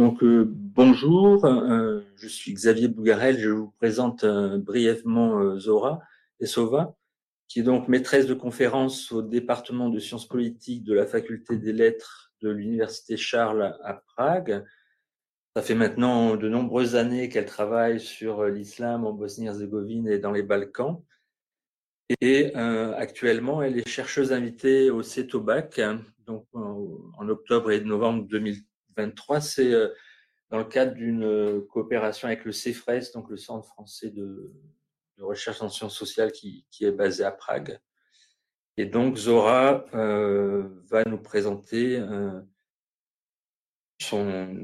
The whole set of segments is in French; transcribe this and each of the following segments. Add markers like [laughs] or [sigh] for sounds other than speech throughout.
Donc, euh, bonjour, euh, je suis Xavier Bougarel, je vous présente euh, brièvement Zora Sova, qui est donc maîtresse de conférence au département de sciences politiques de la faculté des lettres de l'Université Charles à Prague. Ça fait maintenant de nombreuses années qu'elle travaille sur l'islam en Bosnie-Herzégovine et dans les Balkans. Et actuellement, elle est chercheuse invitée au CETOBAC, donc en octobre et novembre 2000 23, c'est euh, dans le cadre d'une euh, coopération avec le CEFRES, donc le Centre français de, recherche en sciences sociales qui, est basé à Prague. Et donc Zora euh, va nous présenter son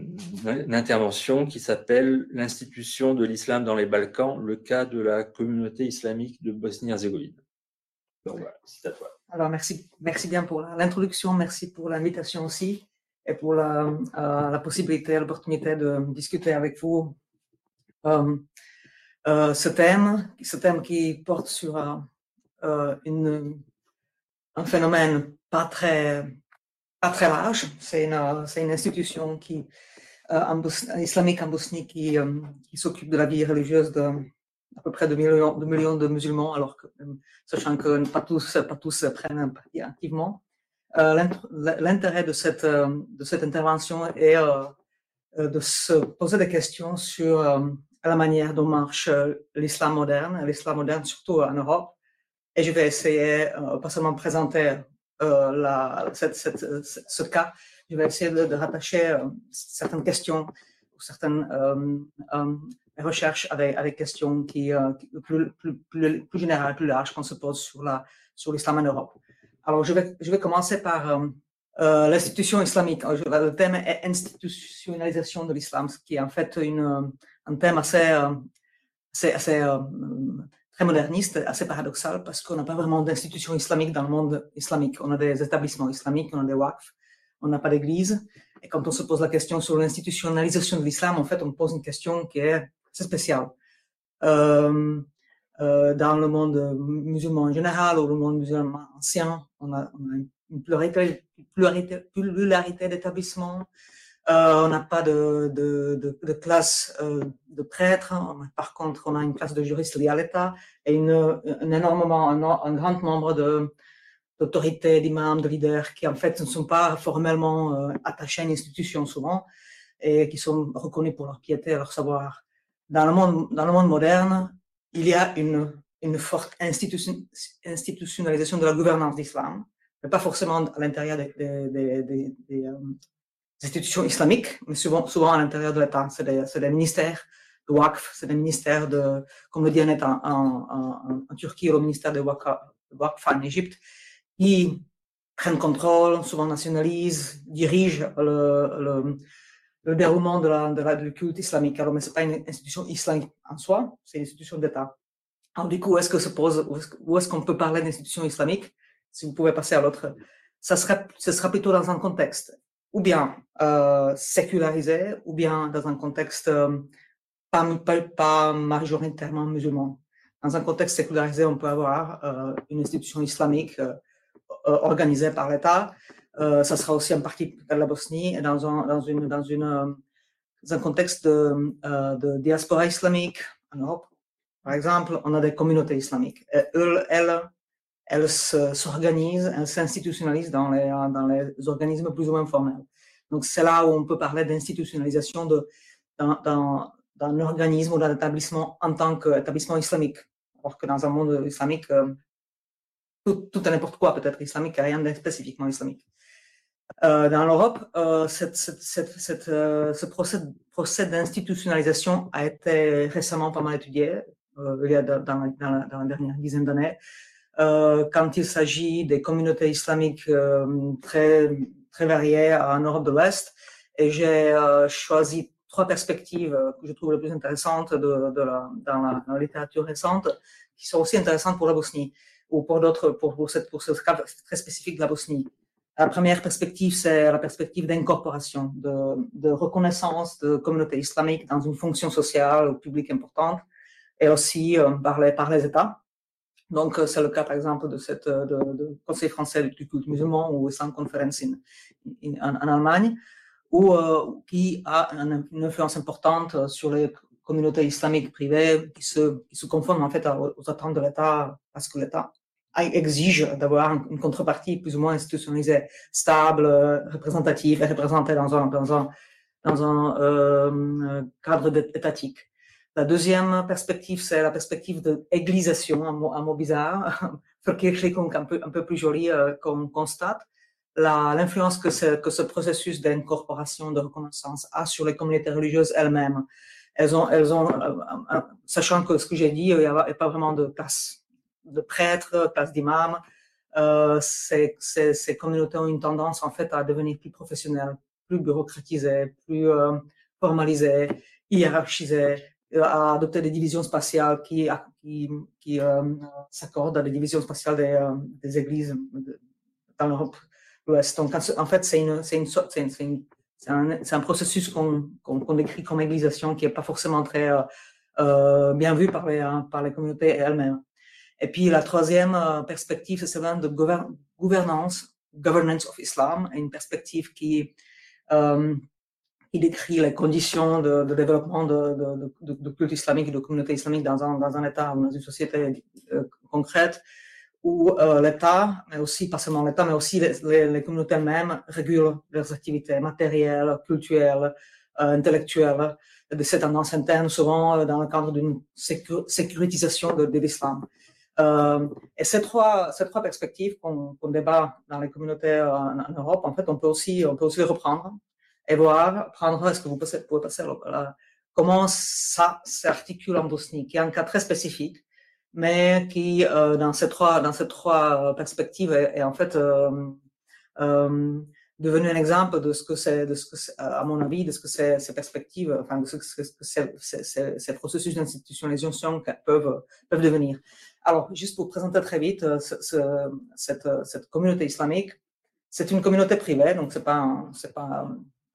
intervention qui s'appelle L'institution de l'islam dans les Balkans, le cas de la communauté islamique de Bosnie-Herzégovine. Donc voilà, c'est à toi. Alors merci, merci bien pour l'introduction, merci pour l'invitation aussi et pour la, euh, la possibilité, l'opportunité de discuter avec vous euh, euh, ce thème, ce thème qui porte sur un phénomène pas très, pas très large. C'est une, une, institution qui, islamique en Bosnie qui, qui s'occupe de la vie religieuse de à peu près 2 millions, de musulmans, alors sachant que pas tous, pas tous prennent activement. Euh, l'intérêt de cette, euh, de cette intervention est euh, de se poser des questions sur la manière dont marche l'islam moderne, l'islam moderne surtout en Europe. Et je vais essayer, pas seulement présenter ce cas, je vais essayer de, rattacher certaines questions ou certaines recherches avec, avec questions qui, plus, plus, générales, plus larges qu'on se pose sur l'islam en Europe. Alors, je vais, je vais commencer par euh, euh, l'institution islamique. Le thème est institutionnalisation de l'islam, ce qui est en fait une, euh, un thème assez, assez, assez très moderniste, assez paradoxal, parce qu'on n'a pas vraiment d'institution islamique dans le monde islamique. On a des établissements islamiques, on a des waqf, on n'a pas d'église. Et quand on se pose la question sur l'institutionnalisation de l'islam, en fait, on pose une question qui est assez spéciale. Euh, euh, dans le monde musulman en général ou le monde musulman ancien, on a, on a une pluralité, pluralité, pluralité d'établissements. Euh, on n'a pas de, de, de, classe euh, de prêtres. Par contre, on a une classe de juristes liés à l'État et une, un énormément, un, un grand nombre de d'autorités, d'imams, de leaders qui en fait ne sont pas formellement euh, attachés à une institution souvent et qui sont reconnus pour leur piété et leur savoir. Dans le monde, dans le monde moderne, il y a une, forte institution, institutionnalisation de la gouvernance d'islam, mais pas forcément à l'intérieur des, euh, institutions islamiques, mais souvent, à l'intérieur de l'État. C'est des, ministères de Waqf, c'est des ministères de, comme le dit en, en, en, en Turquie, le ministère de Waqf en Égypte, qui prennent contrôle, souvent nationalisent, dirigent le, le déroulement de la, de la, du culte islamique. Alors, mais c'est pas une institution islamique en soi, c'est une institution d'État. Alors, du coup, est-ce que se pose, où est-ce qu'on peut parler d'institution islamique? Si vous pouvez passer à l'autre, ça sera, ce sera plutôt dans un contexte ou bien euh, sécularisé, ou bien dans un contexte euh, pas, pas, majoritairement musulman. Dans un contexte sécularisé, on peut avoir euh, une institution islamique organisée par l'État, euh, ça sera aussi en partie de la Bosnie, dans un, dans dans euh, dans un contexte de, euh, de, diaspora islamique en Europe. Par exemple, on a des communautés islamiques. Et elles, elles, elles s'organisent, elles s'institutionnalisent dans les, dans organismes plus ou moins formels. Donc, c'est là où on peut parler d'institutionnalisation dans, d'un organisme ou d'un établissement en tant qu'établissement islamique. Alors que dans un monde islamique, tout, tout n'importe quoi peut être islamique, rien de spécifiquement islamique. Euh, dans l'Europe, euh, euh, ce procès, d'institutionnalisation a été récemment pas mal étudié, il y a dans, la, dernière dizaine d'années, quand il s'agit des communautés islamiques très, très variées en Europe de l'Ouest. Et j'ai choisi trois perspectives que je trouve les plus intéressantes dans, la, littérature récente, qui sont aussi intéressantes pour la Bosnie ou pour d'autres, pour ce cas très spécifique de la Bosnie. La première perspective, c'est la perspective d'incorporation, de, reconnaissance de communautés islamiques dans une fonction sociale ou publique importante, et aussi euh, par, les, États. Donc, euh, c'est le cas, par exemple, de cette de, de Conseil français du culte musulman ou in, en, en, Allemagne, ou qui a une, influence importante sur les communautés islamiques privées qui se, qui se conforment en fait aux attentes de l'État parce que l'État exige d'avoir une contrepartie plus ou moins institutionnalisée, stable, représentative et représentée dans un, dans un, dans un euh, cadre étatique. La deuxième perspective, c'est la perspective de églisation, un mot, un mot bizarre, [laughs] un peu, un peu plus joli euh, qu'on constate. L'influence que, ce, que ce processus d'incorporation, de reconnaissance a sur les communautés religieuses elles-mêmes. Elles ont, elles ont euh, euh, sachant que ce que j'ai dit, il n'y a, pas vraiment de place de prêtres, place d'imams. Euh, ces, communautés ont une tendance en fait à devenir plus professionnelles, plus bureaucratisées, plus euh, formalisées, hiérarchisées, euh, à adopter des divisions spatiales qui, qui, euh, s'accordent à des divisions spatiales des, églises dans l'Europe l'Ouest. Donc, en fait, c'est une, une, c'est une, un, un, processus qu'on qu'on décrit comme églisation qui n'est pas forcément très bien vu par les, par les communautés elles-mêmes. Et puis la troisième euh, perspective, c'est celle de gouvernance, governance of Islam, une perspective qui, euh, qui décrit les conditions de, développement de, de, de, culte islamique de communauté islamique dans un, dans un État ou dans une société euh, concrète où euh, l'État, mais aussi, pas seulement l'État, mais aussi les, les, communautés elles-mêmes régulent leurs activités matérielles, culturelles, euh, intellectuelles, de ces tendances internes, souvent dans le cadre d'une sécurisation de, de l'islam. Euh, et ces trois, ces trois perspectives qu'on qu débat dans les communautés en, en, Europe, en fait, on peut aussi, on peut aussi les reprendre et voir, prendre, est-ce que vous pouvez passer là, comment ça s'articule en Bosnie, qui est un cas très spécifique, mais qui, euh, dans ces trois, dans ces trois perspectives, est, est en fait euh, euh, devenu un exemple de ce que c'est, de ce que à mon avis, de ce que c'est ces perspectives, enfin, de ce que c'est, ces processus d'institutionnalisation peuvent, peuvent devenir. Alors, juste pour présenter très vite, euh, euh, cette, communauté islamique, c'est une communauté privée, donc c'est pas c'est pas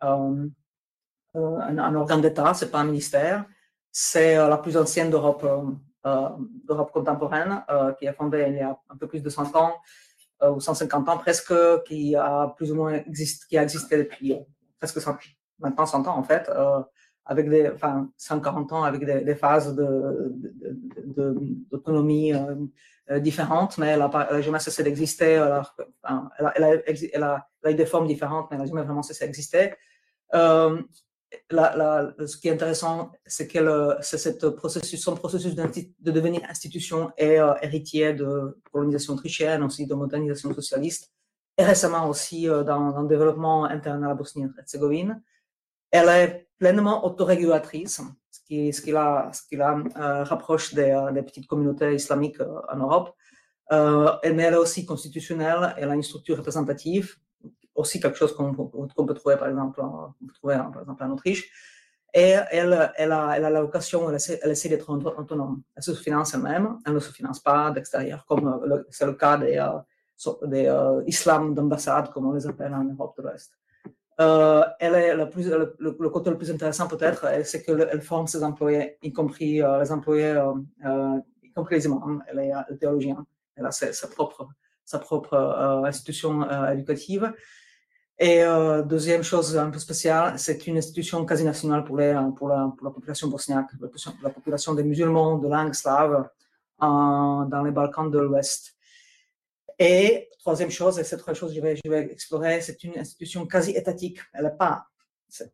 euh, un, un, organe d'État, c'est pas un ministère. C'est la plus ancienne d'Europe d'Europe contemporaine, qui a fondée il y a un peu plus de 100 ans ou 150 ans presque, qui a plus ou moins existé depuis presque 100, maintenant 100 ans en fait avec des, enfin, 140 ans avec des, phases d'autonomie de, euh, différentes, mais elle n'a jamais cessé d'exister. Enfin, elle, a, elle, a, elle, a, eu des formes différentes, mais elle n'a jamais vraiment cessé d'exister. Euh, ce qui est intéressant, c'est que c'est processus, son processus de devenir institution et euh, héritier de colonisation autrichienne, aussi de modernisation socialiste, et récemment aussi euh, dans, dans, le développement interne à la Bosnie-Herzégovine. Elle est pleinement autorégulatrice, ce qui, la, euh, rapproche des, euh, des, petites communautés islamiques euh, en Europe. Elle est aussi constitutionnelle, elle a une structure représentative, aussi quelque chose qu'on qu peut trouver par exemple, en, trouver, par exemple en Autriche. Et elle, a, elle la vocation, elle essaie, elle essaie d'être autonome. Elle se finance elle-même, elle ne se finance pas d'extérieur, comme c'est le cas des, des euh, islam d'ambassade, comme on les appelle en Europe de l'Ouest. Euh, elle est le, côté le plus intéressant peut-être, c'est qu'elle forme ses employés, y compris euh, les employés, euh, euh, y compris les imams. Elle est euh, théologien. Elle a sa, propre, institution éducative. Et deuxième chose un peu spéciale, c'est une institution quasi nationale pour la population bosniaque, la population des musulmans de langue slave dans les Balkans de l'Ouest. Et troisième chose, et cette troisième chose que je vais, explorer, c'est une institution quasi étatique. Elle est pas,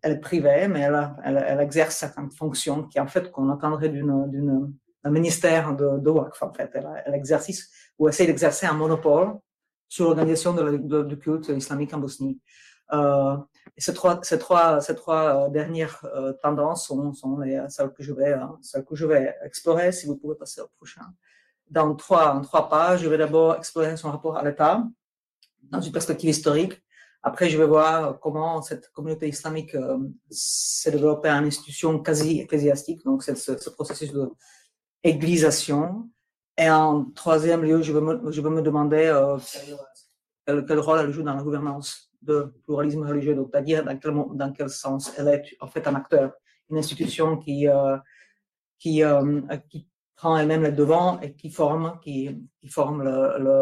elle est privée, mais elle, exerce certaines fonctions qui, en fait, qu'on attendrait d'un ministère de, de WACF, en fait. Elle, elle exerce ou essaie d'exercer un monopole sur l'organisation du culte islamique en Bosnie. Euh, ces trois, euh, dernières euh, tendances sont, les, celles celles que je vais explorer. Si vous pouvez passer au prochain dans trois, en trois pages. Je vais d'abord explorer son rapport à l'État dans une perspective historique. Après, je vais voir comment cette communauté islamique euh, s'est développée en institution quasi ecclésiastique, donc c'est ce, ce, processus de églisation. Et en troisième lieu, je vais me, je vais me demander euh, quel, quel, rôle elle joue dans la gouvernance de pluralisme religieux, c'est-à-dire dans quel, dans quel sens elle est en fait un acteur, une institution qui, euh, qui prend elle-même le devant et qui forme, qui, forme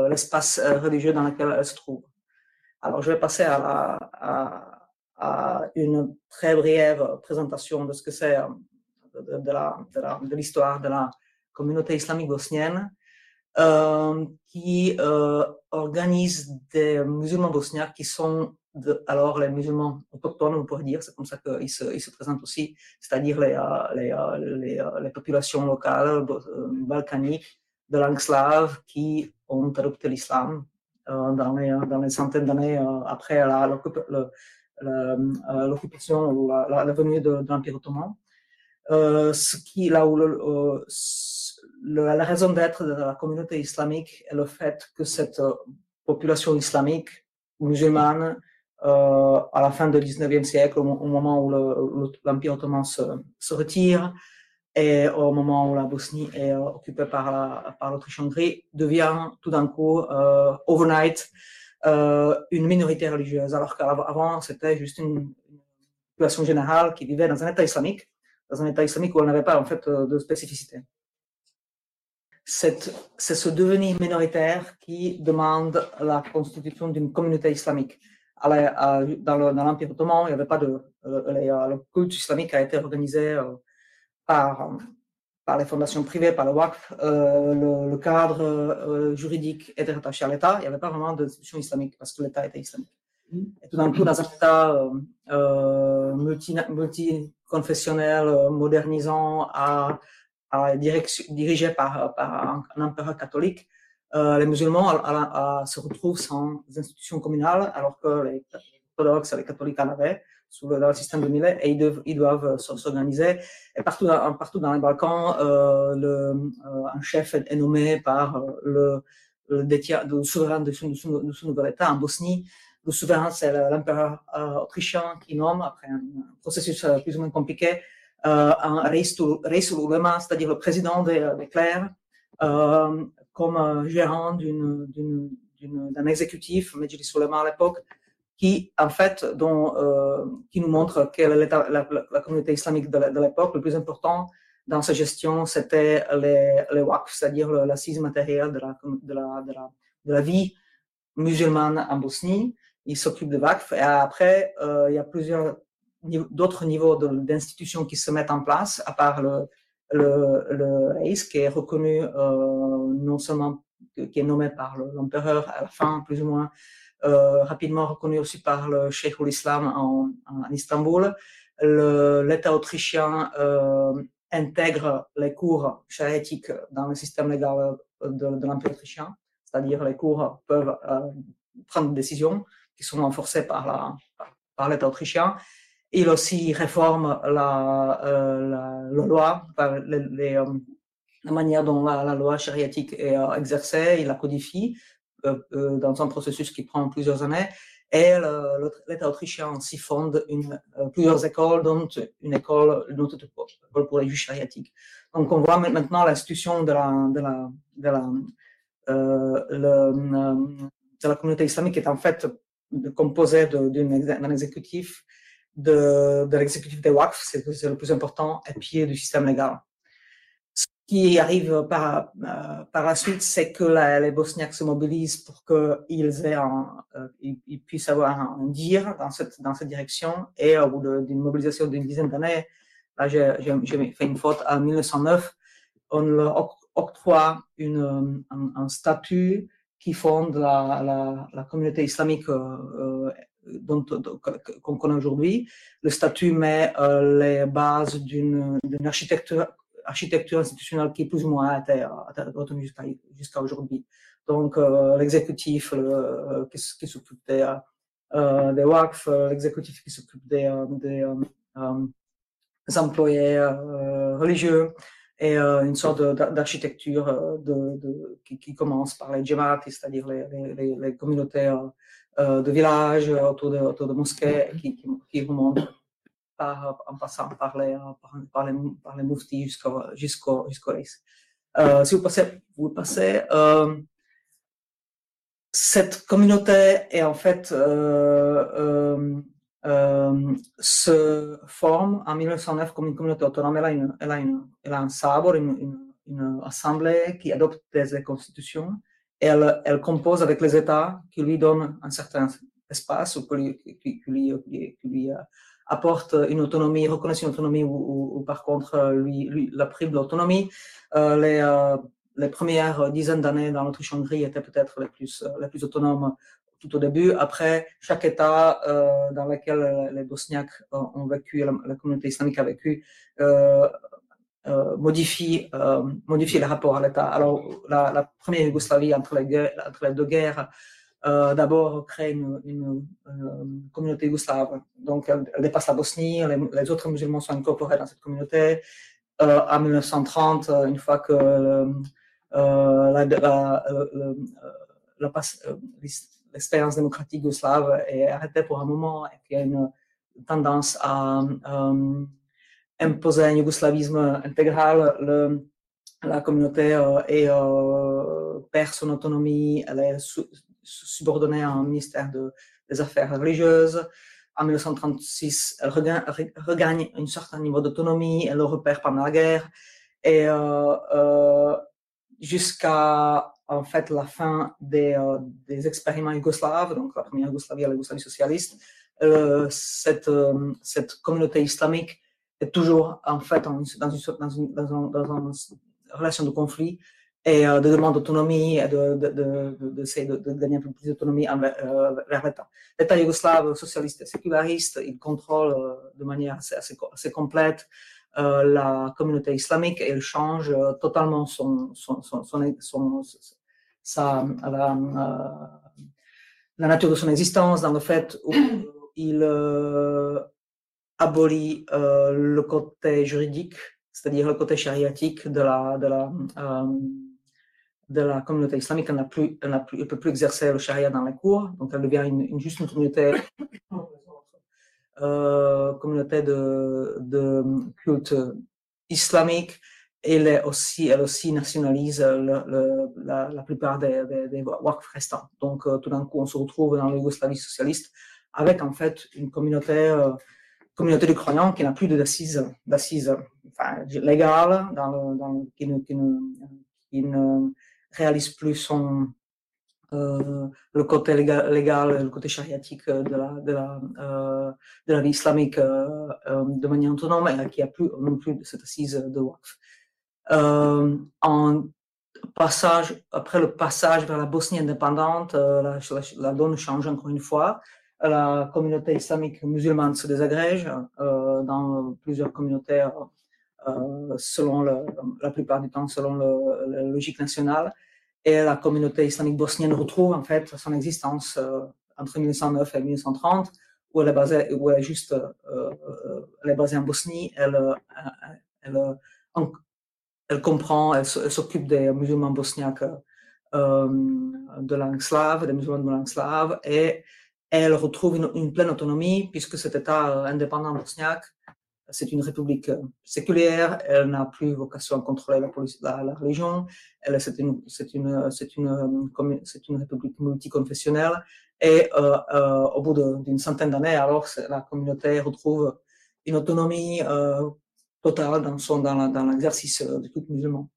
l'espace le, le, religieux dans lequel elle se trouve. Alors, je vais passer à la, à, une très brève présentation de ce que c'est de, l'histoire de, la communauté islamique bosnienne, qui organise des musulmans bosniaques qui sont alors les musulmans autochtones, on pourrait dire, c'est comme ça qu'ils se, ils se présentent aussi, c'est-à-dire les, les, les, les, populations locales balkaniques de langue slave qui ont adopté l'islam dans, les, dans les centaines d'années après l'occupation ou la, venue de, l'Empire ottoman. ce qui, là où la raison d'être de la communauté islamique est le fait que cette population islamique musulmane euh, à la fin du 19e siècle, au, moment où l'Empire ottoman se, retire et au moment où la Bosnie est occupée par l'Autriche-Hongrie, devient tout d'un coup, euh, overnight, euh, une minorité religieuse, alors qu'avant, c'était juste une, population générale qui vivait dans un État islamique, dans un État islamique où elle n'avait pas en fait de spécificité. C'est ce devenir minoritaire qui demande la constitution d'une communauté islamique dans l'Empire ottoman, il n'y avait pas de. Euh, euh, le culte islamique a été organisé euh, par, par les fondations privées, par le WACF. le, cadre juridique était rattaché à l'État. Il n'y avait pas vraiment d'institution islamique parce que l'État était islamique. Mm. Et tout d'un coup, dans un État multi, multiconfessionnel, modernisant, à, à dirigé par, par un empereur catholique, euh, les musulmans se retrouvent sans institutions communales, alors que les orthodoxes les catholiques en avaient sous le, système de Millet, et ils doivent, s'organiser. Et partout, dans, partout dans les Balkans, euh, le, euh, un chef est, nommé par le, le, souverain de son, nouvel État. En Bosnie, le souverain, c'est l'empereur autrichien qui nomme, après un, processus plus ou moins compliqué, un reisul ulema, c'est-à-dire le président des, des clercs, comme gérant d'un exécutif, Majlis Sulema à l'époque, qui en fait euh, qui nous montre est la, la, communauté islamique de l'époque. Le plus important dans sa gestion, c'était les, les c'est-à-dire l'assise matérielle de la vie musulmane en Bosnie. Il s'occupe de waqf et après, euh, il y a plusieurs d'autres niveaux d'institutions qui se mettent en place, à part le, le, le qui est reconnu euh, non seulement qui est nommé par l'empereur à la fin, plus ou moins euh, rapidement reconnu aussi par le Cheikh l'Islam en, Istanbul. L'État autrichien euh, intègre les cours chariatiques dans le système légal de, l'Empire autrichien, c'est-à-dire les cours peuvent prendre des décisions qui sont renforcées par l'État autrichien il aussi réforme la, euh, loi, euh, la manière dont la, loi chariatique est euh, exercée, il la codifie dans un processus qui prend plusieurs années. Et l'État autrichien s'y fonde plusieurs écoles, dont une école, pour les juges chariatiques. Donc on voit maintenant l'institution de la, de la communauté islamique est en fait composée d'un exécutif de, l'exécutif des WACF, c'est le plus important, et puis du système légal. Ce qui arrive par, euh, par la suite, c'est que les Bosniaques se mobilisent pour qu'ils euh, puissent avoir un dire dans cette, dans cette direction, et au bout d'une mobilisation d'une dizaine d'années, là j'ai fait une faute, en 1909, on leur octroie une, un, statut qui fonde la, la, la communauté islamique euh, qu'on connaît aujourd'hui. Le statut met euh, les bases d'une architecture, architecture institutionnelle qui plus ou moins a été, retenue jusqu'à aujourd'hui. Donc euh, l'exécutif euh, qui, s'occupe des, des WACF, l'exécutif qui s'occupe des, des, employés religieux, et une sorte d'architecture qui, commence par les djemats, c'est-à-dire les, les, les, communautés euh, de villages autour de, autour de mosquées qui, qui, qui remontent par, en passant par les, par, par les, par les mouftis jusqu'au jusqu'au jusqu'au euh, si vous passez, vous passez euh, cette communauté est en fait euh, euh, se forme en 1909 comme une communauté autonome. Elle a, une, elle a, une, elle a un sabre, une, une, une assemblée qui adopte des constitutions elle, compose avec les États qui lui donnent un certain espace ou qui, lui, apporte une autonomie, reconnaît une autonomie ou, par contre lui, lui la prive de l'autonomie. les, les premières dizaines d'années dans l'Autriche-Hongrie étaient peut-être les plus, autonomes tout au début. Après, chaque État euh, dans lequel les Bosniaques ont vécu, la, communauté islamique a vécu, euh, euh, modifie, modifie les rapports à l'État. Alors, la, première Yougoslavie entre les, entre les deux guerres, d'abord crée une, communauté yougoslave. Donc, elle, dépasse la Bosnie, les, autres musulmans sont incorporés dans cette communauté. en 1930, une fois que l'expérience démocratique yougoslave est arrêtée pour un moment et qu'il y a une tendance à euh, imposer un yougoslavisme intégral. La communauté euh, euh, perd son autonomie, elle est subordonnée à un ministère de, des Affaires religieuses. En 1936, elle regagne, regagne un certain niveau d'autonomie, elle le repère pendant la guerre. Et jusqu'à en fait la fin des, euh, des expériments yougoslaves, donc la première Yougoslavie la Yougoslavie socialiste, euh, euh, cette communauté islamique toujours en fait dans, une, relation de conflit et de demande d'autonomie et de, de, de, de, gagner un peu plus d'autonomie vers l'État. L'État yougoslave socialiste et séculariste, il contrôle de manière assez, complète euh, la communauté islamique et il change euh, totalement son, son, son, sa, la, euh, la, nature de son existence dans le fait où il abolit le côté juridique, c'est-à-dire le côté chariatique de la, de la, de la communauté islamique. Elle ne peut plus exercer le charia dans les cours, donc elle devient une, une juste une communauté euh, communauté de, de, culte islamique. Elle, est aussi, elle aussi nationalise le, la, la, plupart des, des, des restants. Donc, euh, tout d'un coup, on se retrouve dans la Yougoslavie socialiste avec en fait une communauté, euh, communauté de croyants qui n'a plus d'assises, d'assises enfin, légales, qui, ne, réalise plus son, euh, le côté légal, le côté chariatique de la, euh, vie islamique euh, de manière autonome et qui a plus non plus cette assise de Waqf. en passage, après le passage vers la Bosnie indépendante, la, donne change encore une fois. La communauté islamique musulmane se désagrège dans plusieurs communautés, selon le, la plupart du temps selon la logique nationale et la communauté islamique bosnienne retrouve en fait son existence euh, entre 1909 et 1930, où elle est basée, juste, euh, euh, elle est basée en Bosnie. Elle, elle, elle, comprend, elle, s'occupe des musulmans bosniaques de langue slave, des musulmans de langue slave, et elle retrouve une, pleine autonomie puisque cet État indépendant bosniaque c'est une république euh, séculière, elle n'a plus vocation à contrôler la, religion, c'est une, c'est une, république multiconfessionnelle, et euh, euh, au bout d'une centaine d'années, alors la communauté retrouve une autonomie euh, totale dans, l'exercice du culte musulman.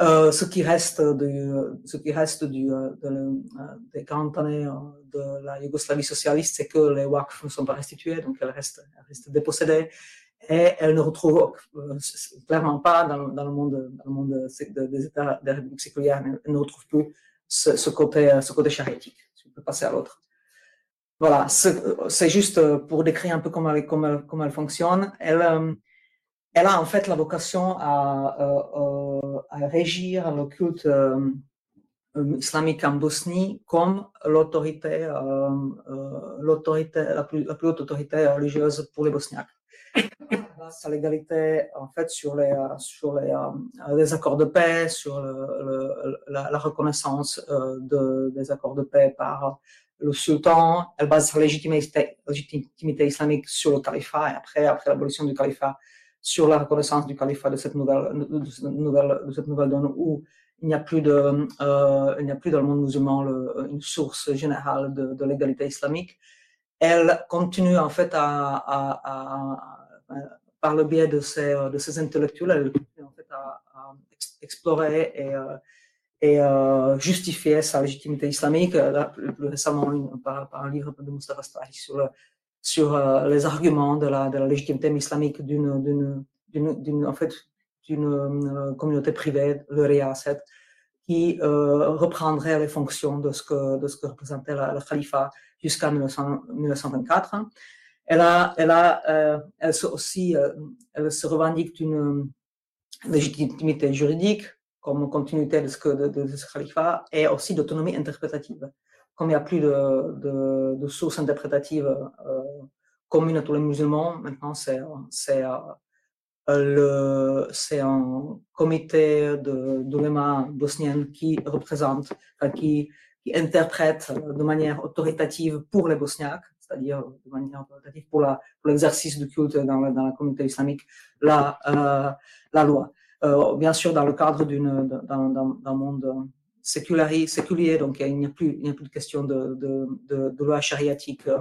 Euh, ce qui reste, de, ce qui reste du, de, des 40 années de la Yougoslavie socialiste, c'est que les WACF ne sont pas restitués, donc elles restent, elles dépossédées et elle ne retrouve euh, clairement pas dans, le monde, dans le monde des États des républiques séculières, elle ne retrouve plus ce, côté, ce côté charitique. Je peux passer à l'autre. Voilà, c'est juste pour décrire un peu comment elle, comment comment elle fonctionne. Elle, euh, elle a en fait la vocation à, euh, à régir le culte islamique en Bosnie comme l'autorité, l'autorité la, plus, la haute autorité religieuse pour les Bosniaques sa légalité en fait sur les euh, sur les, euh, les accords de paix, sur la, reconnaissance euh, de, des accords de paix par le sultan. Elle base sa légitimité, légitimité islamique sur le califat et après après l'abolition du califat sur la reconnaissance du califat de cette nouvelle de cette nouvelle donne où il n'y a plus de euh, il n'y a plus dans le monde musulman le, une source générale de, l'égalité islamique. Elle continue en fait à, par le biais de ces, de ces intellectuels, elle continue en fait à, explorer et, et justifiait sa légitimité islamique, plus, récemment par, un livre de Mustafa Strahi sur, sur les arguments de la, de légitimité islamique d'une, d'une communauté privée, le Riyasset, qui reprendrait les fonctions de ce que, de représentait le khalifa jusqu'en 1924. Elle, a, se aussi, elle se revendique d'une légitimité juridique, comme continuité de ce, que, de, ce califat, et aussi d'autonomie interprétative. Comme il n'y a plus de, de, de sources interprétatives euh, communes à tous les musulmans, maintenant c'est euh, un comité de d'oulémas bosniennes qui représente, enfin, qui, qui interprète de manière autoritative pour les Bosniaques, c'est-à-dire de manière autoritative pour l'exercice du culte dans la, dans la communauté islamique, la, euh, la loi. Euh, bien sûr dans le cadre d'un monde séculier, donc il n'y a plus de question de, de, de, de loi chariatique euh,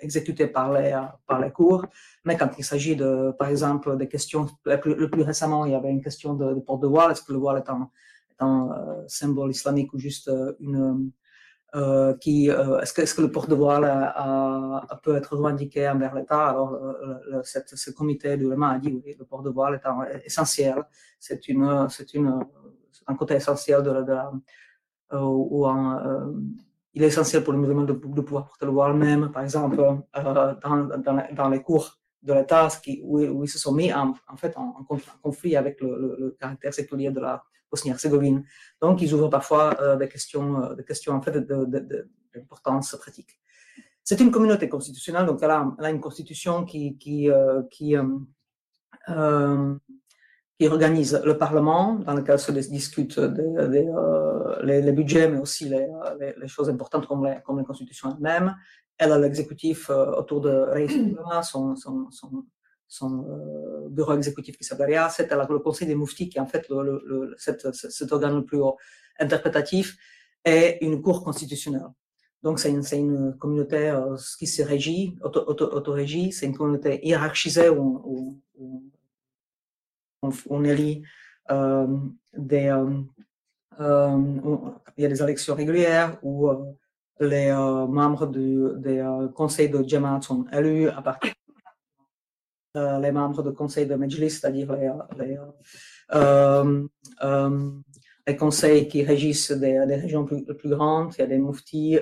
exécutée par les par les cours, mais quand il s'agit de par exemple des questions le plus, récemment il y avait une question de, port de voile, est-ce que le voile est un, euh, symbole islamique ou juste une euh, euh, est-ce que, est que, le porte-voile peut être revendiqué envers l'État? Alors, le, ce comité de l'EMA a dit oui, le porte-voile est essentiel. C'est une, c'est une, un côté essentiel de, de, euh, ou un, il est essentiel pour les musulmans de, pouvoir porter le voile même, par exemple, dans, dans, dans, les cours de l'État, où, où, ils se sont mis en, fait en, conflit avec le, le, le caractère séculier de la, Bosnie-Herzégovine. Donc, ils ouvrent parfois euh, des questions, euh, des questions en fait d'importance pratique. C'est une communauté constitutionnelle, donc elle a, une constitution qui euh, qui, qui organise le Parlement, dans lequel se discutent les, les, budgets, mais aussi les, les, choses importantes comme les, comme les constitutions elles-mêmes. Elle a l'exécutif autour de Reis son, son, son, son euh, bureau exécutif qui s'appelle c'était le conseil des mouftis qui est en fait le, le, cet, cet, organe le plus haut interprétatif, et une cour constitutionnelle. Donc c'est une, une, communauté euh, qui se régit, auto, auto, c'est une communauté hiérarchisée où, où, où on, élit euh, des... Euh, euh il y a des élections régulières où les membres du, des conseils de Jamaat sont élus à partir les membres du conseil de Majlis, c'est-à-dire les, conseils qui régissent des, régions plus, grandes. Il y a des mouftis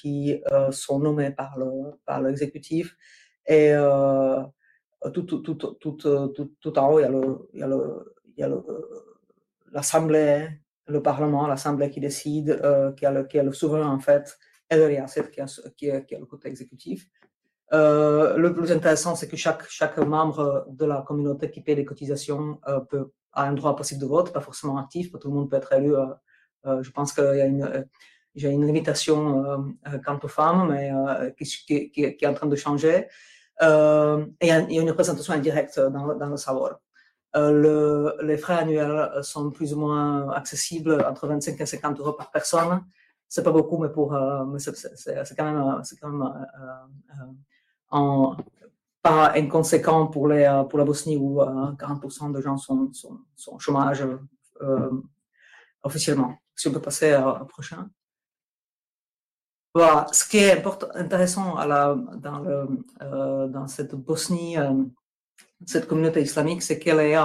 qui sont nommés par le par l'exécutif et tout, tout, tout, tout, en haut, il y a il y a le, l'Assemblée, le Parlement, l'Assemblée qui décide, euh, qui, a le, qui a le souverain en fait, et le RIACET qui a, qui, a, qui a le côté exécutif. Euh, le plus intéressant, c'est que chaque, chaque membre de la communauté qui paie des cotisations euh, peut, a un droit possible de vote, pas forcément actif, pas tout le monde peut être élu. Euh, je pense qu'il y a une, j'ai une limitation quant aux femmes, mais qui, qui, est en train de changer. Et il y, a, une représentation indirecte dans, le savoir. Le, les frais annuels sont plus ou moins accessibles entre 25 et 50 euros par personne. C'est pas beaucoup, mais pour, mais c'est quand même, pas inconséquent pour, euh, la Bosnie où 40% euh, de gens sont, sont, sont au chômage euh, officiellement. Si on peut passer au prochain. Voilà, ce qui est intéressant la, euh, dans cette Bosnie, euh, cette communauté islamique, c'est qu'elle est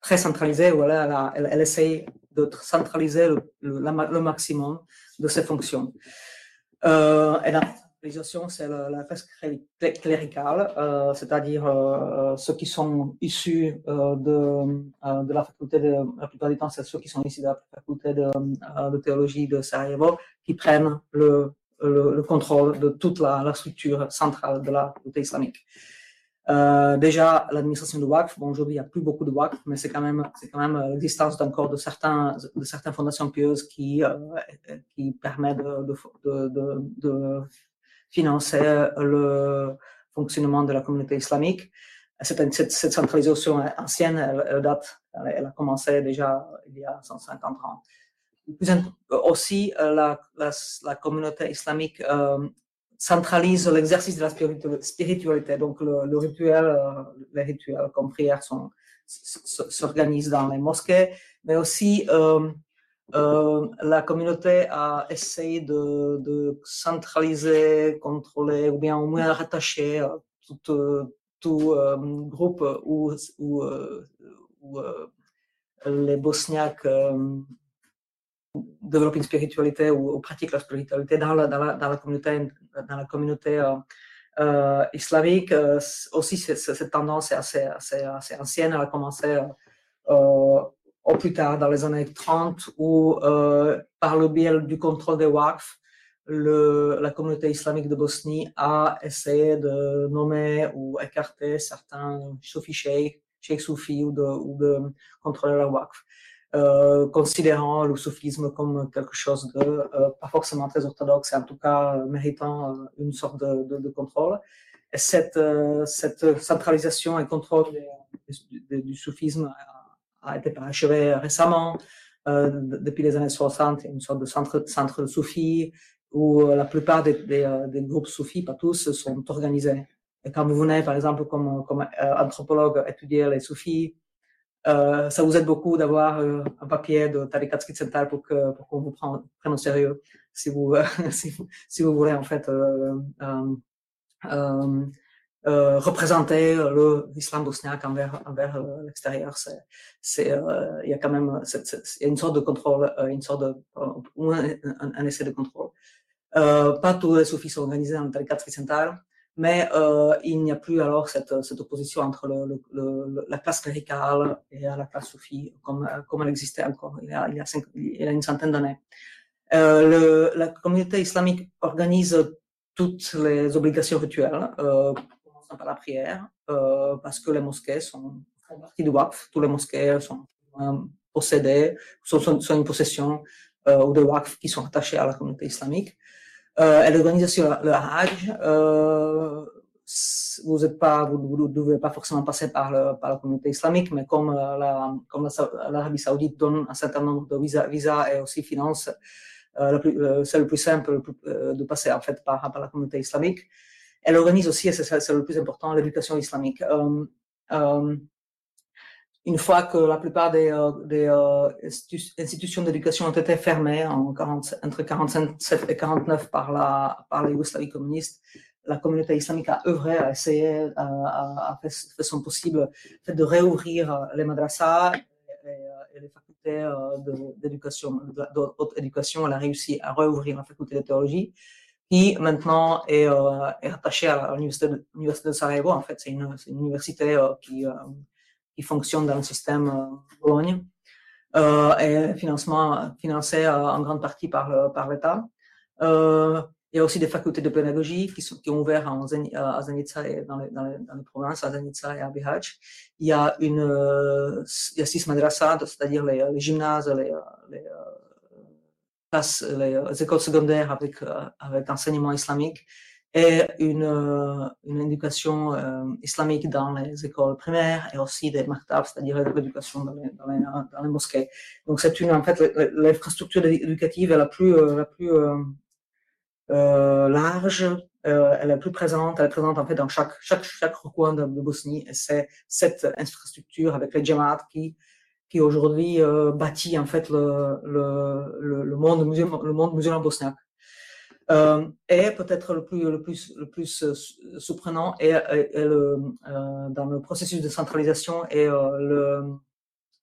très centralisée, ou elle, elle, elle, essaye de centraliser le, maximum de ses fonctions. Euh, elle a l'organisation, c'est la, la presse cléricale, euh, c'est-à-dire euh, ceux qui sont issus euh, de, euh, la faculté de, la plupart du temps, c'est ceux qui sont issus de la faculté euh, de théologie de Sarajevo, qui prennent le, le, le contrôle de toute la, structure centrale de la faculté islamique. Euh, déjà, l'administration du WACF, bon, aujourd'hui, il n'y a plus beaucoup de WACF, mais c'est quand même, c'est quand même l'existence encore de certains, de certaines fondations pieuses qui, qui permettent de, financer le fonctionnement de la communauté islamique. Cette, cette, cette centralisation ancienne, date, elle, a commencé déjà il y a 150 ans. Aussi, la, la, la communauté islamique euh, centralise l'exercice de la spiritualité. Donc le, rituel, les rituels comme prière s'organisent dans les mosquées, mais aussi la communauté a essayé de, centraliser, contrôler ou bien au moins rattacher tout, tout groupe où, où, où les Bosniaques développent une spiritualité ou, pratiquent la spiritualité dans la, communauté, euh, euh islamique. Euh, aussi, cette tendance est assez, ancienne. Elle a commencé euh, au plus tard, dans les années 30, où, par le biais du contrôle des WACF, la communauté islamique de Bosnie a essayé de nommer ou écarter certains soufis cheikhs, cheikhs soufis ou de, ou de contrôler la WACF. Euh, considérant le soufisme comme quelque chose de euh, pas forcément très orthodoxe, et en tout cas euh, méritant une sorte de, contrôle. Et cette, centralisation et contrôle du, soufisme a, été parachevé récemment. depuis les années 60, il y a une sorte de centre, centre de soufis où la plupart des, groupes soufis, pas tous, sont organisés. Et quand vous venez, par exemple, comme, comme anthropologue, étudier les soufis, euh, ça vous aide beaucoup d'avoir euh, un papier de Tarikat Central pour que pour qu'on vous prenne, au sérieux si vous, [laughs] si si vous voulez en fait euh, euh, représenter l'islam bosniaque envers envers l'extérieur. C'est il y a quand même il y a une sorte de contrôle, une sorte de un, un, essai de contrôle. pas tous les soufis sont organisés en Tarikat Central mais euh, il n'y a plus alors cette, opposition entre la classe cléricale et la classe soufie comme, comme elle existait encore il y a, il y a, cinq, il y une centaine d'années. Euh, la communauté islamique organise toutes les obligations rituelles, euh, commençant par la prière, euh, parce que les mosquées sont, font partie du WAF, tous les mosquées sont euh, possédées, sont, une possession euh, ou de WAF qui sont attachées à la communauté islamique. Euh, elle organise aussi le, Hajj. Euh, vous pas, vous ne devez pas forcément passer par, la communauté islamique, mais comme euh, la, l'Arabie Saoudite donne un certain nombre de visas, visa et aussi finance, c'est le plus simple de passer en fait par, la communauté islamique. Elle organise aussi, et c'est le plus important, l'éducation islamique. Une fois que la plupart des, euh, euh, institutions d'éducation ont été fermées en 40, entre 47 et 49 par la par la Yougoslavie communiste, la communauté islamique a œuvré, a essayé, a, a son possible de réouvrir les madrasas et, et les facultés d'éducation, d'autres éducation. Elle a réussi à réouvrir la faculté de théologie qui maintenant est, euh, est rattachée à l'université de, Sarajevo. En fait, c'est une, université euh, qui qui fonctionne dans le système euh, Bologne, euh, et financement, financé euh, en grande partie par, l'État. il y a aussi des facultés de pédagogie qui, sont, qui ont ouvert à Zanica et dans les, provinces, à Zanica et à Bihać. Il y a une, il y a six madrasas, c'est-à-dire les, les, gymnases, les, les, les, les écoles secondaires avec, avec enseignement islamique et une, euh, une éducation euh, islamique dans les écoles primaires et aussi des maktab, c'est-à-dire l'éducation dans les, dans, les, mosquées. Donc c'est une en fait l'infrastructure éducative est la plus euh, la plus euh, large, euh, elle est plus présente, elle est présente en fait dans chaque chaque chaque recoin de, de Bosnie et c'est cette infrastructure avec les jamaat qui qui aujourd'hui euh, bâtit en fait le, le, le, le monde musulman le monde musulman bosniaque. Euh, et peut-être le plus, le plus, le plus euh, surprenant est, euh, dans le processus de centralisation et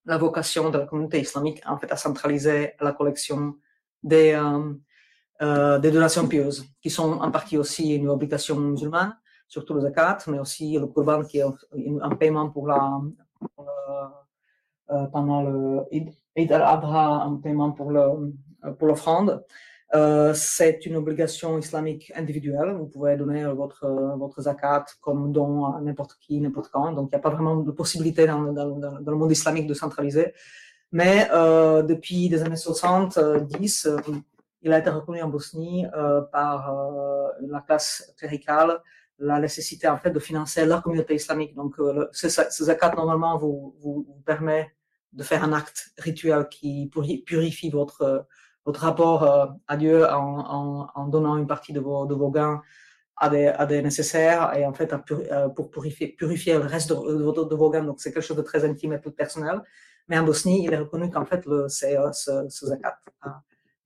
la vocation de la communauté islamique en fait à centraliser la collection des, des donations pieuses, qui sont en partie aussi une obligation musulmane, surtout le zakat, mais aussi le qurban qui est un paiement pour la pendant le Eid al-Adha, un paiement pour le pour l'offrande. Euh, c'est une obligation islamique individuelle. Vous pouvez donner votre, votre zakat comme don à n'importe qui, n'importe quand. Donc, il n'y a pas vraiment de possibilité dans, dans, le monde islamique de centraliser. Mais euh, depuis les années 70, euh, il a été reconnu en Bosnie par la classe cléricale la nécessité en fait de financer la communauté islamique. Donc, euh, ce, zakat normalement vous, vous permet de faire un acte rituel qui purifie votre votre rapport euh, à Dieu en, donnant une partie de vos, gains à des, à nécessaires et en fait pour purifier, le reste de, vos organes. Donc c'est quelque chose de très intime et plus personnel. Mais en Bosnie, il est reconnu qu'en fait le, ce, ce zakat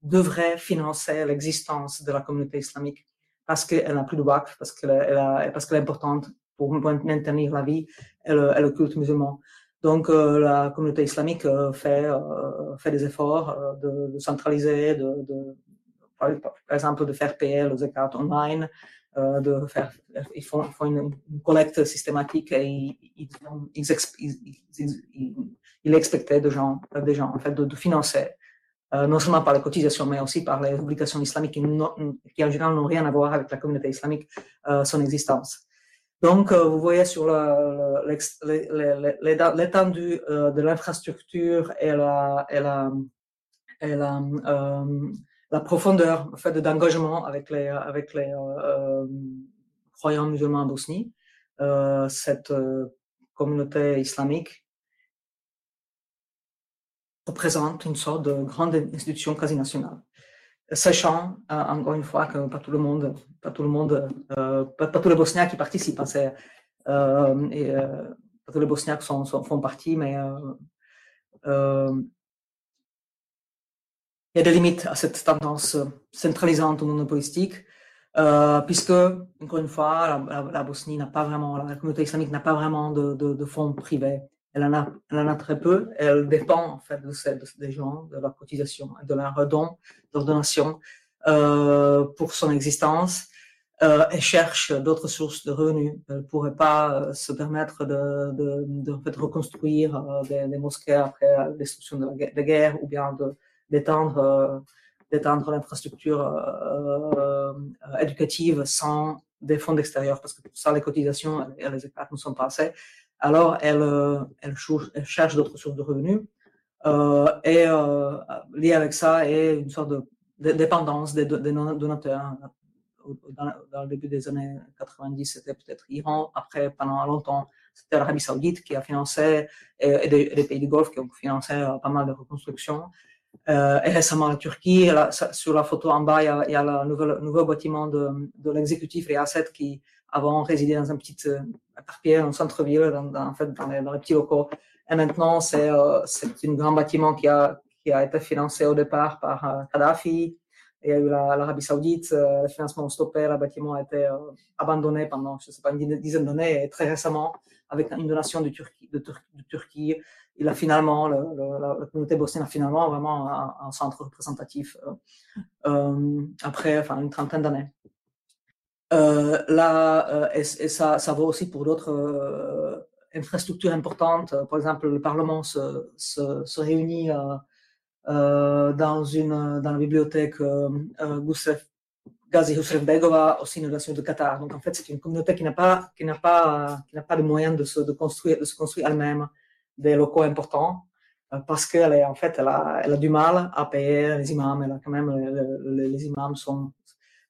devrait financer l'existence de la communauté islamique parce qu'elle n'a plus de bac, parce qu'elle est, parce qu'elle est importante pour maintenir la vie et le, et le culte musulman. Donc euh, la communauté islamique euh, fait, euh, fait des efforts de, centraliser, par exemple de faire payer le zakat online, de faire, ils font, une, collecte systématique et ils, ils, expectaient des gens, des gens en fait, de, financer non seulement par les cotisations, mais aussi par les obligations islamiques qui, en général n'ont rien à voir avec la communauté islamique, son existence. Donc, euh, vous voyez sur l'étendue de l'infrastructure et la, la profondeur d'engagement avec les, avec les croyants musulmans en Bosnie, cette communauté islamique représente une sorte de grande institution quasi nationale. Sachant, euh, encore une fois, que pas tout le monde, pas tout le monde, euh, pas, tous les Bosniaques qui participent, hein, euh, et, pas tous les Bosniaques font partie, mais il y a des limites à cette tendance centralisante ou monopolistique, puisque, encore une fois, la, Bosnie n'a pas vraiment, la communauté islamique n'a pas vraiment de fonds privés elle en, a, très peu. Elle dépend en fait de celle des gens, de leur cotisation, de leur don, de leur donation euh, pour son existence. Euh, elle cherche d'autres sources de revenus. Elle ne pourrait pas euh, se permettre de, reconstruire euh, des, mosquées après la destruction de la, guerre ou bien d'étendre euh, l'infrastructure euh, éducative sans des fonds extérieurs parce que pour ça les cotisations et les écarts ne sont pas assez alors elle, euh, elle, cherche d'autres sources de revenus. Euh, et euh, lié avec ça est une sorte de, dépendance des, donateurs. Dans, le début des années 90, c'était peut-être Iran. Après, pendant longtemps, c'était l'Arabie Saoudite qui a financé et, les pays du Golfe qui ont financé pas mal de reconstructions. Et récemment la Turquie. sur la photo en bas, il y a, le nouveau bâtiment de, de l'exécutif Riaset qui avant résidait dans un petit euh, éparpillé en centre-ville, dans, dans, dans les, dans petits locaux. Et maintenant, c'est euh, un grand bâtiment qui a, qui a été financé au départ par euh, Kadhafi. Il y a eu l'Arabie Saoudite, euh, le financement stoppé, le bâtiment a été euh, abandonné pendant, je sais pas, une dizaine d'années. Et très récemment, avec une donation de Turquie, il a finalement, le, le, la, communauté bosnienne a finalement vraiment un, un centre représentatif euh, après enfin, une trentaine d'années. Euh, là, euh, et, ça, ça vaut aussi pour d'autres euh, infrastructures importantes. Par exemple, le Parlement se, réunit dans, une, dans la bibliothèque Gusev Gazi Husrev Begova, aussi une nation de Qatar. Donc, en fait, c'est une communauté qui n'a pas, qui n'a pas, qui n'a pas de moyens de se, construire, de se construire elle-même des locaux importants parce qu'elle est, en fait, elle a, du mal à payer les imams. Elle quand même, les, imams sont,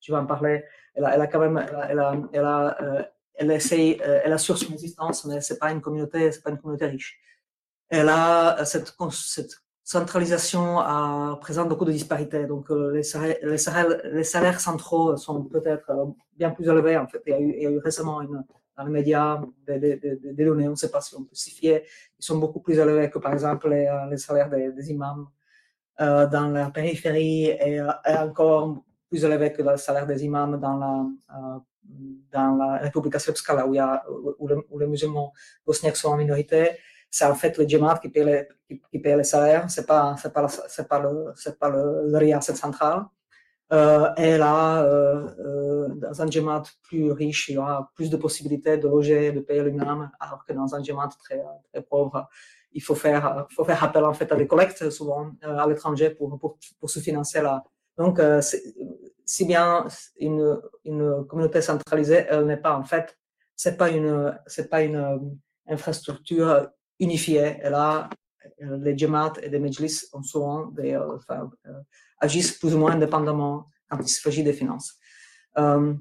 je vais en parler, elle a, a quand même, elle a, elle a, euh, elle essaye, euh, elle assure son existence, mais c'est pas une communauté, c'est pas une communauté riche. Elle a euh, cette, cette centralisation à, présente beaucoup de disparités. Donc les salaires, les salaires, les salaires centraux sont peut-être bien plus élevés. En fait, il y a eu, a récemment dans les médias des, données, on ne sait pas si on peut s'y fier, ils sont beaucoup plus élevés que par exemple les, salaires des, imams euh, dans la périphérie et encore plus élevé que le salaire des imams dans la, euh, dans la République srpska, là où, il où, le, où les musulmans bosniaques sont en minorité. C'est en fait le djemad qui paye les, qui, qui paye les salaires, c'est pas, c'est pas, c'est pas le, c'est pas le, le riaset central. Euh, et là, euh, euh, dans un djemad plus riche, il y aura plus de possibilités de loger, de payer l'imam, alors que dans un djemad très, très pauvre, il faut faire, faut faire appel en fait à des collectes souvent à l'étranger pour, pour, pour se financer la, donc, euh, si bien une, communauté centralisée, elle n'est pas en fait, c'est pas une, c'est pas une euh, infrastructure unifiée. Elle a euh, les djemats et les mejlis ont souvent agissent plus ou moins indépendamment quand il s'agit des finances. Euh,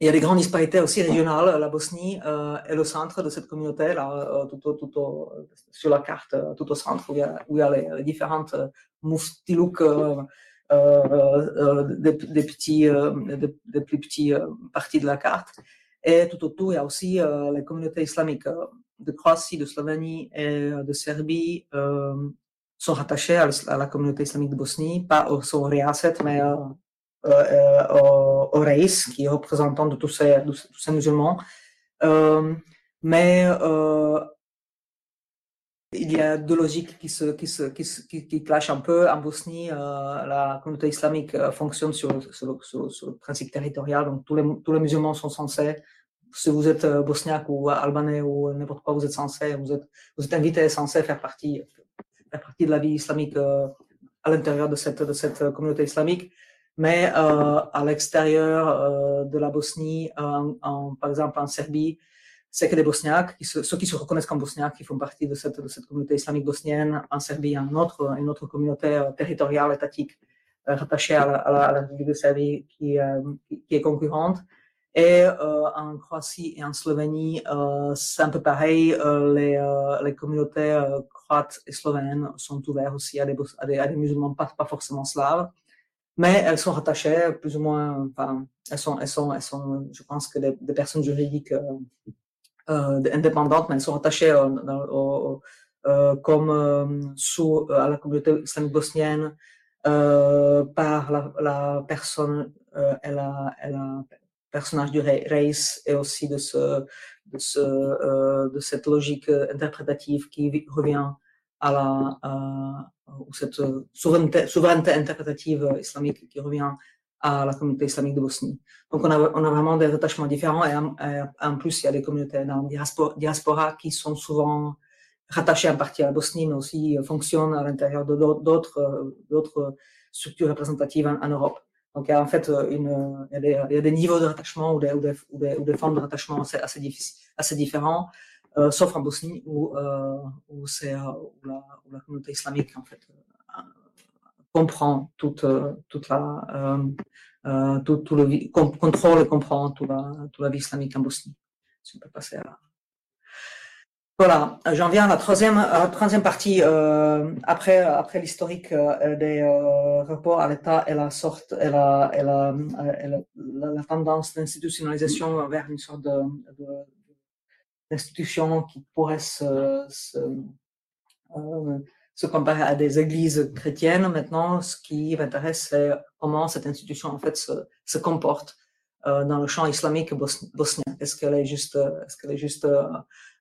il y a des grandes disparités aussi régionales. La Bosnie euh, est le centre de cette communauté, là, tout, au, tout au, sur la carte, tout au centre, où il y a, les, les différentes muftilouk des, des, petits, des, des, plus petits parties de la carte. Et tout autour, il y a aussi les communautés islamiques de Croatie, de Slovénie et de Serbie sont rattachées à, la communauté islamique de Bosnie, pas au, au Riaset, mais au, au Reis, qui est représentant de tous ces, de ces musulmans. mais il y a deux logiques qui se, qui se, qui, qui, qui clashent un peu. En Bosnie, euh, la communauté islamique euh, fonctionne sur, sur, sur, le principe territorial. Donc, tous les, tous les musulmans sont censés, si vous êtes euh, bosniaque ou albanais ou n'importe quoi, vous êtes censé, vous êtes, vous êtes invité, censé faire partie, faire partie de la vie islamique à l'intérieur de cette, de cette communauté islamique. Mais à l'extérieur de la Bosnie, en, par exemple en Serbie, c'est que les Bosniaques, ceux qui se reconnaissent comme Bosniaques, qui font partie de cette, communauté islamique bosnienne, en Serbie, une autre, une autre communauté euh, territoriale, étatique, euh, rattachée à la, à République de Serbie, qui, euh, qui, est concurrente. Et en Croatie et en Slovénie, euh, c'est un peu pareil. Les, communautés croates et slovènes sont ouvertes aussi à des, à des, des musulmans pas, forcément slaves, mais elles sont rattachées plus ou moins. Elles sont, elles sont, elles sont, je pense que des, des personnes juridiques indépendantes, mais elles sont attachées euh, euh, comme sous à la communauté islamique bosnienne par la, personne et la, personnage du Reis et aussi de, ce, euh, de cette logique interprétative qui revient à la euh, cette souveraineté, souveraineté interprétative islamique qui revient à la communauté islamique de Bosnie. Donc on a, on a vraiment des attachements différents et en, plus il y a des communautés dans la diaspora, qui sont souvent rattachées en partie à la Bosnie, mais aussi fonctionnent à l'intérieur d'autres d'autres structures représentatives en, Europe. Donc il y a en fait une, il y a des, niveaux de rattachement ou des, ou des, ou des, formes de rattachement assez, assez, assez différents, euh, sauf en Bosnie où, euh, où c'est où la, où la communauté islamique en fait comprend toute, toute la, euh, euh, tout, tout, le contrôle et comprend toute la, toute la vie islamique en Bosnie. Si on peut passer à... Voilà, j'en viens à la troisième, à la troisième partie. Euh, après, après l'historique euh, des euh, rapports à l'État et la sorte, et la, et la, et la, la, tendance d'institutionnalisation vers une sorte de, de, d'institution qui pourrait se, se euh, se comparer à des églises chrétiennes. Maintenant, ce qui m'intéresse, c'est comment cette institution en fait se, se comporte euh, dans le champ islamique bosnien. Est-ce qu'elle est juste, est-ce qu'elle est juste euh,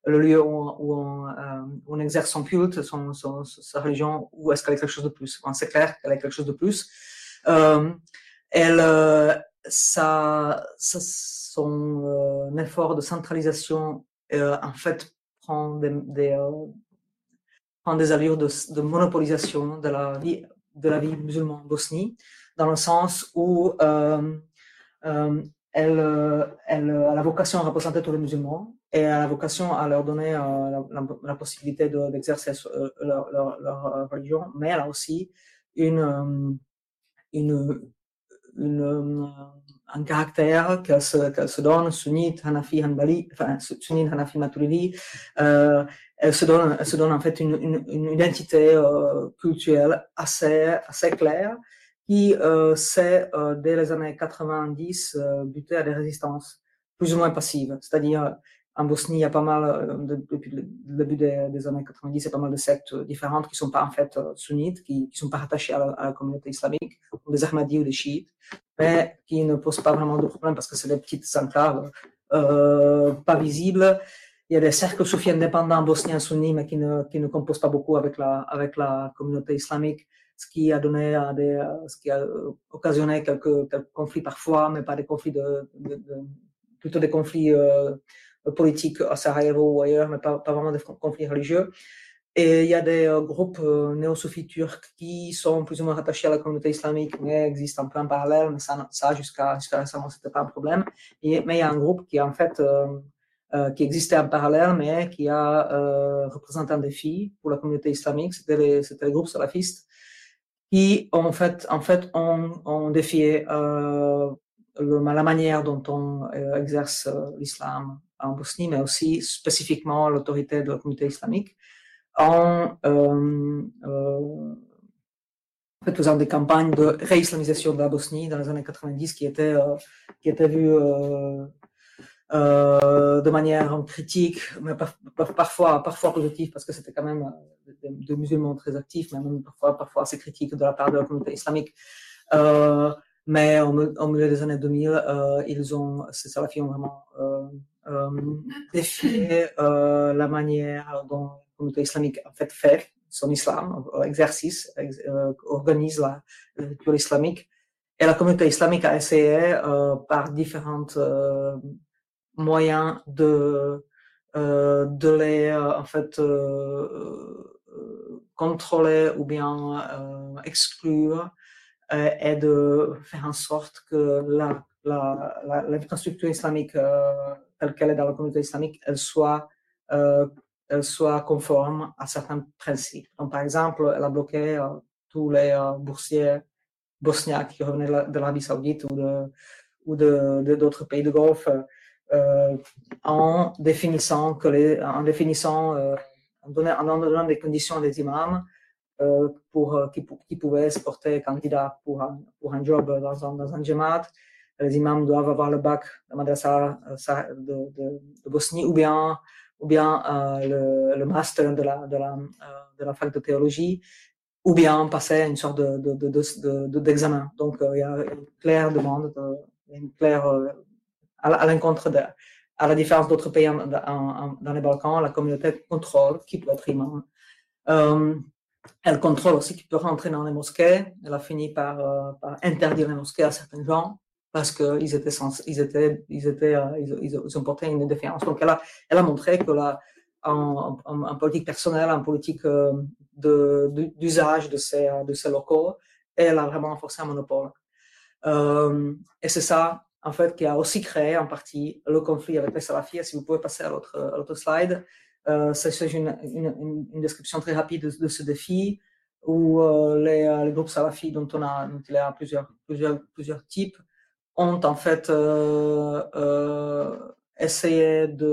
le lieu où, où, on, euh, on, exerce son culte, son, son, sa religion, ou est-ce qu'elle est quelque chose de plus? Bon, C'est clair qu'elle est quelque chose de plus. Euh, elle, euh, ça, ça, son effort de centralisation, en fait, prend des, des prend des allures de, de, monopolisation de la vie de la vie musulmane en Bosnie, dans le sens où euh, euh, elle, elle, a la vocation à représenter tous les musulmans et la vocation à leur donner euh, la, possibilité d'exercer de, euh, leur, religion, mais elle a aussi euh, une, une, un caractère qu'elle se, qu se, donne, sunnite, Hanafi, Hanbali, enfin, sunnite, Hanafi, Maturidi, euh, elle se donne, elle se donne en fait une, une, une identité euh, culturelle assez, assez claire qui euh, s'est, euh, dès les années 90, euh, buté à des résistances plus ou moins passives. C'est-à-dire, en Bosnie, il y a pas mal, euh, de, depuis le début des, années 90, il y a pas mal de sectes différentes qui sont pas en fait euh, sunnites, qui ne sont pas rattachées à la, communauté islamique, comme des Ahmadis ou des chiites, mais qui ne posent pas vraiment de problème parce que c'est des petites enclaves pas visibles. Il y a des cercles soufis indépendants bosniens sunnis, mais qui ne, qui ne composent pas beaucoup avec la, avec la communauté islamique, ce qui a donné ce qui a occasionné quelques, conflits parfois, mais pas des conflits de, plutôt des conflits euh, politiques à Sarajevo ou ailleurs, mais pas, vraiment des conflits religieux. Et il y a des euh, groupes euh, néo-soufis turcs qui sont plus ou moins rattachés à la communauté islamique, mais existent un peu en parallèle, mais ça, ça jusqu'à jusqu récemment, c'était pas un problème. Mais il y a un groupe qui, en fait, euh, euh, qui existait en parallèle, mais qui a représenté un défi pour la communauté islamique. C'était les groupes salafistes qui, en fait, en fait, ont, défié le, la manière dont on euh, exerce euh, l'islam en Bosnie, mais aussi spécifiquement l'autorité de la communauté islamique, en faisant des campagnes de réislamisation de la Bosnie dans les années 90 qui étaient, euh, qui étaient vues euh, euh, de manière critique, mais parfois, parfois positive, parce que c'était quand même des, musulmans très actifs, mais même parfois, parfois assez critiques de la part de la communauté islamique. Mais au, milieu des années 2000, ils ont, ces salafis ont vraiment défié la manière dont la communauté islamique en fait fait son islam, exercice, euh, organise la, culture islamique. Et la communauté islamique a essayé euh, par différents euh, moyens de, de les en fait contrôler ou bien exclure et de faire en sorte que l'infrastructure la, islamique telle qu'elle est dans la communauté islamique, elle soit soit conforme à certains principes. Donc, par exemple, elle a bloqué euh, tous les euh, boursiers bosniaques qui revenaient de l'Arabie saoudite ou de ou de d'autres pays de Golfe euh, en définissant que les en définissant en, donnant, en donnant des conditions à des imams pour qui, qui, pouvaient se porter candidat pour un, job dans un, dans un. Les imams doivent avoir le bac de madrasa de, de, Bosnie ou bien ou bien euh, le, master de la, de, la, euh, fac de théologie, ou bien passer une sorte d'examen. De, de, Donc, euh, il y a une claire demande, une claire, à, l'encontre de, à la différence d'autres pays dans les Balkans, la communauté contrôle qui peut être imam. Elle contrôle aussi qui peut rentrer dans les mosquées. Elle a fini par, par interdire les mosquées à certains gens parce qu'ils étaient, ils étaient, ils étaient, euh, ils, ils, ont porté une défiance. Donc, elle a, elle a montré que là, en, politique personnelle, en politique euh, d'usage de, de, ces, locaux, elle a vraiment renforcé un monopole. Euh, et c'est ça, en fait, qui a aussi créé en partie le conflit avec les salafis. Si vous pouvez passer à l'autre slide, euh, c'est une, une, une, description très rapide de, ce défi où euh, les, les, groupes salafis dont on a, dont il y a plusieurs, plusieurs, plusieurs types, ont en fait euh, euh, essayé de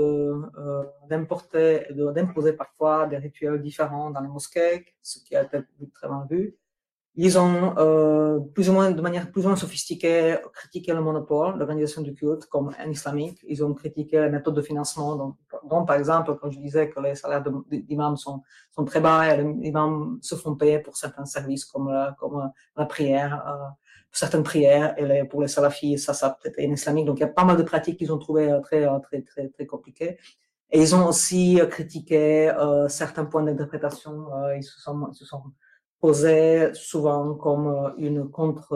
euh, d'importer d'imposer parfois des rituels différents dans les mosquées, ce qui a été très mal vu. Ils ont euh, plus ou moins, de manière plus ou moins sophistiquée, critiqué le monopole, l'organisation du culte comme un islamique. Ils ont critiqué les méthodes de financement, donc, donc par exemple, quand je disais que les salaires d'imams sont, sont très bas et les imams se font payer pour certains services comme la, comme la prière, euh, certaines prières, et les, pour les salafis, ça, ça peut-être un islamique. Donc, il y a pas mal de pratiques qu'ils ont trouvées euh, très, euh, très, très, très compliquées. Et ils ont aussi euh, critiqué euh, certains points d'interprétation. Ils se sont, ils se sont posés souvent comme une contre,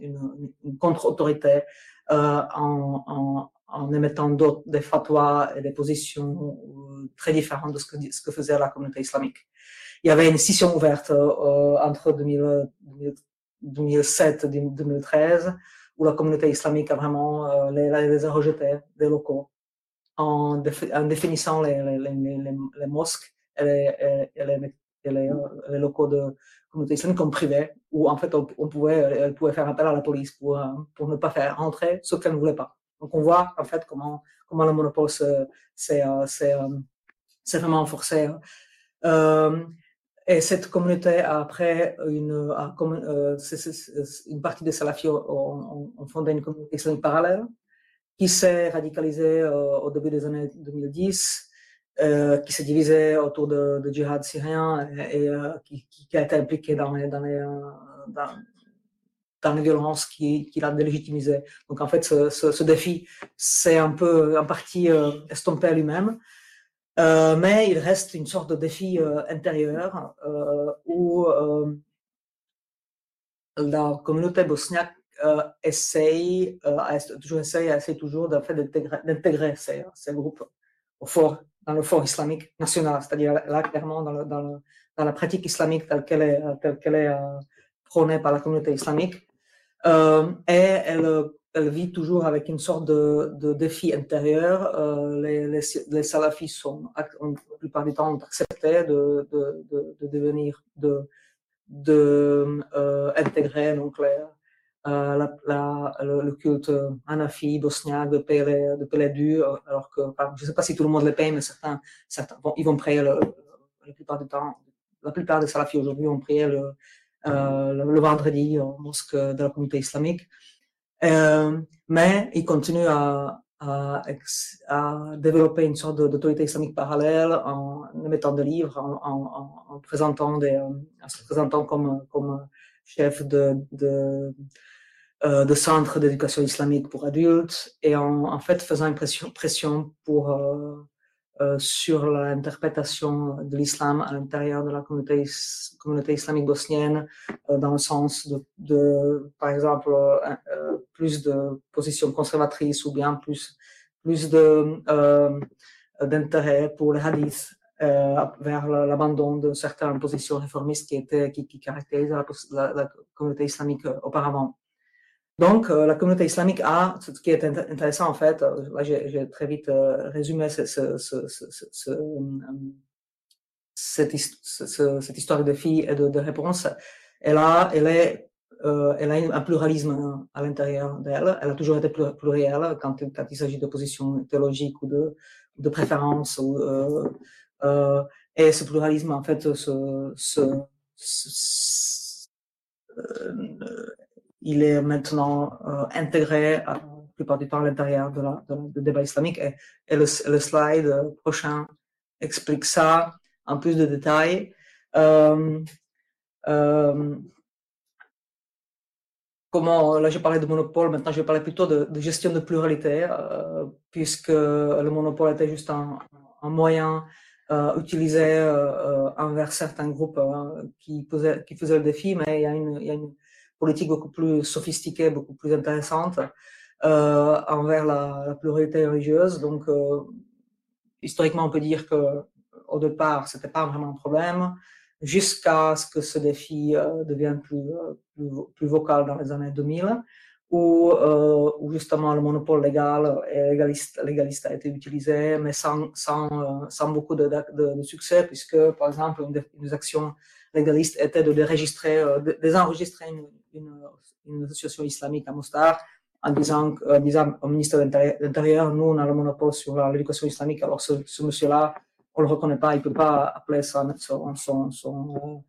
une, une contre-autorité en, en, en émettant d'autres, des fatwas et des positions très différentes de ce que, ce que faisait la communauté islamique. Il y avait une scission ouverte entre 2000, 2007-2013, où la communauté islamique a vraiment euh, les, les a rejetés des locaux en, en définissant les, les, les, mosques et les, et les, les, locaux de communauté islamique comme privés, où en fait on, pouvait, elle pouvait faire appel à la police pour, euh, pour ne pas faire rentrer ce qu'elle ne voulait pas. Donc on voit en fait comment, comment le monopole s'est euh, vraiment renforcé. Euh, et cette communauté, après, une, euh, une partie des salafis ont, fondé une communauté islamique parallèle qui s'est radicalisée euh, au début des années 2010, euh, qui s'est divisée autour de, djihad syrien et, euh, qui, a été impliquée dans les, dans les, euh, dans, les violences qui, qui l'a délégitimisé. Donc en fait, ce, défi s'est un peu en partie estompé à lui-même. Euh, mais il reste une sorte de défi euh, intérieur euh, où la communauté bosniaque essaye, toujours essaye, essaye toujours d'intégrer ces, ces, groupes au fort, dans le fort islamique national, c'est-à-dire là clairement dans, la pratique islamique telle qu'elle est, qu'elle est prônée par la communauté islamique. et elle vit toujours avec une sorte de, défi intérieur. Euh, les, les, salafis sont, la plupart du temps, acceptés de, de, de, de devenir, de, de euh, intégrer donc euh, la, le, culte hanafi bosniaque de payer de du, alors que je ne sais pas si tout le monde les paye, mais certains, certains ils vont prier le, la plupart du temps. La plupart des salafis aujourd'hui ont prié le, le, vendredi au mosque de la communauté islamique. mais il continue à, à, développer une sorte d'autorité islamique parallèle en mettant des livres, en, en, en présentant des, se présentant comme, comme chef de, euh, de centre d'éducation islamique pour adultes et en, en fait faisant une pression, pression pour euh, euh, sur l'interprétation de l'islam à l'intérieur de la communauté, islamique bosnienne, euh, dans le sens de, de par exemple, euh, plus de positions conservatrices ou bien plus, plus de, d'intérêt pour les hadiths vers l'abandon de certaines positions réformistes qui, étaient, qui, qui caractérisaient la, la, communauté islamique auparavant. Donc, euh, la communauté islamique a, ce qui est intéressant en fait, euh, là j'ai très vite euh, résumé ce, ce, ce, cette, cette, histoire de filles et de, de réponses. Elle a, elle est, elle a un pluralisme à l'intérieur d'elle. Elle a toujours été plurielle quand, il s'agit de positions théologiques ou de, de préférences. Ou, et ce pluralisme en fait se, se, il est maintenant euh, intégré à la plupart du temps à l'intérieur de débat islamique. Et, le, slide prochain explique ça en plus de détails. Euh, euh, comment, là je parlais de monopole, maintenant je vais parler plutôt de, gestion de pluralité, euh, puisque le monopole était juste un, moyen euh, utilisé euh, envers certains groupes qui, posaient, qui faisaient le défi, mais il y a une politique beaucoup plus sophistiquée, beaucoup plus intéressante euh, envers la, pluralité religieuse. Donc, euh, historiquement, on peut dire que au départ, c'était pas vraiment un problème, jusqu'à ce que ce défi euh, devienne plus, plus, vocal dans les années 2000, où, justement le monopole légal et légaliste, légaliste a été utilisé, mais sans, sans, sans beaucoup de, succès, puisque, par exemple, une des actions légaliste était de déregistrer, de désenregistrer une, une, association islamique à Mostar en disant, en disant au ministre de l'Intérieur, nous, on a le monopole sur l'éducation islamique, alors ce, monsieur-là, on le reconnaît pas, il peut pas appeler ça son, son, son,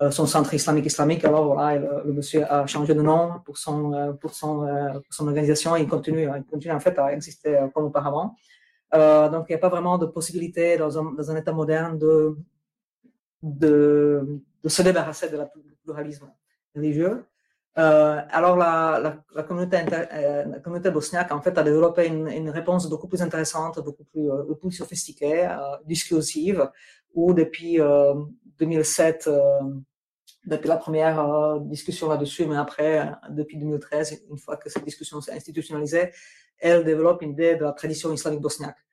euh, son centre islamique islamique. Alors voilà, le, monsieur a changé de nom pour son, euh, pour son, pour son organisation et il continue, il continue en fait à exister comme auparavant. Euh, donc, il n'y a pas vraiment de possibilité dans un, dans un État moderne de, de, de se débarrasser de la pluralisme religieux. Euh, alors la, la, la, communauté euh, la communauté bosniaque en fait a développé une, une réponse beaucoup plus intéressante, beaucoup plus, euh, beaucoup plus sophistiquée, euh, discursive, où depuis 2007, depuis la première discussion là-dessus, mais après depuis 2013, une fois que cette discussion s'est institutionnalisée, elle développe une idée de la tradition islamique bosniaque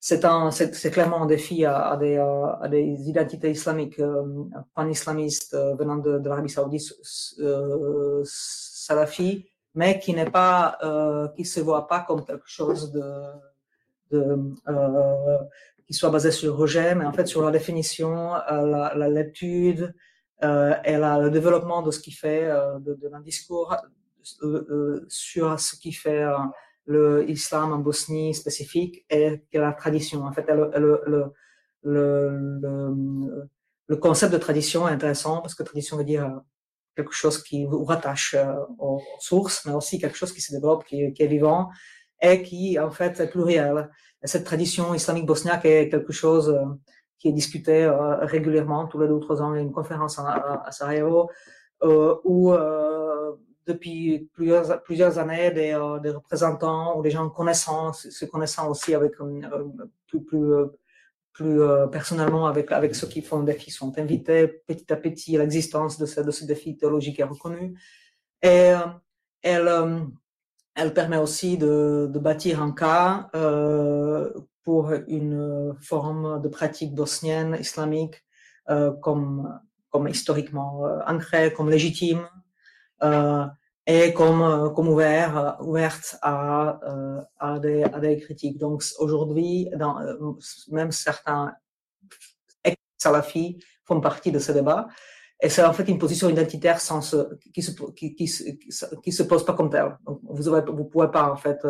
c'est un, c'est, clairement un défi à, à, des, à des identités islamiques euh, pan-islamistes euh, venant de, de l'Arabie Saoudite, euh, salafi, mais qui n'est pas, euh, qui se voit pas comme quelque chose de, de euh, qui soit basé sur le rejet, mais en fait sur la définition, la, la l'étude et la, le développement de ce qui fait de, de d'un discours sur ce qui fait l'islam en Bosnie spécifique et que la tradition. En fait, le, le, le, le, concept de tradition est intéressant parce que tradition veut dire quelque chose qui vous rattache euh, aux sources, mais aussi quelque chose qui se développe, qui, est vivant et qui, en fait, est pluriel. Et cette tradition islamique bosniaque est quelque chose euh, qui est discuté euh, régulièrement, tous les deux ou trois ans. Il y a une conférence à Sarajevo où depuis plusieurs, années des, euh, des, représentants ou des gens connaissant, se connaissant aussi avec euh, plus, euh, personnellement avec, ceux qui font le défi sont invités petit à petit l'existence de ce, de ce défi théologique est reconnu. Et elle, permet aussi de, bâtir un cas pour une forme de pratique bosnienne islamique comme, historiquement ancrée, comme légitime, et comme, euh, euh, ouverte à, euh, à, des, critiques. Donc aujourd'hui, même certains ex-salafis font partie de ce débat. Et c'est en fait une position identitaire qui, se, se pose pas comme telle. Vous ne vous pouvez pas en fait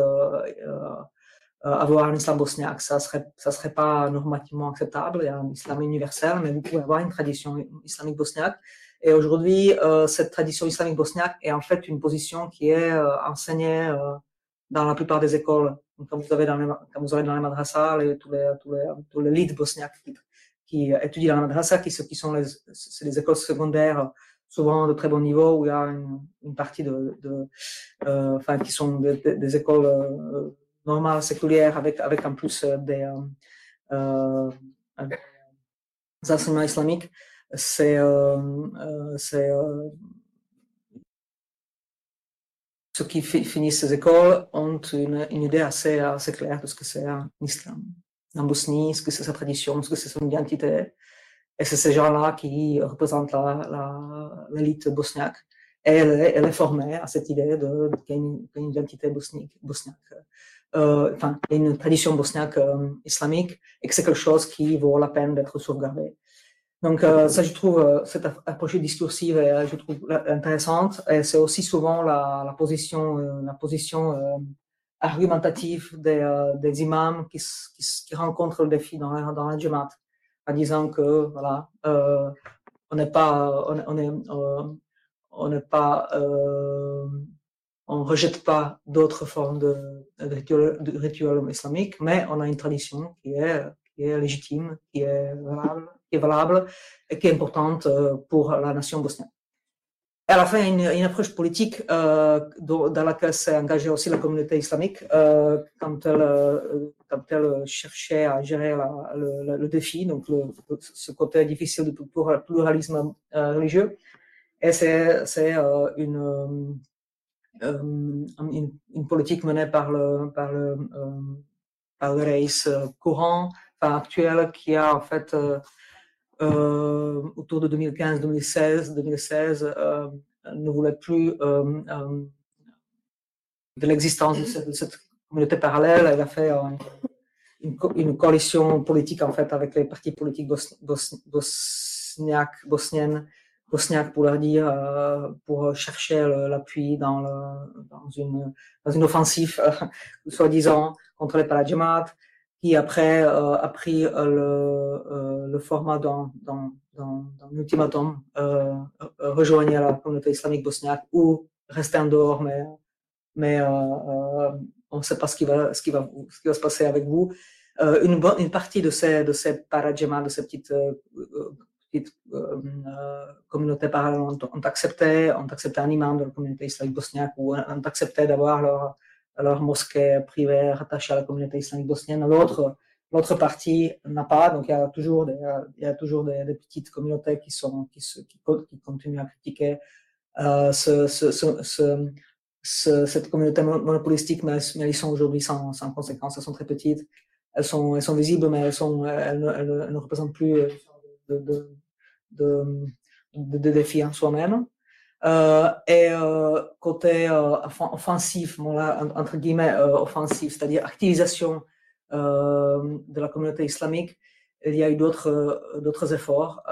avoir un islam bosniaque. Ça serait, ça serait pas normativement acceptable. Il y a un islam universel, mais vous pouvez avoir une tradition islamique bosniaque Et aujourd'hui, cette tradition islamique bosniaque est en fait une position qui est enseignée dans la plupart des écoles. Donc, quand vous avez dans les, vous avez dans les madrasas, les, tous les, tous les, tous les leads bosniaques qui, qui étudient dans la madrasa, qui, qui sont les, les écoles secondaires, souvent de très bon niveau, où il y a une, partie de, euh, enfin, qui sont des, écoles euh, normales, séculières, avec, avec en plus euh, euh, des enseignements islamiques. C'est, euh, c'est ceux qui finissent ces écoles ont une, idée assez, assez claire de ce que c'est un islam en Bosnie, ce que c'est sa tradition, ce que c'est son identité. Et c'est ces gens-là qui représentent l'élite bosniaque. Et elle, elle, est formée à cette idée qu'il y a une, identité bosniaque, bosniaque. Euh, enfin, une tradition bosniaque euh, islamique et que c'est quelque chose qui vaut la peine d'être sauvegardé. Donc euh, ça, je trouve euh, cette approche discursive, euh, je trouve intéressante. Et c'est aussi souvent la, la position, la position argumentative des, des imams qui, qui, qui, rencontrent le défi dans la, dans la Jamaat, en disant que voilà, on n'est pas, on, on est, on pas, on rejette pas d'autres formes de, de, rituel, de rituel islamique, mais on a une tradition qui est, qui est légitime, qui est valable qui est valable et qui est importante euh, pour la nation bosnienne. Et à la fin, une, approche politique euh, dans, laquelle s'est engagée aussi la communauté islamique euh, quand, elle, cherchait à gérer le, défi, donc ce côté difficile du pluralisme religieux. Et c'est, une, politique menée par le, par le, par le race courant, enfin, actuel, qui a en fait autour de 2015, 2016, 2016, euh, ne voulait plus euh, euh, de l'existence de, cette communauté parallèle. Elle a fait une, coalition politique en fait avec les partis politiques bos, bos, bosniaques, bosniennes, bosniaques pour euh, chercher l'appui dans, une, offensive, soi-disant, contre les Paladjamat qui après euh, a pris euh, le, euh, le, format dans, dans, dans l'ultimatum, euh, rejoignez la communauté islamique bosniaque ou rester en dehors, mais, mais on ne sait pas ce qui, va, ce, qui va, ce qui va se passer avec vous. une, une partie de ces, de ces de ces petites, petites communautés parallèles ont, ont, accepté, ont accepté un imam de la communauté islamique bosniaque ou ont accepté d'avoir leur leur mosquée privée rattachée à la communauté islamique bosnienne. L'autre, l'autre partie n'a pas, donc il y a toujours des, il y a toujours des, petites communautés qui sont, qui, qui, continuent à critiquer euh, ce, ce, ce, ce, cette communauté monopolistique, mais, ils sont aujourd'hui sans, sans conséquence, elles sont très petites, elles sont, elles sont visibles, mais elles, sont, elles, ne, elles, représentent plus de, de, de, de défis en soi-même. Euh, et euh, côté euh, offensif, entre guillemets offensif, c'est-à-dire activisation de la communauté islamique, il y a eu d'autres d'autres efforts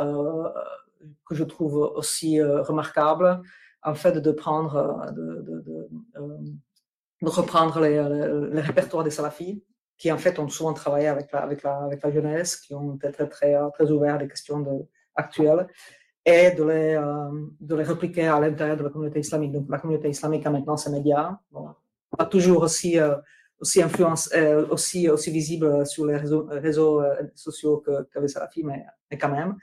que je trouve aussi remarquables, en fait de prendre de, de, de, de reprendre les, répertoires des salafis qui en fait ont souvent travaillé avec la, jeunesse, qui ont été très, très, très ouverts à des questions actuelles et de les, euh, de les répliquer à l'intérieur de la communauté islamique. Donc la communauté islamique a maintenant ses médias, bon, pas toujours aussi, euh, aussi, influence, euh, aussi, aussi visible sur les réseaux, réseaux euh, sociaux que les salafis, mais, mais, quand même.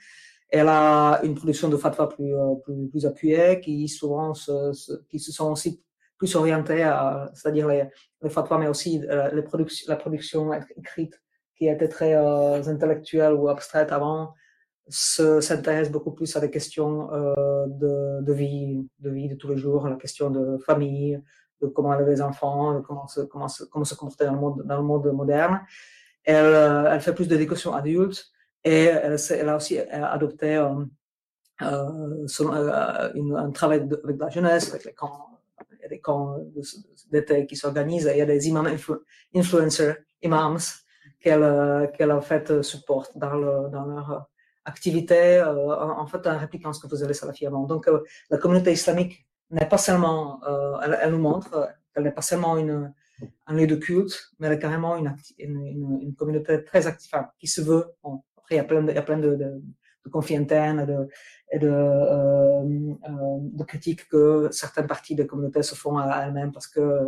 Elle a une production de fatwa plus, euh, plus, plus appuyée, qui souvent se, qui se sont aussi plus orientés à, c'est-à-dire les, les fatwas, mais aussi les produc la production écrite qui était très intellectuelle ou abstraite avant, s'intéresse beaucoup plus à des questions euh, de, de, vie, de vie de tous les jours, la question de famille, de comment élever les enfants, de comment se, comment se, comment se comporter dans le monde, dans le monde moderne. Elle, euh, elle fait plus d'éducation adulte et elle, elle, a aussi adopté euh, une, un travail de, avec la jeunesse, avec les camps, il camps d'été qui s'organisent, il y a des imams influ, influencers, imams, qu'elle qu'elle en fait supporte dans, dans leur activité, euh, en, fait, en répliquant ce que faisaient les salafis avant. Donc, euh, la communauté islamique n'est pas seulement, euh, elle, elle, nous montre qu'elle n'est pas seulement une, un lieu de culte, mais elle est carrément une, communauté très active, qui se veut. Après, il y a plein de, il y a plein de, de, de conflits internes et de, et de, de critiques que certaines parties des communautés se font à elles-mêmes parce que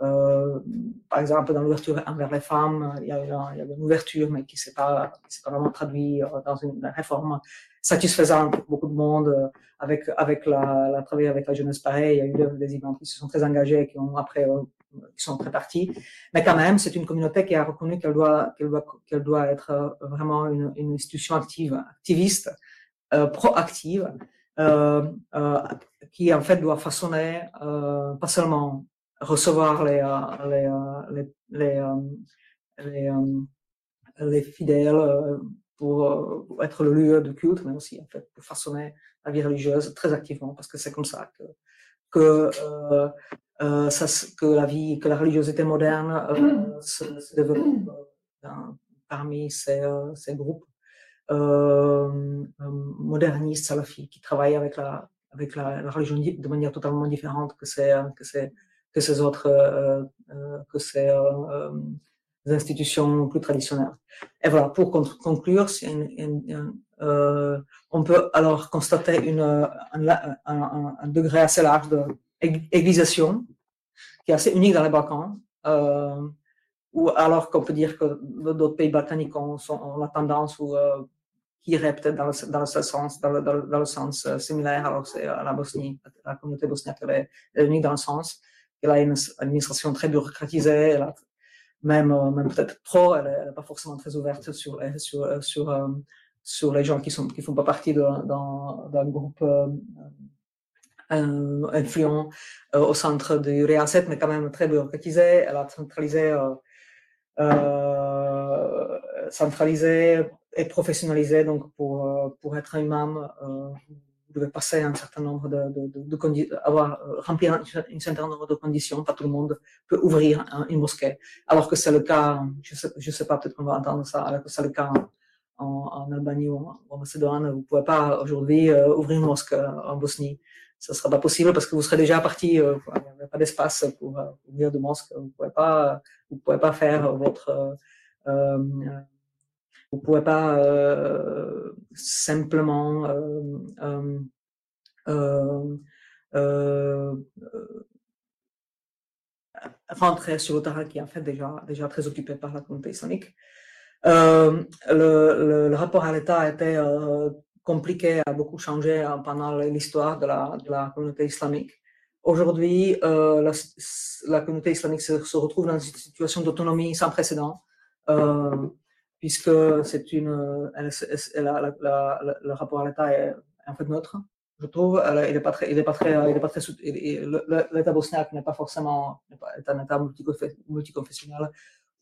par exemple, dans l'ouverture envers les femmes, il y a, il une ouverture, mais qui ne s'est pas, pas vraiment traduit dans une réforme satisfaisante pour beaucoup de monde. Avec, avec la, la travail avec la jeunesse, pareil, il y a eu des imams qui se sont très engagés, qui ont après qui sont très partis. Mais quand même, c'est une communauté qui a reconnu qu'elle doit, qu'elle doit, qu'elle doit être euh, vraiment une, une institution active, activiste, euh, proactive, euh, euh, qui en fait doit façonner euh, pas seulement recevoir les, les, les, les, les fidèles pour, être le lieu de culte, mais aussi en fait pour façonner la vie religieuse très activement, parce que c'est comme ça que, que euh, ça, que la vie, que la religiosité moderne euh, [clears throat] se, se, développe dans, parmi ces, ces groupes euh, modernistes salafis qui travaillent avec la avec la, la, religion de manière totalement différente que ces que ces que ces autres euh, euh, que ces euh, institutions plus traditionnelles. Et voilà, pour conclure, on peut alors constater une, un, degré assez large d'églisation, qui est assez unique dans les Balkans, euh, ou alors qu'on peut dire que d'autres pays balkaniques ont, la tendance ou euh, qui peut-être dans dans le sens, dans le, dans le, sens similaire. Alors c'est la Bosnie, la communauté bosniaque est unique dans le sens elle a une administration très bureaucratisée, même, euh, même peut-être trop, elle n'est pas forcément très ouverte sur euh, euh, les gens qui qui font pas partie d'un groupe influent au centre du Real 7, mais quand même très bureaucratisé. Elle a centralisé, et professionnalisé donc pour, pour être imam devez passer un certain nombre de, de, de, de avoir euh, remplir un, certain nombre de conditions. Pas tout le monde peut ouvrir une mosquée, alors que c'est le cas. Je sais, je sais pas, peut-être qu'on va entendre ça, alors que c'est le cas en, en, Albanie ou en, Macédoine. Vous pouvez pas aujourd'hui euh, ouvrir une mosquée en Bosnie. Ce sera pas possible parce que vous serez déjà parti. Euh, il n'y a pas d'espace pour, ouvrir de mosquée. Vous pouvez pas, vous pouvez pas faire votre vous pouvez pas euh, simplement euh, euh, rentrer sur le terrain qui est en fait déjà, déjà très occupé par la communauté islamique. Le, rapport à l'État a été compliqué, a beaucoup changé pendant l'histoire de la, communauté islamique. Aujourd'hui, la, communauté islamique se, retrouve dans une situation d'autonomie sans précédent. Puisque c'est une, elle, elle, le rapport à l'État est en fait neutre, je trouve. il n'est pas très, il est pas très, il est pas très, l'État bosniaque n'est pas forcément un État multiconfessionnel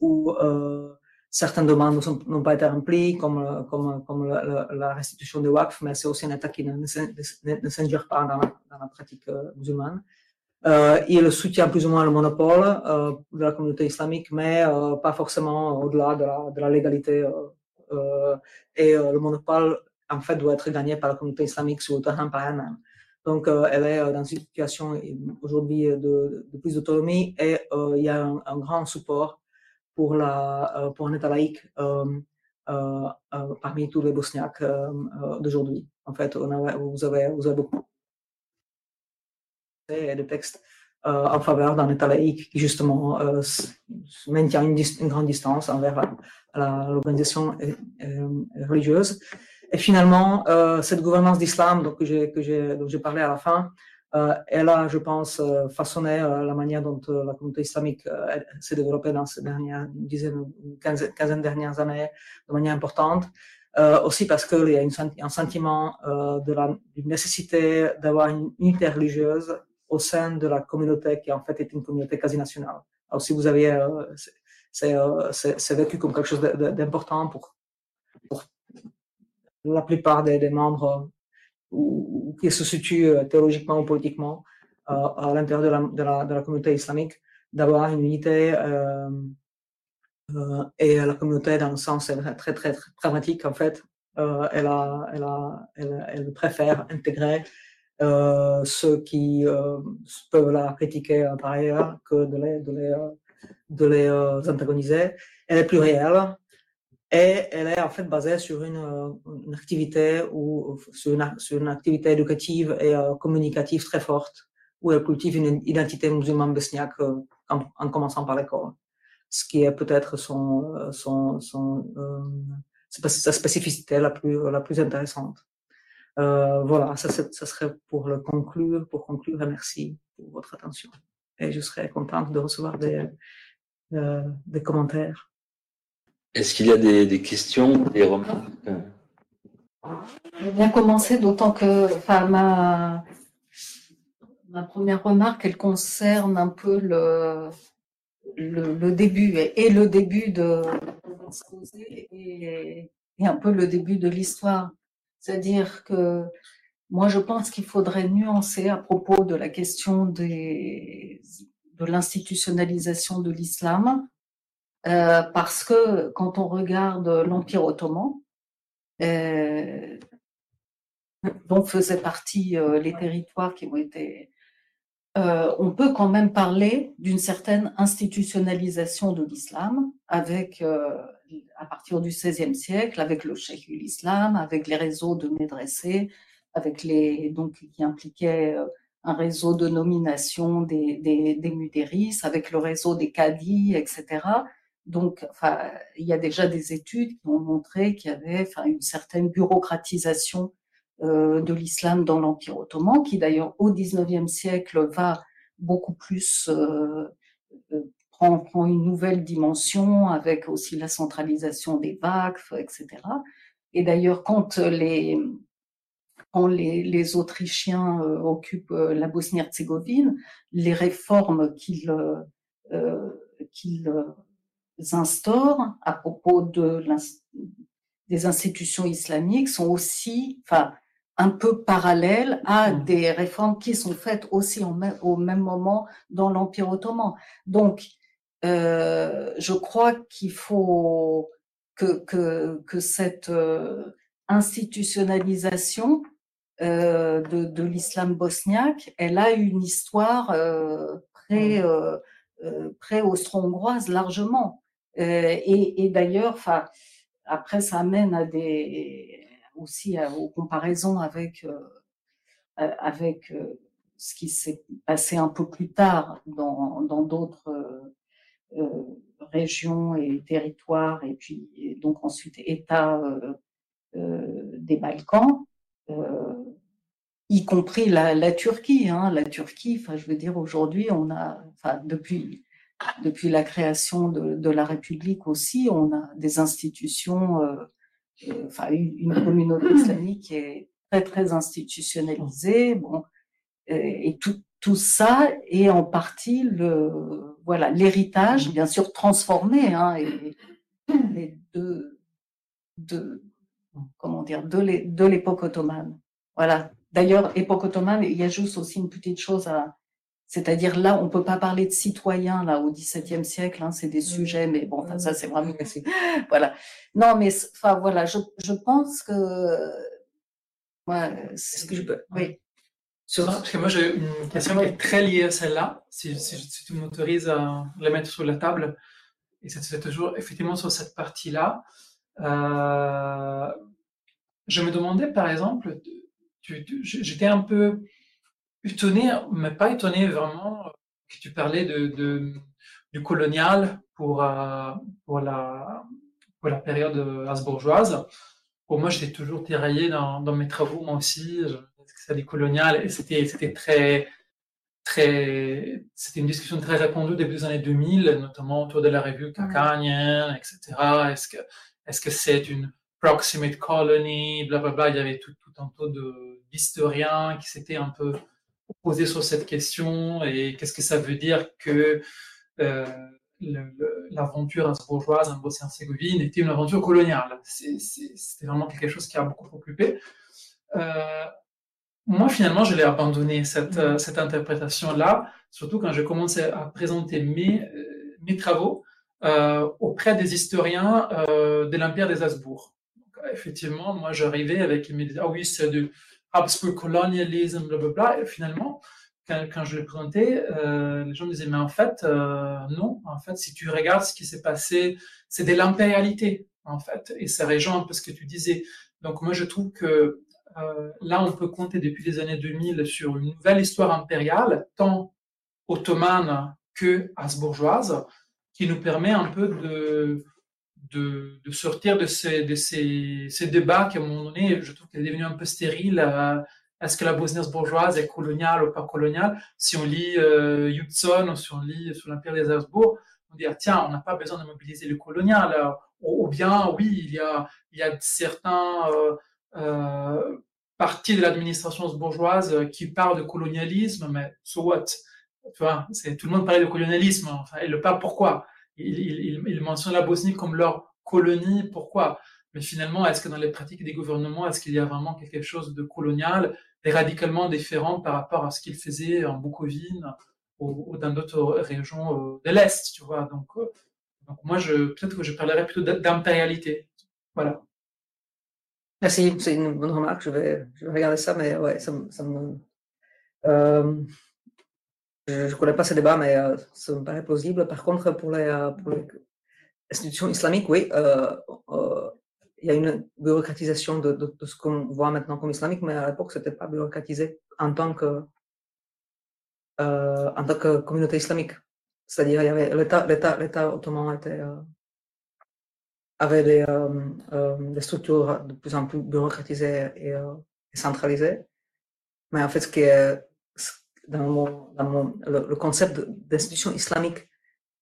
où euh, certaines demandes n'ont pas été remplies, comme, comme, comme la, restitution des WACF, mais c'est aussi un État qui ne, ne, s'ingère pas dans la, dans la pratique euh, musulmane. Euh, il soutient plus ou moins le monopole euh, de la communauté islamique, mais euh, pas forcément au-delà de la, légalité. Et le monopole, en fait, doit être gagné par la communauté islamique sur le terrain par elle-même. Donc, elle est dans une situation aujourd'hui de, plus d'autonomie et il y a un, grand support pour, la, pour un État laïque parmi tous les Bosniaques d'aujourd'hui. En fait, vous, avez, vous avez beaucoup et des textes euh, en faveur d'un État laïque qui justement euh, maintient une, une, grande distance envers l'organisation euh, religieuse. Et finalement, cette gouvernance d'islam donc, que j'ai parlé à la fin, elle a, je pense, façonné la manière dont la communauté islamique s'est développée dans ces dernières quinzaine, quinzaine dernières années de manière importante. Aussi parce qu'il y a une, un sentiment euh, de la nécessité d'avoir une unité religieuse au sein de la communauté qui en fait est une communauté quasi nationale. Alors si vous avez, euh, euh, c'est vécu comme quelque chose d'important pour, pour, la plupart des, membres ou, qui se situent euh, théologiquement ou politiquement à l'intérieur de la, de, la, communauté islamique, d'avoir une unité euh, euh, et la communauté dans le sens très très, très pragmatique en fait, euh, elle, a, elle, a, elle, préfère intégrer euh, ceux qui euh, peuvent la critiquer euh, par ailleurs que de les, de les, de les antagoniser. Elle est plus réelle. et elle est en fait basée sur une, une activité ou sur une, sur une, activité éducative et communicative très forte où elle cultive une identité musulmane bosniaque en, en, commençant par l'école, ce qui est peut-être son, son, son sa spécificité la plus, la plus intéressante. Euh, voilà, ça, ça, serait pour le conclure, pour conclure, merci pour votre attention. Et je serais contente de recevoir des, euh, des commentaires. Est-ce qu'il y a des, des, questions, des remarques? Je vais bien commencer, d'autant que enfin, ma, ma première remarque, elle concerne un peu le, le, le début et, le début de, de et, et un peu le début de l'histoire. C'est-à-dire que moi, je pense qu'il faudrait nuancer à propos de la question de l'institutionnalisation de l'islam, euh, parce que quand on regarde l'Empire ottoman, euh, dont faisaient partie euh, les territoires qui ont été... On peut quand même parler d'une certaine institutionnalisation de l'islam avec à partir du XVIe siècle, avec le Cheikh l'Islam, avec les réseaux de médressés, avec les, donc, qui impliquaient euh, un réseau de nomination des, des, des mudéris, avec le réseau des cadis, etc. Donc, enfin, il y a déjà des études qui ont montré qu'il y avait enfin, une certaine bureaucratisation euh, de l'islam dans l'Empire ottoman, qui d'ailleurs au XIXe siècle va beaucoup plus euh, prend, prend, une nouvelle dimension avec aussi la centralisation des VACF, etc. Et d'ailleurs, quand les, quand les, les Autrichiens euh, occupent euh, la Bosnie-Herzégovine, les réformes qu'ils euh, qu'ils instaurent à propos de des institutions islamiques sont aussi, enfin, un peu parallèles à mmh. des réformes qui sont faites aussi au même moment dans l'Empire ottoman. Donc, euh, je crois qu'il faut que, que, que cette euh, institutionnalisation euh, de, de l'islam bosniaque, elle a une histoire euh, pré, mmh. euh, pré austro-hongroise largement. et, et d'ailleurs, enfin, après, ça amène à des aussi à, aux comparaisons avec avec ce qui s'est passé un peu plus tard dans dans d'autres régions et territoires, et puis donc ensuite État euh, euh, des Balkans, y compris la, Turquie. Hein. La Turquie, enfin, je veux dire, aujourd'hui, on a, enfin, depuis, depuis la création de, la République aussi, on a des institutions, euh, une, communauté islamique qui est très, très institutionnalisée. Bon, et, et tout, tout ça est en partie le voilà l'héritage, bien sûr transformé, hein, et, et de, de comment dire de l'époque ottomane. Voilà. D'ailleurs, époque ottomane, il y a juste aussi une petite chose à, c'est-à-dire là, on peut pas parler de citoyens là au XVIIe siècle, hein, c'est des sujets, mais bon, enfin, ça c'est vraiment voilà. Non, mais enfin voilà, je, je pense que ouais, est-ce que je peux oui. Parce que moi, j'ai une question qui est très liée à celle-là, si, tu m'autorises à la mettre sur la table. Et c'est toujours effectivement sur cette partie-là. Euh, je me demandais, par exemple, j'étais un peu étonné, mais pas étonné vraiment, que tu parlais de, du colonial pour, euh, pour, la, pour la période habsbourgeoise. Pour moi, j'étais toujours tiraillé dans mes travaux, moi aussi. Je, c'est coloniale, et c'était, c'était très, très, c'était une discussion très répandue début des années 2000, notamment autour de la revue Kakanien, etc. Est-ce que, est-ce que c'est une proximate colony, blablabla. Il y avait tout, tout un tas d'historiens qui s'étaient un peu opposés sur cette question et qu'est-ce que ça veut dire que euh, l'aventure bourgeoise en Bosnie-Herzégovine était une aventure coloniale? C'était vraiment quelque chose qui a beaucoup occupé. Euh, moi, finalement, je l'ai abandonné, cette, euh, cette interprétation-là, surtout quand j'ai commencé à présenter mes, euh, mes travaux euh, auprès des historiens euh, de l'Empire des Habsbourg. effectivement, moi, j'arrivais avec, ils me ah oui, c'est du Habsbourg colonialisme, blablabla. Et finalement, quand, quand je les présentais, euh, les gens me disaient, mais en fait, non, en fait, si tu regardes ce qui s'est passé, c'est de l'impérialité. en fait. Et ça rejoint un peu ce que tu disais. Donc moi, je trouve que euh, là, on peut compter depuis les années 2000 sur une nouvelle histoire impériale, tant ottomane que habsbourgeoise, qui nous permet un peu de, de, sortir de, ces, de ces, ces, débats qui, à un moment donné, je trouve qu'il est devenu un peu stérile. Euh, est-ce que la Bosnie bourgeoise est coloniale ou pas coloniale? Si on lit euh, ou si on lit sur l'Empire des Habsbourg, on dit, ah, tiens, on n'a pas besoin de mobiliser le colonial. Ou, bien, oui, il y a, il y a certains euh, euh, parties de l'administration bourgeoise qui parlent de colonialisme, mais so what? Tu vois, c'est, tout le monde parle de colonialisme. Enfin, il le parle pourquoi il, il, il, mentionne la Bosnie comme leur colonie, pourquoi? Mais finalement, est-ce que dans les pratiques des gouvernements, est-ce qu'il y a vraiment quelque chose de colonial et radicalement différent par rapport à ce qu'ils faisaient en Bukovine ou, dans d'autres régions euh, de l'Est, tu vois? Donc, euh, donc, moi, je, peut-être que je parlerais plutôt d'impérialité. Voilà. Merci, c'est une bonne remarque. Je vais, regarder ça, mais ouais, ça, me. Je ne connais pas ce débat, mais ça me paraît plausible. Par contre, pour les, institutions islamiques, oui, il y a une bureaucratisation de, ce qu'on voit maintenant comme islamique, mais à l'époque, ce n'était pas bureaucratisé en tant que, en tant que communauté islamique. C'est-à-dire, y avait l'État, l'État, l'État ottoman était, avait des, des, structures de plus en plus bureaucratisées et, et centralisées. Mais en fait, ce qui est dans, mon, dans mon, le, concept d'institution islamique.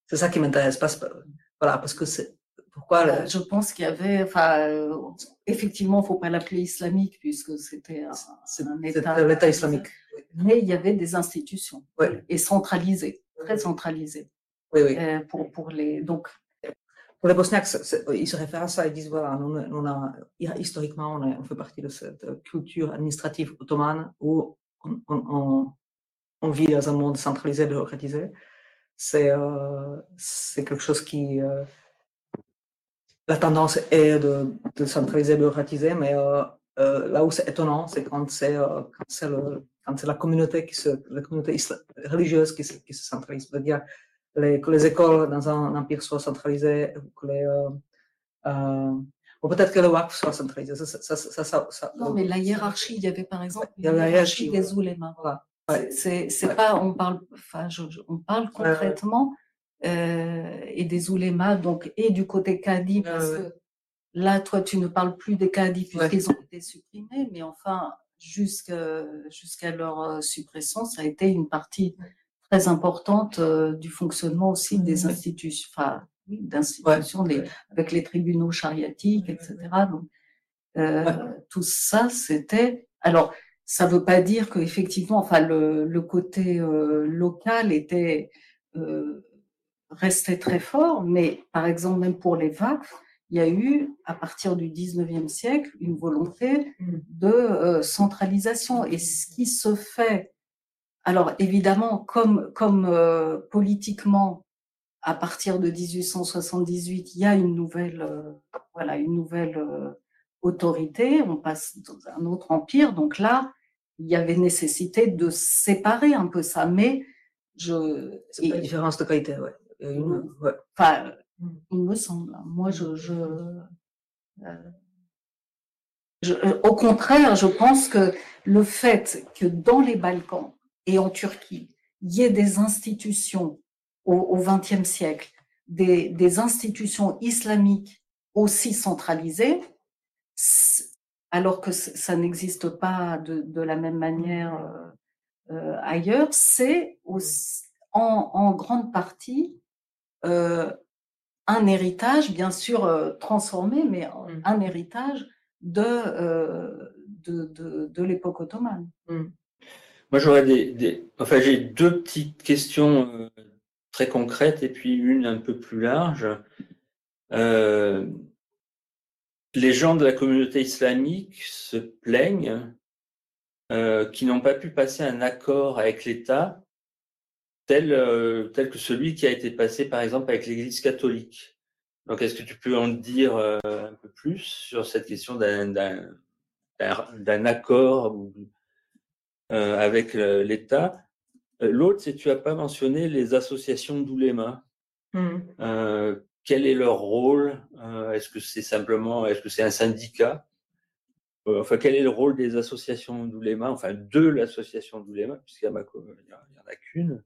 C'est ça qui m'intéresse. Parce, voilà, parce que c'est pourquoi. Euh, je pense qu'il y avait, enfin, euh, effectivement, faut pas l'appeler islamique puisque c'était un, État. L'État islamique. Mais il y avait des institutions et centralisées, très centralisées. Oui, oui. Euh, pour, pour les donc. Pour les Bosniaques, ils se réfèrent à ça. Ils disent voilà, a, historiquement, on, fait partie de cette culture administrative ottomane où on, vit dans un monde centralisé, bureaucratisé. C'est euh, c'est quelque chose qui. Euh, la tendance est de, de centraliser, bureaucratiser, mais euh, là où c'est étonnant, c'est quand c'est la communauté qui se la communauté religieuse qui se, centralise. Les, que les écoles dans un, empire soient centralisées, que les ou peut-être que le WAC soit centralisé. Ça, ça, ça, non, mais la hiérarchie, il y avait par exemple la hiérarchie, des oulémas. Voilà. C'est, c'est pas, on parle, enfin, on parle concrètement euh, et des oulémas, donc et du côté Kadi, parce que là, toi, tu ne parles plus des Kadi puisqu'ils ont été supprimés, mais enfin, jusqu'à jusqu'à leur euh, suppression, ça a été une partie très importante euh, du fonctionnement aussi des institutions, enfin, oui, d'institutions, avec les tribunaux chariatiques, etc. Donc, euh, tout ça, c'était alors ça ne veut pas dire qu'effectivement, enfin, le, le côté euh, local était euh, restait très fort, mais par exemple, même pour les VAC, il y a eu, à partir du 19e siècle, une volonté mmh. de centralisation. Et ce qui se fait, alors évidemment, comme, comme politiquement, à partir de 1878, il y a une nouvelle, voilà, une nouvelle autorité, on passe dans un autre empire. Donc là, il y avait nécessité de séparer un peu ça, mais je. C'est une différence de qualité, ouais. Enfin, il me semble. Moi, je. je, euh, je euh, au contraire, je pense que le fait que dans les Balkans et en Turquie, il y ait des institutions au XXe siècle, des, des institutions islamiques aussi centralisées, alors que ça n'existe pas de, la même manière euh, euh, ailleurs, c'est en, grande partie euh, un héritage, bien sûr transformé, mais mmh. un héritage de, de, l'époque ottomane. Mmh. Moi, j'aurais des, enfin, j'ai deux petites questions très concrètes et puis une un peu plus large les gens de la communauté islamique se plaignent euh, qu'ils n'ont pas pu passer un accord avec l'État tel, euh, tel que celui qui a été passé par exemple avec l'Église catholique. Donc est-ce que tu peux en dire euh, un peu plus sur cette question d'un accord euh, avec l'État L'autre, c'est tu n'as pas mentionné les associations d'oulémas. Mmh. quel est leur rôle Est-ce que c'est simplement, est-ce que c'est un syndicat? Enfin, quel est le rôle des associations d'ouléma, enfin de l'association d'ouléma, puisqu'il n'y en a qu'une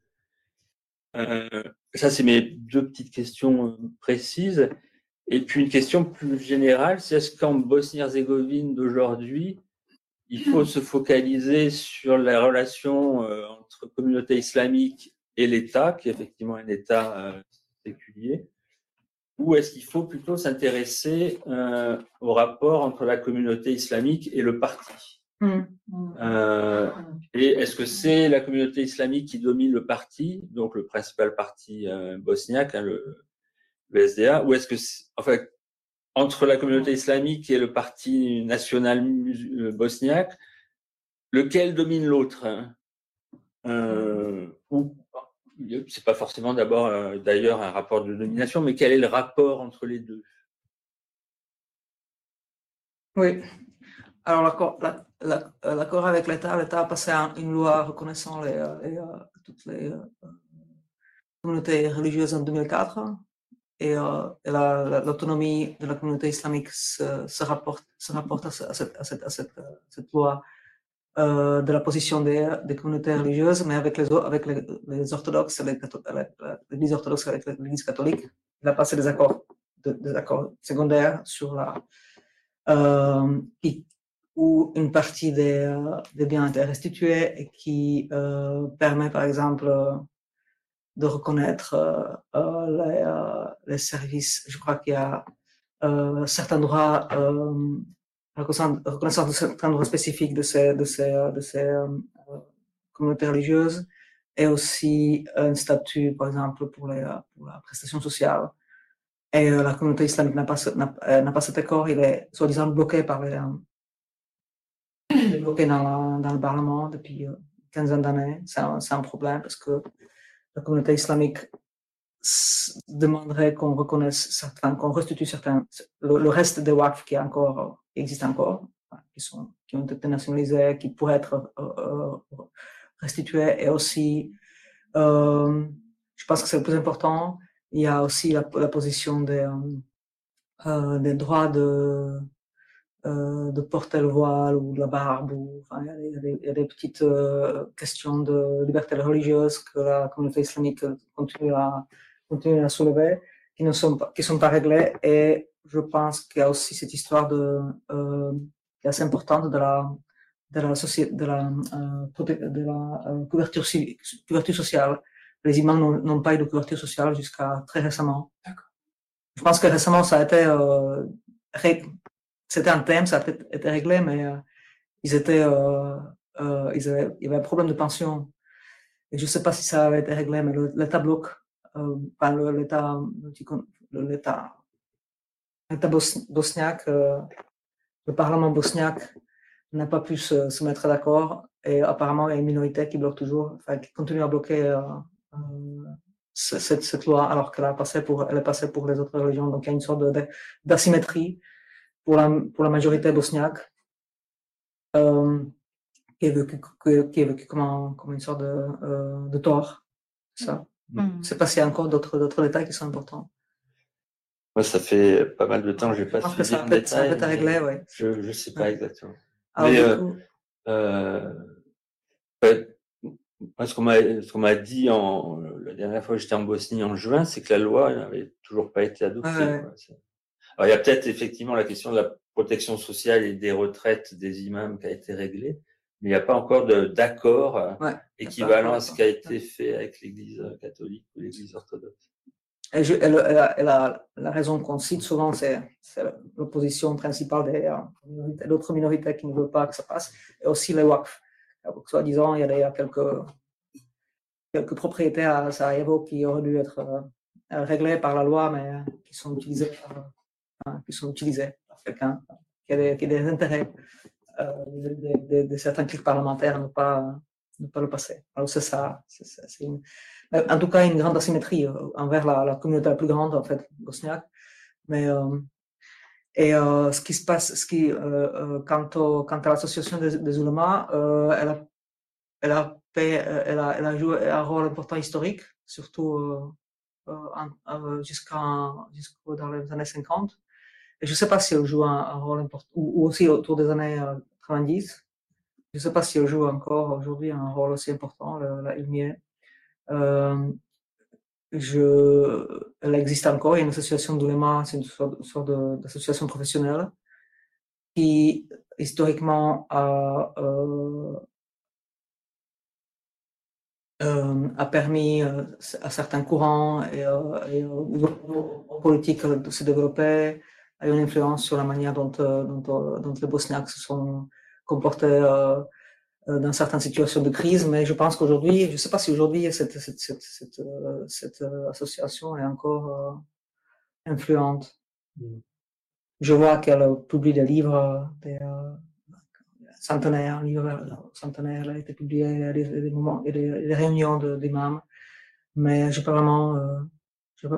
Ça, c'est mes deux petites questions précises. Et puis une question plus générale, c'est est-ce qu'en Bosnie-Herzégovine d'aujourd'hui, il faut se focaliser sur la relation euh, entre communauté islamique et l'État, qui est effectivement un État euh, séculier, ou est-ce qu'il faut plutôt s'intéresser euh, au rapport entre la communauté islamique et le parti? Mmh. Et est-ce que c'est la communauté islamique qui domine le parti, donc le principal parti bosniaque, hein, le, le SDA, ou est-ce que, enfin, entre la communauté islamique et le parti national euh, bosniaque, lequel domine l'autre hein? Euh, c'est pas forcément d'abord euh, d'ailleurs un rapport de domination, mais quel est le rapport entre les deux? Oui. Alors l'accord avec l'État, l'État a passé une loi reconnaissant toutes les communautés religieuses en 2004 et, euh, l'autonomie de la communauté islamique se, rapporte, se rapporte à, cette, à, cette, à, cette, cette, loi euh, de la position des, des, communautés religieuses, mais avec les, avec les, les orthodoxes, l'Église orthodoxe avec l'Église catholique, il a passé des accords, des accords secondaires sur la, euh, où une partie des, euh, des biens a été restituée et qui euh, permet, par exemple, de reconnaître euh, euh, euh, les, services. Je crois qu'il y a certains droits, reconnaissance de certains droits spécifiques de ces, de ces, de ces communautés religieuses et aussi un statut, par exemple, pour, la prestation sociale. Et la communauté islamique n'a pas, n'a, pas cet accord, il est soi-disant bloqué par les, bloqué dans, dans, le Parlement depuis une quinzaine d'années. C'est un, c'est un problème parce que la communauté islamique demanderait qu'on reconnaisse certains, qu'on restitue certains, le, reste des WAF qui, encore, existe encore, qui, sont, qui ont été nationalisés, qui pourraient être euh, euh, restitués, et aussi, euh, je pense que c'est le plus important, il y a aussi la, position des, des droits de, euh, de porter le voile ou la barbe. Ou, enfin, il, y a des, petites euh, questions de liberté religieuse que la communauté islamique continue à, continue à soulever, qui ne sont pas, qui sont pas réglées. Et je pense qu'il y a aussi cette histoire de, euh, qui est assez importante de la, de la, société, de la, de la couverture, couverture sociale. Les imams n'ont pas eu de couverture sociale jusqu'à très récemment. Je pense que récemment, ça a été euh, c'était un thème, ça a peut-être été réglé, mais euh, euh, euh, ils avaient, il y avait un problème de pension. Je ne sais pas si ça avait été réglé, mais l'État bloque, l'État, bosniaque, le Parlement bosniaque n'a pas pu se, mettre d'accord. Et apparemment, il y a une minorité qui bloque toujours, qui continue à bloquer cette, loi alors qu'elle est passée pour les autres religions. Donc, il y a une sorte d'asymétrie pour la, pour la majorité bosniaque, euh, qui, est vécu, qui est vécu comme, comme une sorte de, euh, de tort. Ça. Mm. C'est pas s'il y a encore d'autres, d'autres détails qui sont importants. Moi, ça fait pas mal de temps que je n'ai pas suivi ça détail. Ça peut régler, ouais. Je ne sais pas exactement. Alors, Mais, euh, euh, moi, ce qu'on m'a, ce qu'on m'a dit en, la dernière fois que j'étais en Bosnie en juin, c'est que la loi n'avait toujours pas été adoptée. Ouais. Alors, il y a peut-être effectivement la question de la protection sociale et des retraites des imams qui a été réglée, mais il n'y a pas encore d'accord euh, équivalent à ce qui a été fait avec l'Église catholique ou l'Église orthodoxe. Et je, elle, elle, a, la raison qu'on cite souvent, c'est l'opposition principale des euh, d'autres minorités qui ne veulent pas que ça passe, et aussi les WACF. Soit disant, il y a quelques, quelques propriétés à Sarajevo qui auraient dû être euh, réglées par la loi, mais qui sont utilisées Hein, qui sont utilisés par quelqu'un qui, a des intérêts euh, de, certains clics parlementaires ne pas, ne pas le passer. Alors c'est ça. une, en tout cas, une grande asymétrie euh, envers la, communauté la plus grande, en fait, bosniaque. Mais, euh, et euh, ce qui se passe, ce qui, euh, quant, à l'association des, des elle, a, joué un rôle important historique, surtout jusqu'au dans les années 50. Je ne sais pas si elle joue un, rôle important, ou, aussi autour des années 90. Je ne sais pas si elle joue encore aujourd'hui un rôle aussi important, la, la Euh, elle existe encore, il y a une association d'ouléma, c'est une sorte, d'association professionnelle qui historiquement a, euh, euh, a permis euh, à certains courants et, politiques de se développer, a eu une influence sur la manière dont, dont, dont les Bosniaques se sont comportés dans certaines situations de crise, mais je pense qu'aujourd'hui, je ne sais pas si aujourd'hui cette, cette, cette, cette, cette association est encore influente. Mm je vois qu'elle publie des livres, des euh, centenaires, livres centenaires, elle a été publié des, moments et des, réunions d'imams, mais j'ai pas vraiment, euh,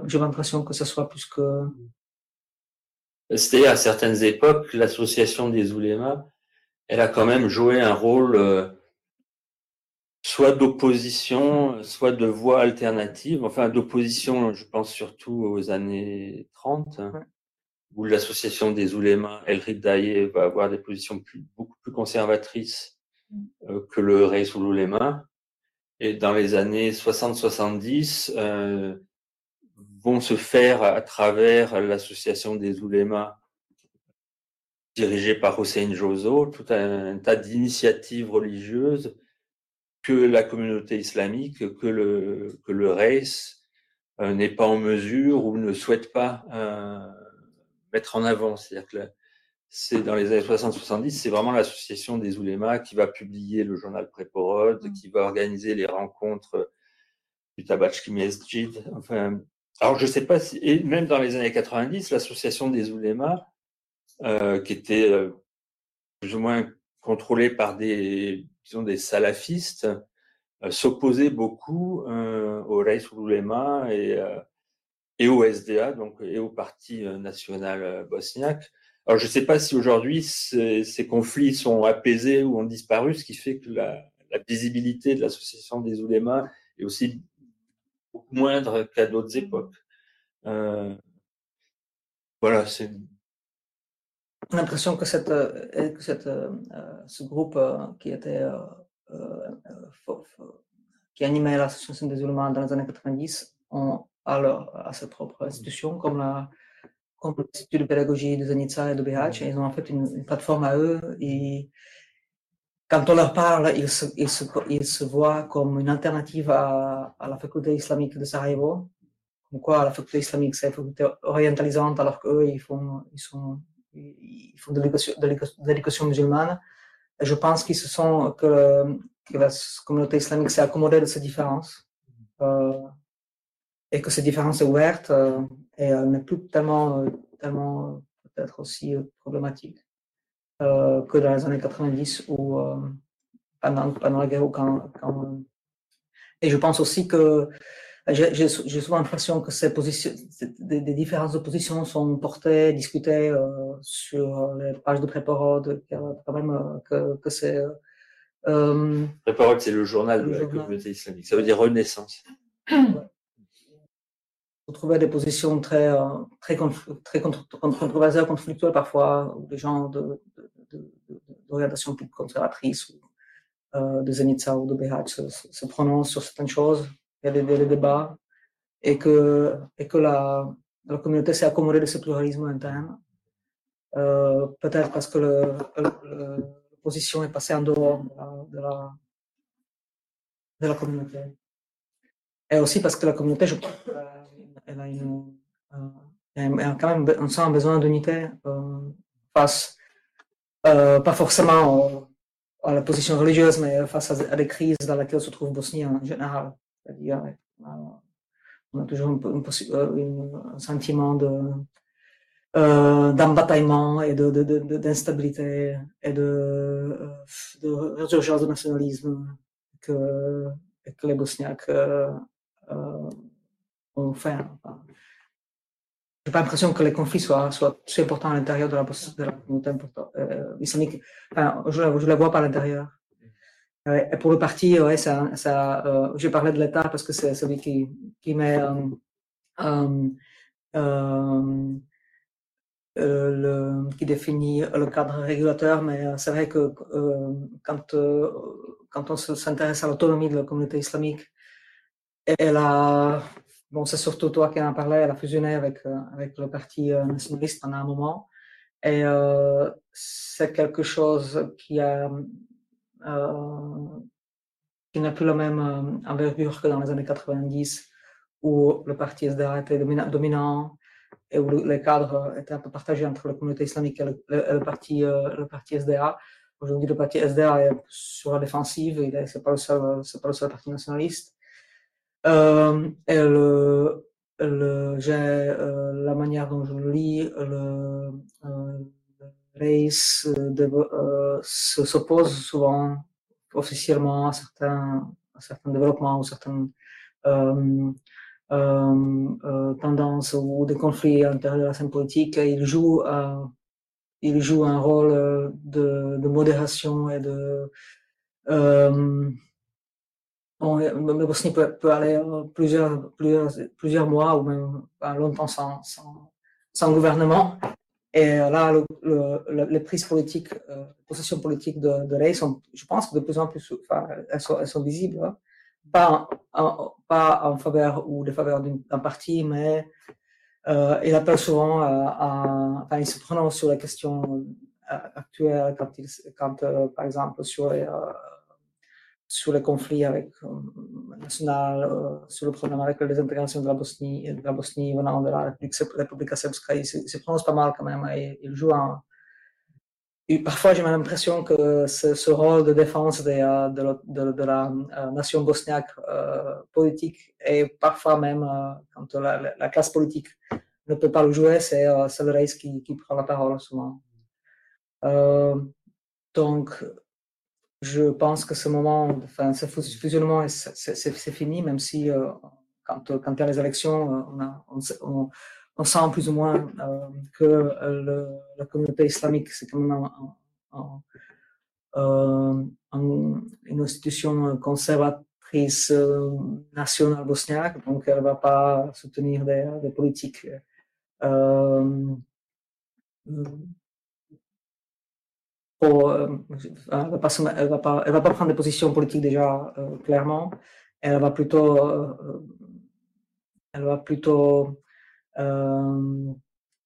j'ai l'impression que ce soit plus que. C'était à certaines époques, l'association des oulémas, elle a quand même joué un rôle euh, soit d'opposition, soit de voie alternative, enfin d'opposition, je pense surtout aux années 30 où l'association des oulémas, El Ridaye, va avoir des positions plus, beaucoup plus conservatrices mm. euh, que le Reis ouléma. Et dans les années 60-70, euh, vont se faire à travers l'association des oulémas dirigée par Hossein Jozo, tout un, tas d'initiatives religieuses que la communauté islamique, que le, que le Reis euh, n'est pas en mesure ou ne souhaite pas euh, mettre en avant. C'est-à-dire que c'est dans les années 60-70, c'est vraiment l'association des oulémas qui va publier le journal Préporod, mmh. qui va organiser les rencontres du Tabachki Mesjid. Enfin, alors je sais pas si, et même dans les années 90, l'association des oulémas, euh, qui était euh, plus ou moins contrôlée par des, disons, des salafistes, euh, s'opposait beaucoup au Reis Ulema et au SDA, donc et au Parti national bosniaque. Alors je ne sais pas si aujourd'hui ces, conflits sont apaisés ou ont disparu, ce qui fait que la, la visibilité de l'association des oulémas est aussi beaucoup moindre qu'à d'autres époques. Euh, voilà, c'est l'impression que, cette, euh, que cette, euh, ce groupe qui était euh, qui animait l'association des oulémas dans les années 90 ont leur, à sa propre institution, comme la comme l'Institut de pédagogie de Zanica et de BH. Ils ont en fait une, plateforme à eux et quand on leur parle, ils se, voient comme une alternative à, la faculté islamique de Sarajevo. Comme quoi, la faculté islamique, c'est une faculté orientalisante, alors qu'eux, ils font, sont, de l'éducation musulmane. Je pense qu'ils se sont, que, la communauté islamique s'est accommodée de ces différences. Euh, et que cette différence est ouverte euh, et n'est plus tellement, euh, tellement peut-être aussi euh, que dans les années 90 ou pendant, pendant la guerre ou quand, quand et je pense aussi que j'ai souvent l'impression que ces positions, des, des, différences de positions sont portées, discutées euh, sur les pages de Préporod, quand même que, que c'est. Euh, c'est le journal de la communauté islamique. Ça veut dire Renaissance vous trouvez des positions très, euh, très, très controversées, conflictuelles parfois, ou des gens d'orientation de, de, plus conservatrice, ou euh, de Zenitsa ou de BH se, prononcent sur certaines choses, il y a des, des, débats, et que, et que la, la communauté s'est accommodée de ce pluralisme interne. Euh, Peut-être parce que l'opposition est passée en dehors de la, de la, communauté. Et aussi parce que la communauté, je crois, elle a, euh, quand même on sent un besoin d'unité euh, face, euh, pas forcément à la position religieuse, mais face à, des crises dans lesquelles se trouve Bosnie en général. C'est-à-dire, on a toujours un, sentiment de euh, d'embataillement et de, d'instabilité et de, de du nationalisme que, les Bosniaques euh. Enfin, j'ai pas l'impression que les conflits soient, soient importants à l'intérieur de la, la communauté euh, islamique. Enfin, je, je la vois pas à l'intérieur. Et pour le parti, ouais, ça, euh, j'ai parlé de l'État parce que c'est celui qui, qui met, euh, le, qui définit le cadre régulateur, mais c'est vrai que quand, quand on s'intéresse à l'autonomie de la communauté islamique, elle a, bon, c'est surtout toi qui en parlé, elle a fusionné avec, avec le parti nationaliste pendant un moment. Et c'est quelque chose qui a qui n'a plus la même envergure que dans les années 90, où le parti SDA était dominant et où les cadres étaient un peu partagés entre la communauté islamique et le, parti, le parti SDA. Aujourd'hui, le parti SDA est sur la défensive, ce n'est pas, pas, le seul parti nationaliste. Et le, le, euh, la manière dont je le lis, le, euh, race euh, s'oppose souvent officiellement à certains, à certains développements ou certaines euh, tendances ou des conflits à l'intérieur de la scène politique. il joue, il joue un rôle de, de modération et de le Bosnie peut, aller plusieurs, plusieurs, mois ou même longtemps sans, gouvernement. Et là, le, les prises politiques, euh, possession politique de, de sont, je pense de plus en plus, enfin, elles, sont, visibles, hein. pas, en, faveur ou de faveur d'un parti, mais euh, il appelle souvent à, il se prononce sur la question euh, actuelle quand, euh, par exemple, sur les, euh, sur les conflits avec euh, national, euh, sur le problème avec la désintégration de la Bosnie, de la Bosnie venant de la République, République serbska, il se, prononce pas mal quand même. Et il joue un. Et parfois, j'ai l'impression que ce, ce, rôle de défense de, euh, de, de, la nation bosniaque politique et parfois même quand la, la, classe politique ne peut pas le jouer, c'est le Reis qui, qui, prend la parole souvent. donc, je pense que ce moment, enfin, ce fusionnement, c'est fini, même si euh, quand, quand il y a les élections, euh, on, sent plus ou moins euh, que la communauté islamique, c'est quand même une institution conservatrice nationale bosniaque, donc elle ne va pas soutenir des, politiques euh, elle va pas, va pas, elle prendre des positions politiques déjà euh, clairement. Elle va plutôt, euh,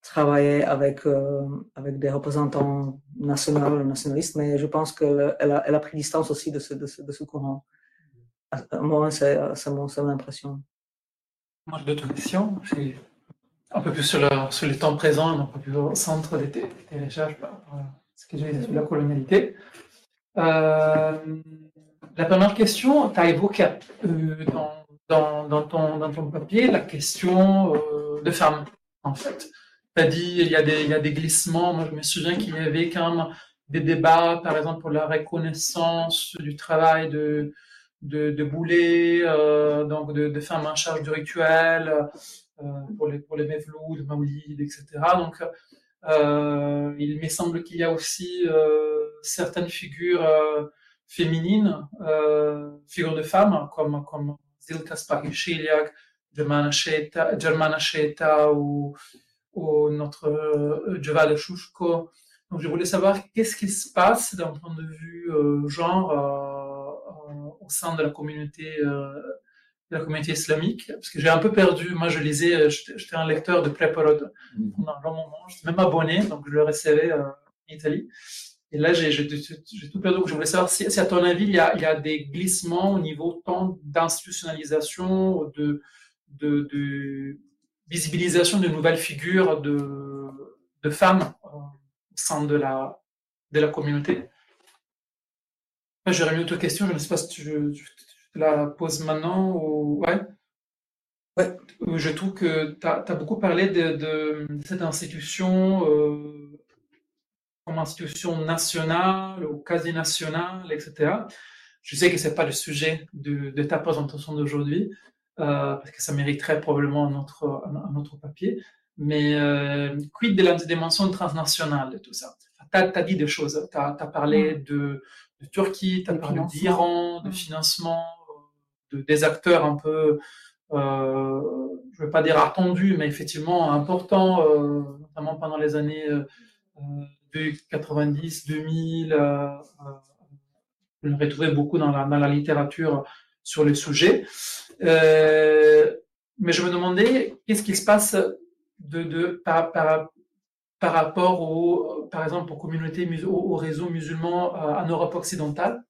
travailler avec des représentants nationaux, nationalistes, mais je pense qu'elle a, pris distance aussi de ce, de ce, de ce courant. Moi, c'est mon, impression. Moi, j'ai d'autres questions. Un peu plus sur, le, les temps présents, un peu plus au centre des, des recherches ce que la colonialité. Euh, la première question, tu as évoqué euh, dans, ton, dans, ton, papier la question euh, de femmes, en fait. Tu as dit il y, a des, il y a des glissements. Moi, je me souviens qu'il y avait quand même des débats, par exemple, pour la reconnaissance du travail de, de, de Boulet, donc de, femmes en charge du rituel, pour les, pour les Mevloud, Maoulid, etc. Donc, il me semble qu'il y a aussi euh, certaines figures euh, féminines, figures de femmes, comme, comme Zilka Spagishiliak, Germana Sheta ou, ou notre euh, de Shushko. Donc je voulais savoir qu'est-ce qui se passe d'un point de vue genre au sein de la communauté de la communauté islamique, parce que j'ai un peu perdu. Moi, je lisais, euh, j'étais un lecteur de Preporod mm. pendant un long moment. J'étais même abonné, donc je le recevais euh, en Italie. Et là, j'ai tout perdu. Donc, je voulais savoir si, à ton avis, il y, a, il y, a, des glissements au niveau tant d'institutionnalisation, de, de, de, visibilisation de nouvelles figures de, de femmes euh, au sein de la, de la communauté? J'aurais une autre question, je ne sais pas si tu, la pose maintenant ou... Ouais? Ouais. Je trouve que tu as, beaucoup parlé de, de, cette institution euh, comme institution nationale ou quasi nationale, etc. Je sais que c'est pas le sujet de, de ta présentation d'aujourd'hui, euh, parce que ça mériterait probablement un autre, un, autre papier. Mais euh, quid de la dimension transnationale de tout ça? Tu as, dit des choses. Tu as, parlé mm. de, de Turquie, tu as parlé d'Iran, de mm. Des acteurs un peu je ne veux pas dire attendu, mais effectivement important, notamment pendant les années 90, 2000. on retrouvé beaucoup dans la, littérature sur le sujet. mais je me demandais qu'est-ce qui se passe de, par, rapport au, par exemple, aux communautés, au, réseau musulman euh, en Europe occidentale?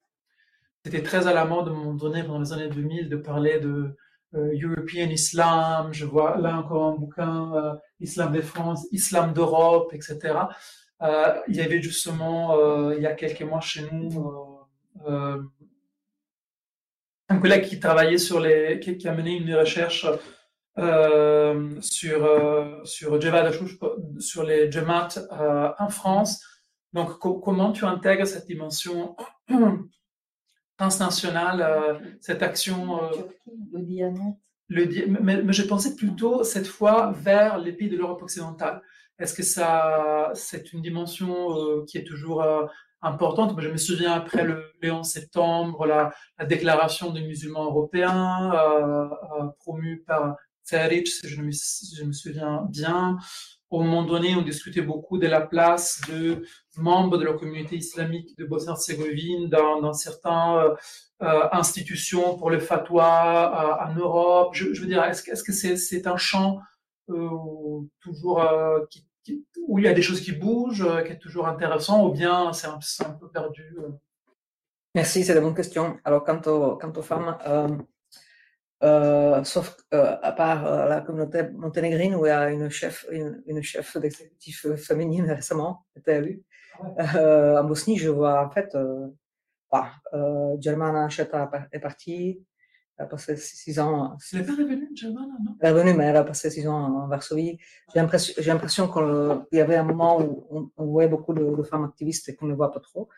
C'était très à la mode à un donné, dans les années 2000, de parler de euh, European Islam. Je vois là encore un bouquin, euh, Islam de France, Islam d'Europe, etc. il y avait justement, il y a quelques mois chez nous, un collègue qui travaillait sur les, qui a mené une recherche euh, sur, euh, sur, sur les Jamaat euh, en France. Donc, comment tu intègres cette dimension transnationale, cette action le mais, mais, je pensais plutôt cette fois vers les pays de l'Europe occidentale. Est-ce que ça, c'est une dimension qui est toujours importante? Je me souviens après le, 11 septembre, la, la déclaration des musulmans européens promue par si je me, je me souviens bien. Au moment donné, on discutait beaucoup de la place de membres de la communauté islamique de Bosnie-Herzégovine dans, certaines euh, euh, institutions pour le fatwa euh, en Europe. Je, veux dire, est-ce, que c'est, un champ toujours où il y a des choses qui bougent, qui est toujours intéressant, ou bien c'est un, peu perdu Merci, c'est la bonne question. Alors, quant aux femmes, euh, sauf euh, à part euh, la communauté monténégrine où il y a une chef, une, une chef d'exécutif féminine récemment été élue. en Bosnie, je vois en fait, bah, Germana Cheta est partie, elle a passé six ans. Elle n'est pas revenue, Germana, non? Elle est revenue, mais elle a passé six ans en Varsovie. J'ai l'impression, j'ai l'impression qu'il y avait un moment où on, on voyait beaucoup de, de, femmes activistes et qu'on ne les voit pas trop.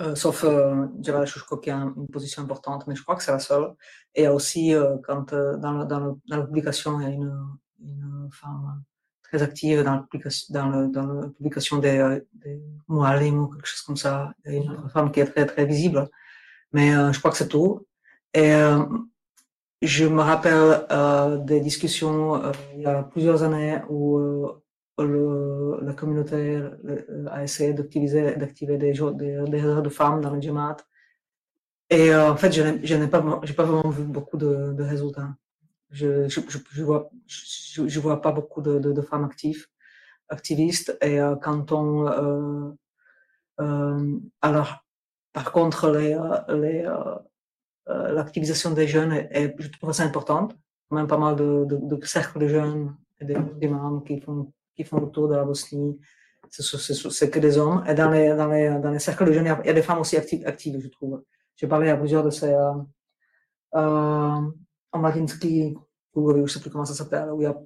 Euh, euh, sauf euh, Javal qui a une position importante, mais je crois que c'est la seule. Et aussi, euh, quand euh, dans, le, dans, le, dans, la publication, il y a une, une femme très active dans, dans, le, dans la publication des, des Moualim ou quelque chose comme ça. Il y a une femme qui est très, très visible. Mais je crois que c'est tout. Et je me rappelle des discussions il y a plusieurs années où la communauté a essayé d'activer, des, des, des réseaux de femmes dans le Jamaat. Et euh, en fait, je n'ai pas, vraiment vu beaucoup de, résultats. Je, je, vois, je, vois pas beaucoup de, femmes actives, activistes. Et euh, quand on, euh, alors, par contre, l'activisation des jeunes est, est, je trouve ça importante. Même pas mal de, cercles de jeunes et des membres qui font qui font le tour de la Bosnie. C'est que des hommes. Et dans les, dans les, dans les cercles de jeunes, il y a des femmes aussi actives, actives je trouve. J'ai parlé à plusieurs de ces, euh, euh, Omladinsky, ou je ne sais plus comment ça s'appelle, où il y, a,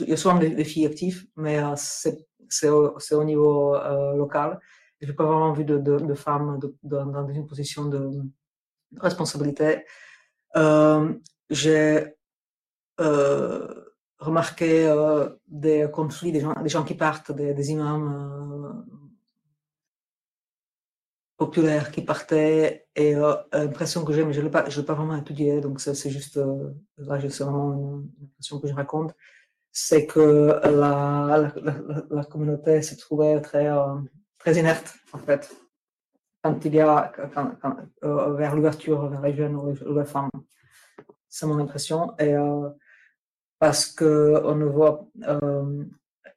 il y a souvent des, filles actives, mais euh, c'est au, au, niveau euh, local. Je n'ai pas vraiment vu de, de, femmes dans une position de, responsabilité. Euh, J'ai euh, remarquer euh, des conflits, des gens, qui partent, des, imams euh, populaires qui partaient, et euh, l'impression que j'ai, mais je ne l'ai pas, l'ai pas vraiment étudié, donc c'est juste, euh, là, c'est vraiment une, impression que je raconte, c'est que la, la, communauté s'est trouvée très, très inerte, en fait, quand il y a, vers l'ouverture, vers les jeunes ou les femmes. C'est mon impression. Et parce que on ne voit, euh,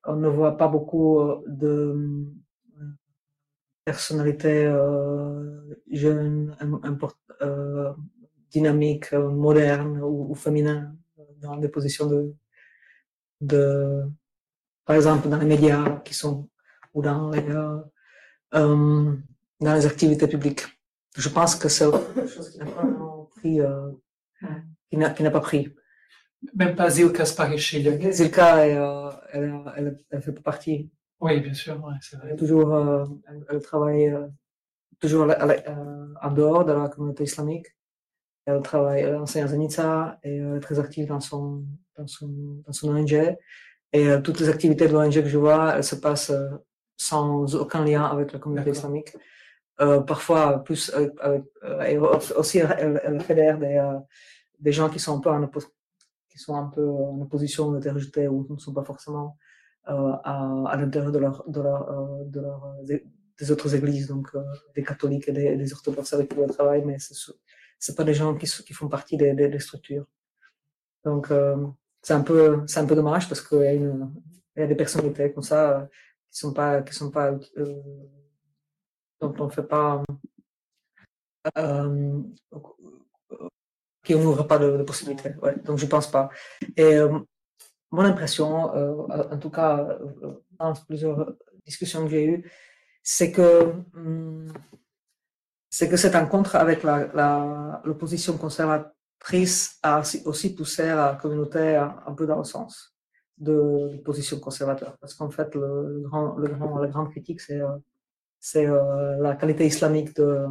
on ne voit pas beaucoup euh, de euh, personnalités euh, jeunes, euh, dynamiques, modernes ou, ou féminines dans des positions de, de, par exemple, dans les médias qui sont ou dans les, euh, dans les activités publiques. Je pense que c'est quelque chose qui n'a pas pris, qui n'a pas pris. Même pas Zilka Sparichil. Zilka, elle, euh, elle, elle, elle, fait partie. Oui, bien sûr, ouais, c'est vrai. Elle, toujours, euh, elle, travaille euh, toujours en dehors de la communauté islamique. Elle travaille, elle enseigne à Zanica et elle est très active dans son, dans son, dans son ONG. Et toutes les activités de l'ONG que je vois, elles se passent sans aucun lien avec la communauté islamique. Euh, parfois plus avec, avec, aussi elle, fédère des, des gens qui sont un peu en, qui sont un peu en opposition, interjetés ou ne sont pas forcément à, à l'intérieur de leur, de de leur, des autres églises, donc des catholiques et des, orthodoxes avec qui on travaille, mais ce c'est pas des gens qui, font partie des, structures. Donc c'est un peu un peu dommage parce qu'il y a y a des personnalités comme ça qui sont pas qui sont pas dont on ne fait pas euh, qui n'ouvre pas de, possibilités. Ouais, donc je pense pas. Et mon impression, en tout cas dans plusieurs discussions que j'ai eues, c'est que hum, c'est que cette rencontre avec l'opposition conservatrice a aussi poussé la communauté un peu dans le sens de position conservateur. Parce qu'en fait, le, grand, le grand, la grande critique, c'est c'est euh, la qualité islamique de,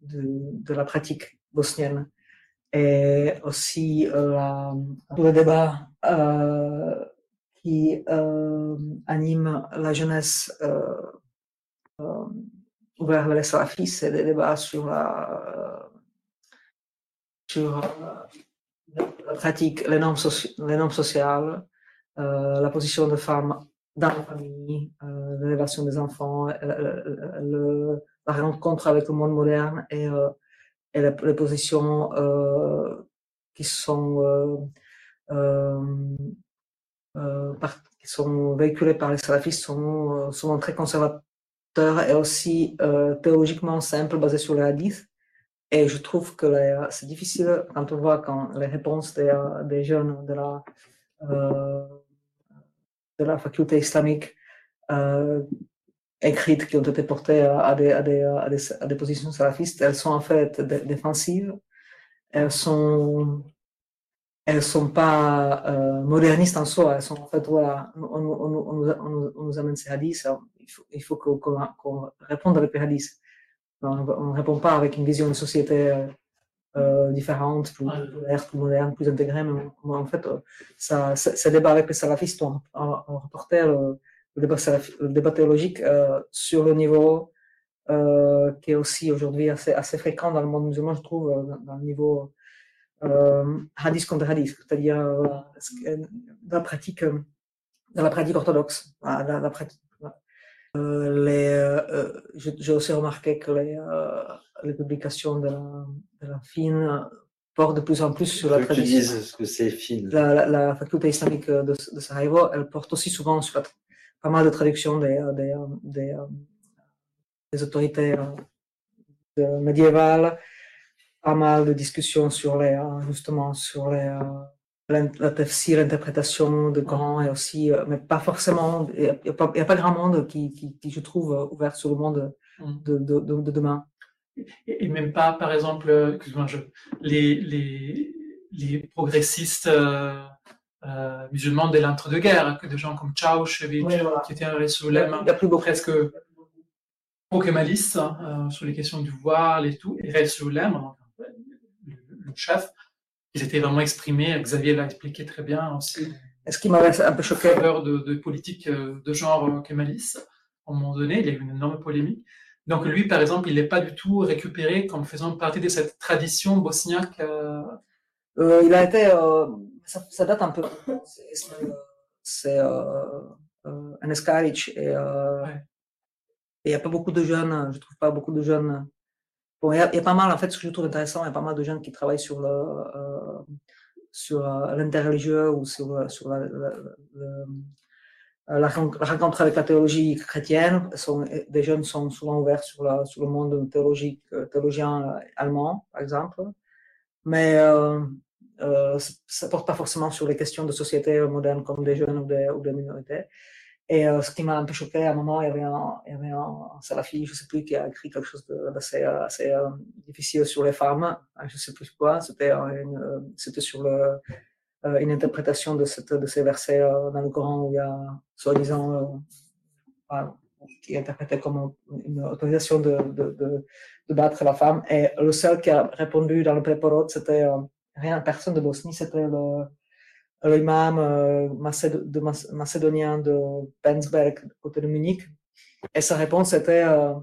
de, la pratique bosnienne et aussi euh, tout le débat qui anime la jeunesse vers les salafistes, c'est des débats sur la, sur la pratique, les normes, les normes sociales, la position de femmes dans la famille, euh, l'élévation des enfants, la rencontre avec le monde moderne et, et les, positions qui sont par, qui sont véhiculées par les salafistes sont souvent très conservateurs et aussi théologiquement simples, basés sur les hadiths. Et je trouve que c'est difficile quand on voit quand les réponses des, jeunes de la faculté islamique écrites qui ont été portées à des, à des, à des, à des positions salafistes, elles sont en fait défensives, elles sont elles sont pas euh, modernistes en soi, elles sont en fait, voilà, on, on, on, on nous, amène ces hadiths, il faut, il faut qu'on réponde avec les hadiths. On ne répond pas avec une vision de société euh, euh, différentes, plus ouvertes, plus modernes, plus intégrées. Mais en fait, ça, ça, débat avec les salafistes ont, reporté le, débat, le débat théologique euh, sur le niveau euh, qui est aussi aujourd'hui assez, assez fréquent dans le monde musulman, je trouve, dans, le niveau euh, hadith contre hadith, c'est-à-dire dans la pratique, dans la pratique orthodoxe, la pratique, euh, les, euh, j'ai aussi remarqué que les, euh, les publications de la, de la FIN portent de plus en plus sur la tradition. ce que c'est FIN. La, la, faculté islamique de, de, Sarajevo, elle porte aussi souvent sur pas mal de traductions des, des, des, des autorités médiévales, pas mal de discussions sur les, justement, sur les, la tafsir, l'interprétation de Coran et aussi, euh, mais pas forcément, il n'y a, a, pas grand monde qui, qui, qui, je trouve, euh, ouvert sur le monde mm. de, de, de, demain. Et, même pas, par exemple, euh, excuse-moi, les, les, les progressistes euh, musulmans de l'entre-deux-guerres, que des gens comme Ceausescu, qui étaient un soulem presque pro-kémalistes hein, sur les questions du voile et tout, et Ressoulem, le, le chef, ils étaient vraiment exprimés. Xavier l'a expliqué très bien aussi. Est-ce qui m'avait un peu choqué? de, de politique euh, de genre euh, Kemalis. À un moment donné, il y a eu une énorme polémique. Donc lui, par exemple, il n'est pas du tout récupéré comme faisant partie de cette tradition bosniaque. Euh... Euh, il a été, euh, ça, ça, date un peu. C'est euh, Eskaric et il n'y a pas beaucoup de jeunes. Je trouve pas beaucoup de jeunes Bon, il y, a, y, a pas mal, en fait, ce que je trouve intéressant, il y a pas mal de jeunes qui travaillent sur le, euh, sur euh, l'interreligieux ou sur, sur la, la, la, la, rencontre avec la théologie chrétienne. Sont, des jeunes sont souvent ouverts sur, la, sur le monde théologique, euh, théologien allemand, par exemple. Mais euh, euh, ça porte pas forcément sur les questions de société moderne comme des jeunes ou des, minorités. Et euh, ce qui m'a un peu choqué, à un moment, il y avait un, il y avait salafi, je sais plus, qui a écrit quelque chose d'assez assez, euh, difficile sur les femmes. Je sais plus quoi. C'était euh, c'était sur une interprétation de, ces versets dans le Coran où il y a, soi-disant, qui est interprété comme une autorisation de, battre la femme. Et le seul qui a répondu dans le préporot, c'était rien, personne de Bosnie, c'était l'imam euh, de macédonien de Penzberg, côté de Munich. Et sa réponse était euh,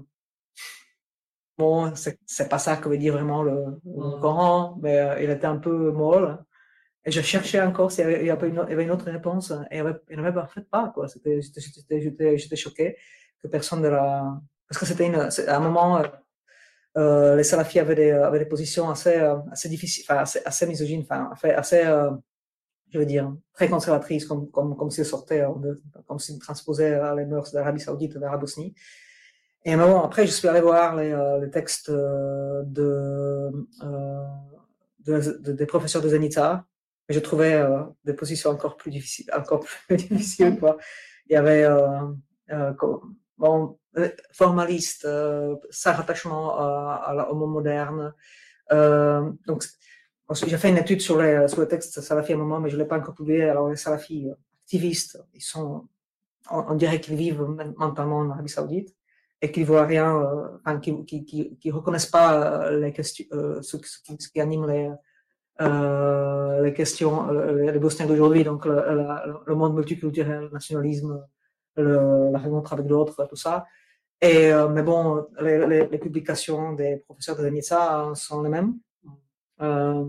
bon, c'est pas ça que veut dire vraiment le, le Coran, mais il était un peu molle. Et je cherchais encore s'il y, avait une, avait une autre réponse, et il n'y en avait en fait pas, quoi. J'étais choqué que personne de la. Parce que c'était à un moment, euh, euh, les salafis avaient des, avaient des positions assez, euh, assez difficiles, enfin, assez, assez misogynes, enfin, assez, euh, je veux dire, très conservatrices, comme, comme, comme s'ils sortaient, comme s'ils transposaient les mœurs d'Arabie Saoudite vers la Bosnie. Et bon, après, je suis allé voir les, les textes de, de, des professeurs de Zenitza, je trouvais euh, des positions encore plus difficiles, encore plus [laughs] difficiles, quoi. Il y avait, euh, euh, bon, formaliste, sans rattachement à, monde moderne. donc, j'ai fait une étude sur les, sur les textes salafis à un moment, mais je ne l'ai pas encore publié. Alors, les salafis activistes, ils sont, on, dirait qu'ils vivent mentalement en Arabie Saoudite et qu'ils voient rien, enfin, qui, qui, qui, reconnaissent pas les questions, ce, ce, qui anime les, euh, les questions, euh, les Bosniens d'aujourd'hui, donc le, le, monde multiculturel, le nationalisme, la rencontre avec d'autres, tout ça. Et, euh, mais bon, les, publications des professeurs de Zenica sont les mêmes. Euh,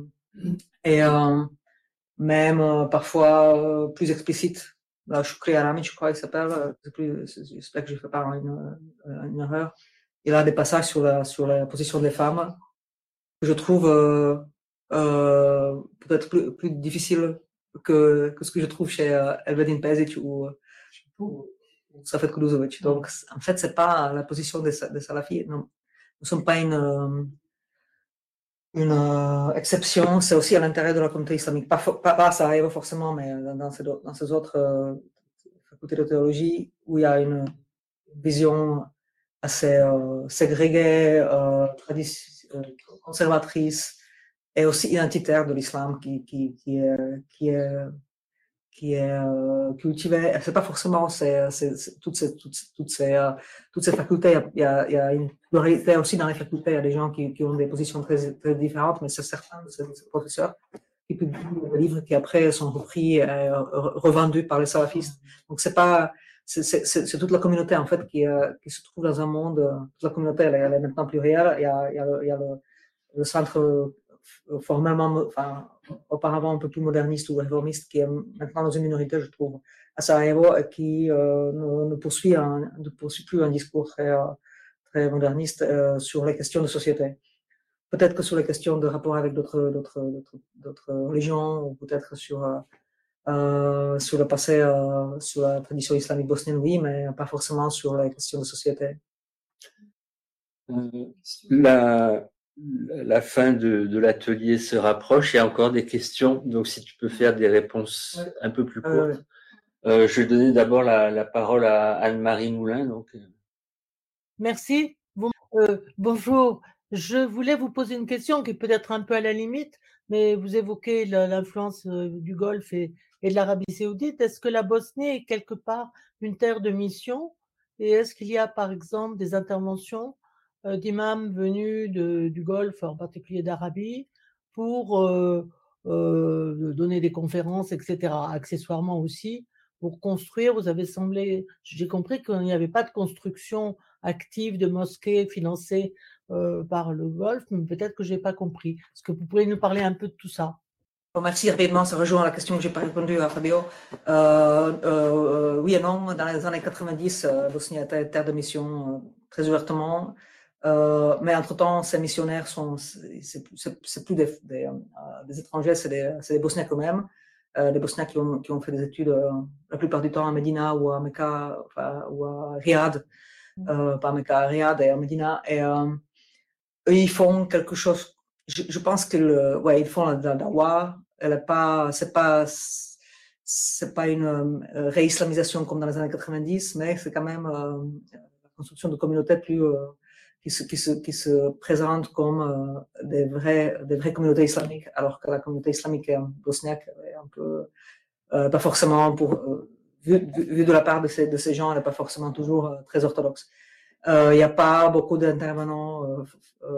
et même parfois plus explicites. Là, Shukri Arami, je crois qu'il s'appelle, j'espère que je ne fais pas une, erreur. Il a des passages sur la, sur la position des femmes que je trouve euh, peut-être plus, plus, difficile que, que, ce que je trouve chez euh, Elvedin Pezic ou, ou Donc, en fait, c'est pas la position des, des salafis. Nous ne sommes pas une, euh, une euh, exception. C'est aussi à l'intérieur de la communauté islamique. Pas, pas, pas à Sarajevo forcément, mais dans ces, dans ces autres euh, facultés de théologie où il y a une vision assez euh, ségrégée, euh, conservatrice, et aussi identitaire de l'islam qui, qui, qui, qui est, qui est euh, cultivé. C'est pas forcément c'est, toutes, ces, toutes, toutes, ces, euh, toutes ces facultés. Il y, a, il y a une pluralité aussi dans les facultés. Il y a des gens qui, qui ont des positions très, très différentes, mais c'est certains de ces, professeurs qui publient des livres qui après sont repris et revendus par les salafistes. Donc c'est pas c'est toute la communauté en fait qui, euh, qui se trouve dans un monde. Toute la communauté elle, elle est maintenant plurielle. Il y a, il y a, le, il y a le centre formellement, enfin, auparavant un peu plus moderniste ou réformiste, qui est maintenant dans une minorité, je trouve, à Sarajevo, et qui euh, ne, poursuit un, plus un discours très, euh, très moderniste euh, sur les questions de société. Peut-être que sur les questions de rapport avec d'autres, d'autres, d'autres, religions, ou peut-être sur, euh, sur le passé, euh, sur la tradition islamique bosnienne, oui, mais pas forcément sur les questions de société. La, la fin de, de l'atelier se rapproche. Il y a encore des questions. Donc, si tu peux faire des réponses un peu plus courtes. Euh, je vais donner d'abord la, la, parole à Anne-Marie Moulin. Donc. Euh. Merci. Bon, euh, bonjour. Je voulais vous poser une question qui est peut-être un peu à la limite, mais vous évoquez l'influence du Golfe et, et de l'Arabie saoudite. Est-ce que la Bosnie est quelque part une terre de mission? Et est-ce qu'il y a, par exemple, des interventions d'imams venus du Golfe, en particulier d'Arabie, pour euh, euh, donner des conférences, etc. Accessoirement aussi, pour construire, vous avez semblé, j'ai compris qu'il n'y avait pas de construction active de mosquées financées euh, par le Golfe, mais peut-être que j'ai pas compris. Est-ce que vous pouvez nous parler un peu de tout ça? Merci rapidement, ça rejoint la question que j'ai pas répondu à Fabio. Euh, euh, oui et non, dans les années 90, Bosnie était terre de mission très ouvertement. Euh, mais entre-temps, ces missionnaires sont, c'est plus des, des, euh, des étrangers, c'est des, des, Bosniaques eux-mêmes, euh, des Bosniaques qui ont, qui ont, fait des études euh, la plupart du temps à Medina ou à Mecca enfin, ou à Riyad, mm. euh, pas à Mecca, à Riyad et à Medina. Et eux, ils font quelque chose. Je, je pense que ouais, ils font la, la dawa. Elle est pas, c'est pas, c'est pas une réislamisation comme dans les années 90, mais c'est quand même la construction de communautés plus qui se, qui se, qui se présentent comme euh, des, vrais, des vraies communautés islamiques, alors que la communauté islamique bosniaque est un peu, euh, pas forcément pour, euh, vu, de la part de ces, de ces gens, elle n'est pas forcément toujours très orthodoxe. Il n'y a pas beaucoup d'intervenants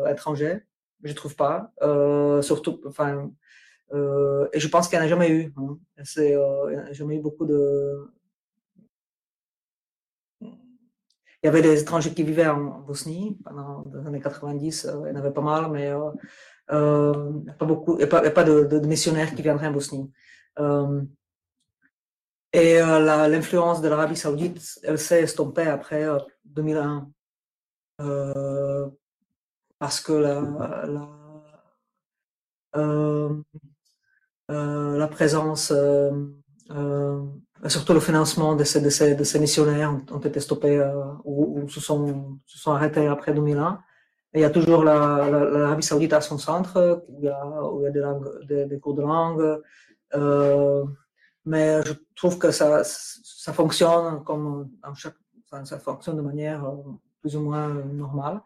étrangers, je trouve pas, surtout, enfin, et je pense qu'il n'y en a jamais eu. Hein. C'est, il n'y a jamais eu beaucoup de, il y avait des étrangers qui vivaient en Bosnie pendant les années 90, il y en avait pas mal, mais pas beaucoup, n'y a pas, de, missionnaires qui viendraient en Bosnie. et l'influence de l'Arabie saoudite, elle s'est estompée après 2001 parce que la, la, euh, euh, présence, euh, surtout le financement de ces, missionnaires ont, été stoppés ou, ou, se, sont, arrêtés après 2001. Et il y a toujours l'Arabie la, saoudite à son centre, où il y a, des, cours de langue. Euh, mais je trouve que ça, fonctionne comme ça fonctionne de manière plus ou moins normale.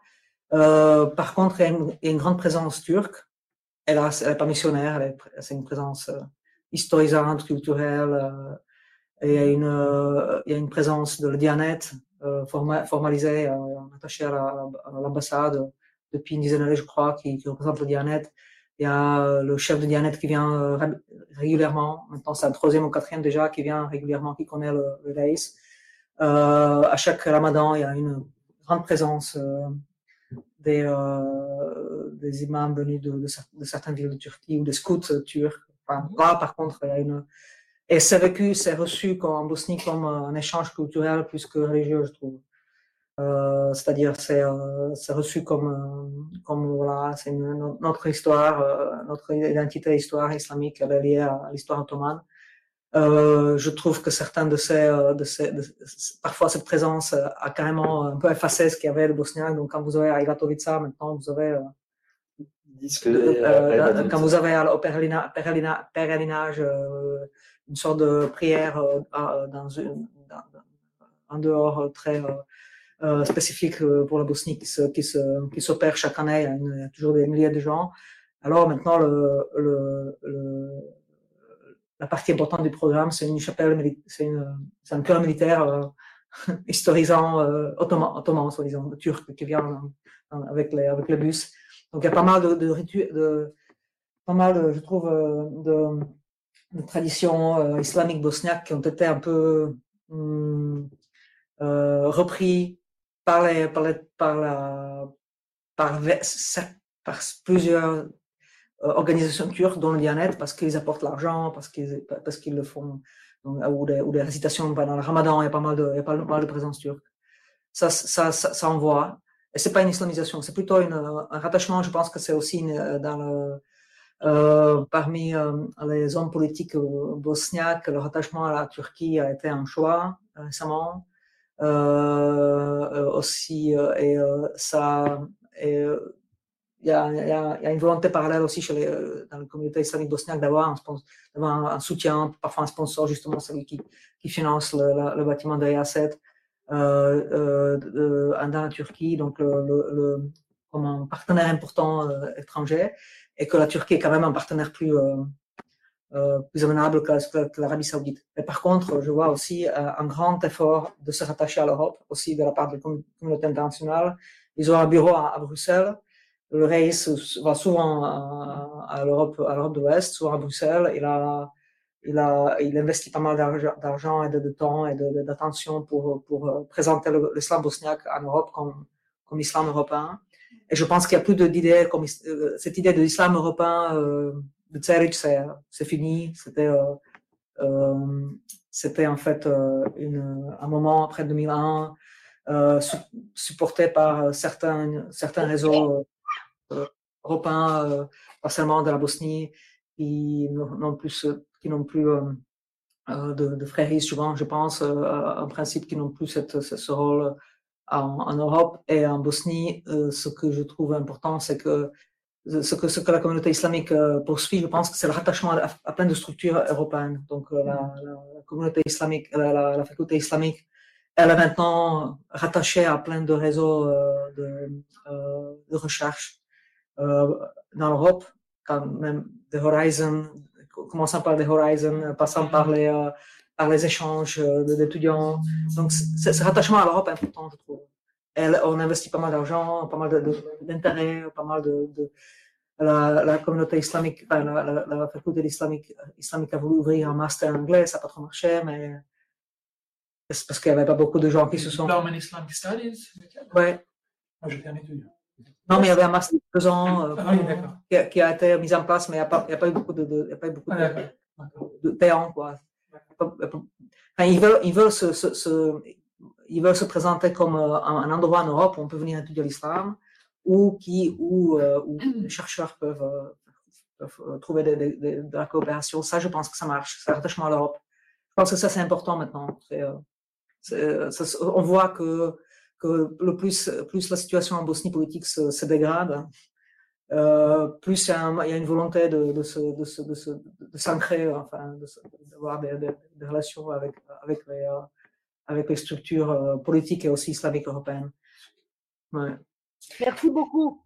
Euh, par contre, il y, a une, grande présence turque. Elle n'est pas missionnaire, c'est une présence euh, historisante, culturelle. Euh, il y, a une, euh, présence de la Dianet euh, formalisée, attachée à l'ambassade depuis une dizaine d'années, je crois, qui, représente le Dianet. Il y a le chef de Dianet qui vient régulièrement, maintenant c'est un troisième ou quatrième déjà, qui vient régulièrement, qui connaît le, le à chaque ramadan, il y a une grande présence des, euh, imams venus de, de, certaines villes de Turquie ou des scouts turcs. Enfin, là, par contre, il y a une. Et c'est vécu, c'est reçu en Bosnie comme un échange culturel plus que religieux, je trouve. Euh, c'est-à-dire, c'est euh, reçu comme, euh, comme voilà, c'est notre histoire, euh, notre identité, histoire islamique, elle est liée à l'histoire ottomane. Je trouve que certains de ces, de ces de, parfois cette présence a carrément un peu effacé ce qu'il y avait le bosniaque. Donc quand vous avez à Igatovica, maintenant vous avez euh, quand vous avez au pèlerinage euh, une sorte de prière une, dans, en dehors très spécifique pour la Bosnie qui se, qui se, qui s'opère chaque année. Il y, a toujours des milliers de gens. Alors maintenant le, le, le la partie importante du programme, c'est une chapelle, c'est un cœur militaire euh, [laughs] historisant euh, ottoman, ottoman soi-disant, turc qui vient avec, les, avec les bus. Donc il y a pas mal de, de, de pas mal, je trouve, euh, de, de traditions euh, islamiques bosniaques qui ont été un peu hum, euh, repris par les, par la, par, plusieurs euh, organisations turques dont le bien-être parce qu'ils apportent l'argent, parce qu'ils parce qu'ils le font, ou, des, récitations pendant le ramadan, il y a pas mal de, il y pas mal de présence turque. Ça, ça, ça, ça envoie. Et c'est pas une islamisation, c'est plutôt un rattachement, je pense que c'est aussi dans le, parmi euh, les hommes politiques euh, bosniaques, le rattachement à la Turquie a été un choix récemment. Euh, aussi, ça, il y, a, une volonté parallèle aussi chez les, euh, dans la communauté islamique bosniaque d'avoir un, soutien, parfois un sponsor, justement celui qui, finance le, bâtiment de l'EA7 euh, euh, dans la Turquie, donc comme un partenaire important euh, étranger, et que la Turquie est quand même un partenaire plus, euh, euh plus amenable que, l'Arabie saoudite. Mais par contre, je vois aussi un grand effort de se rattacher à l'Europe, aussi de la part de la communauté internationale. Ils ont un bureau à, Bruxelles le Reis va souvent à, à l'Europe, à l'Europe de l'Ouest, souvent à Bruxelles. Il a, il a, il investit pas mal d'argent et de, de, temps et d'attention pour, pour présenter l'islam bosniaque en Europe comme, comme islam européen. Et je pense qu'il y a plus d'idées comme euh, cette idée de l'islam européen euh, de Tseric, c'est fini. C'était euh, euh, c'était en fait euh, un moment après 2001 euh, supporté par certains certains réseaux euh, européens, euh, pas seulement de la Bosnie, qui n'ont plus, qui n'ont plus euh, de, de fréries souvent, je pense, en principe, qui n'ont plus ce rôle en, en, Europe et en Bosnie. ce que je trouve important, c'est que ce que, ce que la communauté islamique poursuit, je pense que c'est le rattachement à, à, plein de structures européennes. Donc la, la, la communauté islamique, la, la, faculté islamique, elle est maintenant rattachée à plein de réseaux de, de recherche euh, dans l'Europe, quand même des Horizon, commençant par des Horizon, passant par les, euh, par les échanges euh, d'étudiants. Donc, ce rattachement à l'Europe est important, je trouve. Elle, on investit pas mal d'argent, pas mal d'intérêt, pas mal de, de la, la, communauté islamique, enfin, la, la, la, faculté islamique, islamique a voulu ouvrir un master en anglais, ça n'a pas trop marché, mais C'est parce qu'il n'y avait pas beaucoup de gens qui se sont. Diplôme Islamic Studies Ouais. Moi, fait un étude. Non, mais il y avait un master de deux ans euh, Ah oui, qui, a, qui a été mis en place, mais il n'y a, pas- il y a pas eu beaucoup de, de, il y a pas eu beaucoup Ah, de. D'accord. de payants, quoi. Ils veulent, se, présenter comme euh, un, endroit en Europe où on peut venir étudier l'islam, euh, où les chercheurs peuvent, euh, trouver de la coopération. Ça, je pense que ça marche. C'est l'attachement à l'Europe. Je pense que ça, c'est important maintenant. On voit que, plus, la situation en Bosnie politique se dégrade, euh, plus il y, a une volonté de, de, se, de, se, de, se, de s'ancrer, enfin, d'avoir des, des, des relations avec, avec, les, euh, avec les structures euh, politiques et aussi islamiques européennes. Ouais. Merci beaucoup.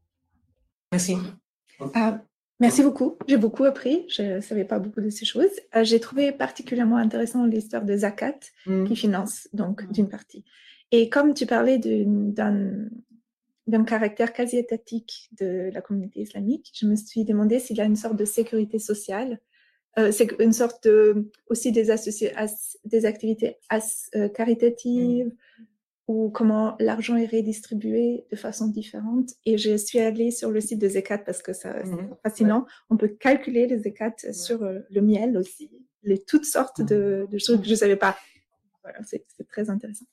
Merci. Ah, merci beaucoup. J'ai beaucoup appris. Je ne savais pas beaucoup de ces choses. Euh, J'ai trouvé particulièrement intéressant l'histoire de Zakat Mm. qui finance donc Mm. d'une partie. Et comme tu parlais d'une- d'un d'un caractère quasi étatique de la communauté islamique, je me suis demandé s'il y a une sorte de sécurité sociale, euh, c'est une sorte de, aussi des, associ- as- des activités as- euh, caritatives ou comment l'argent est redistribué de façon différente. Et je suis allée sur le site de Zekat parce que ça, c'est Mhm. fascinant. On peut calculer les Zekat sur euh, le miel aussi, les toutes sortes de, de choses que je ne savais pas. Voilà, c'est très intéressant.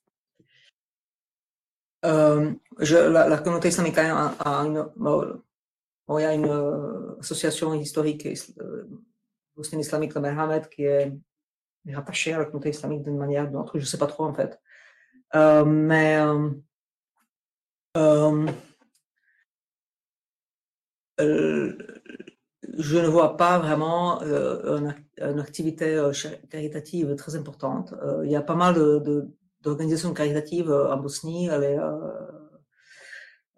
Euh, je, la, communauté islamique a, une, a une euh, association historique euh, bosnienne islamique, le Merhamet, qui est rattachée à la communauté islamique d'une manière ou d'une autre, je ne sais pas trop en fait. Euh, mais euh, euh, euh, je ne vois pas vraiment euh, une, ac- une activité euh, caritative très importante. Euh, il y a pas mal de- d'organisations caritatives euh, en Bosnie. Les, euh,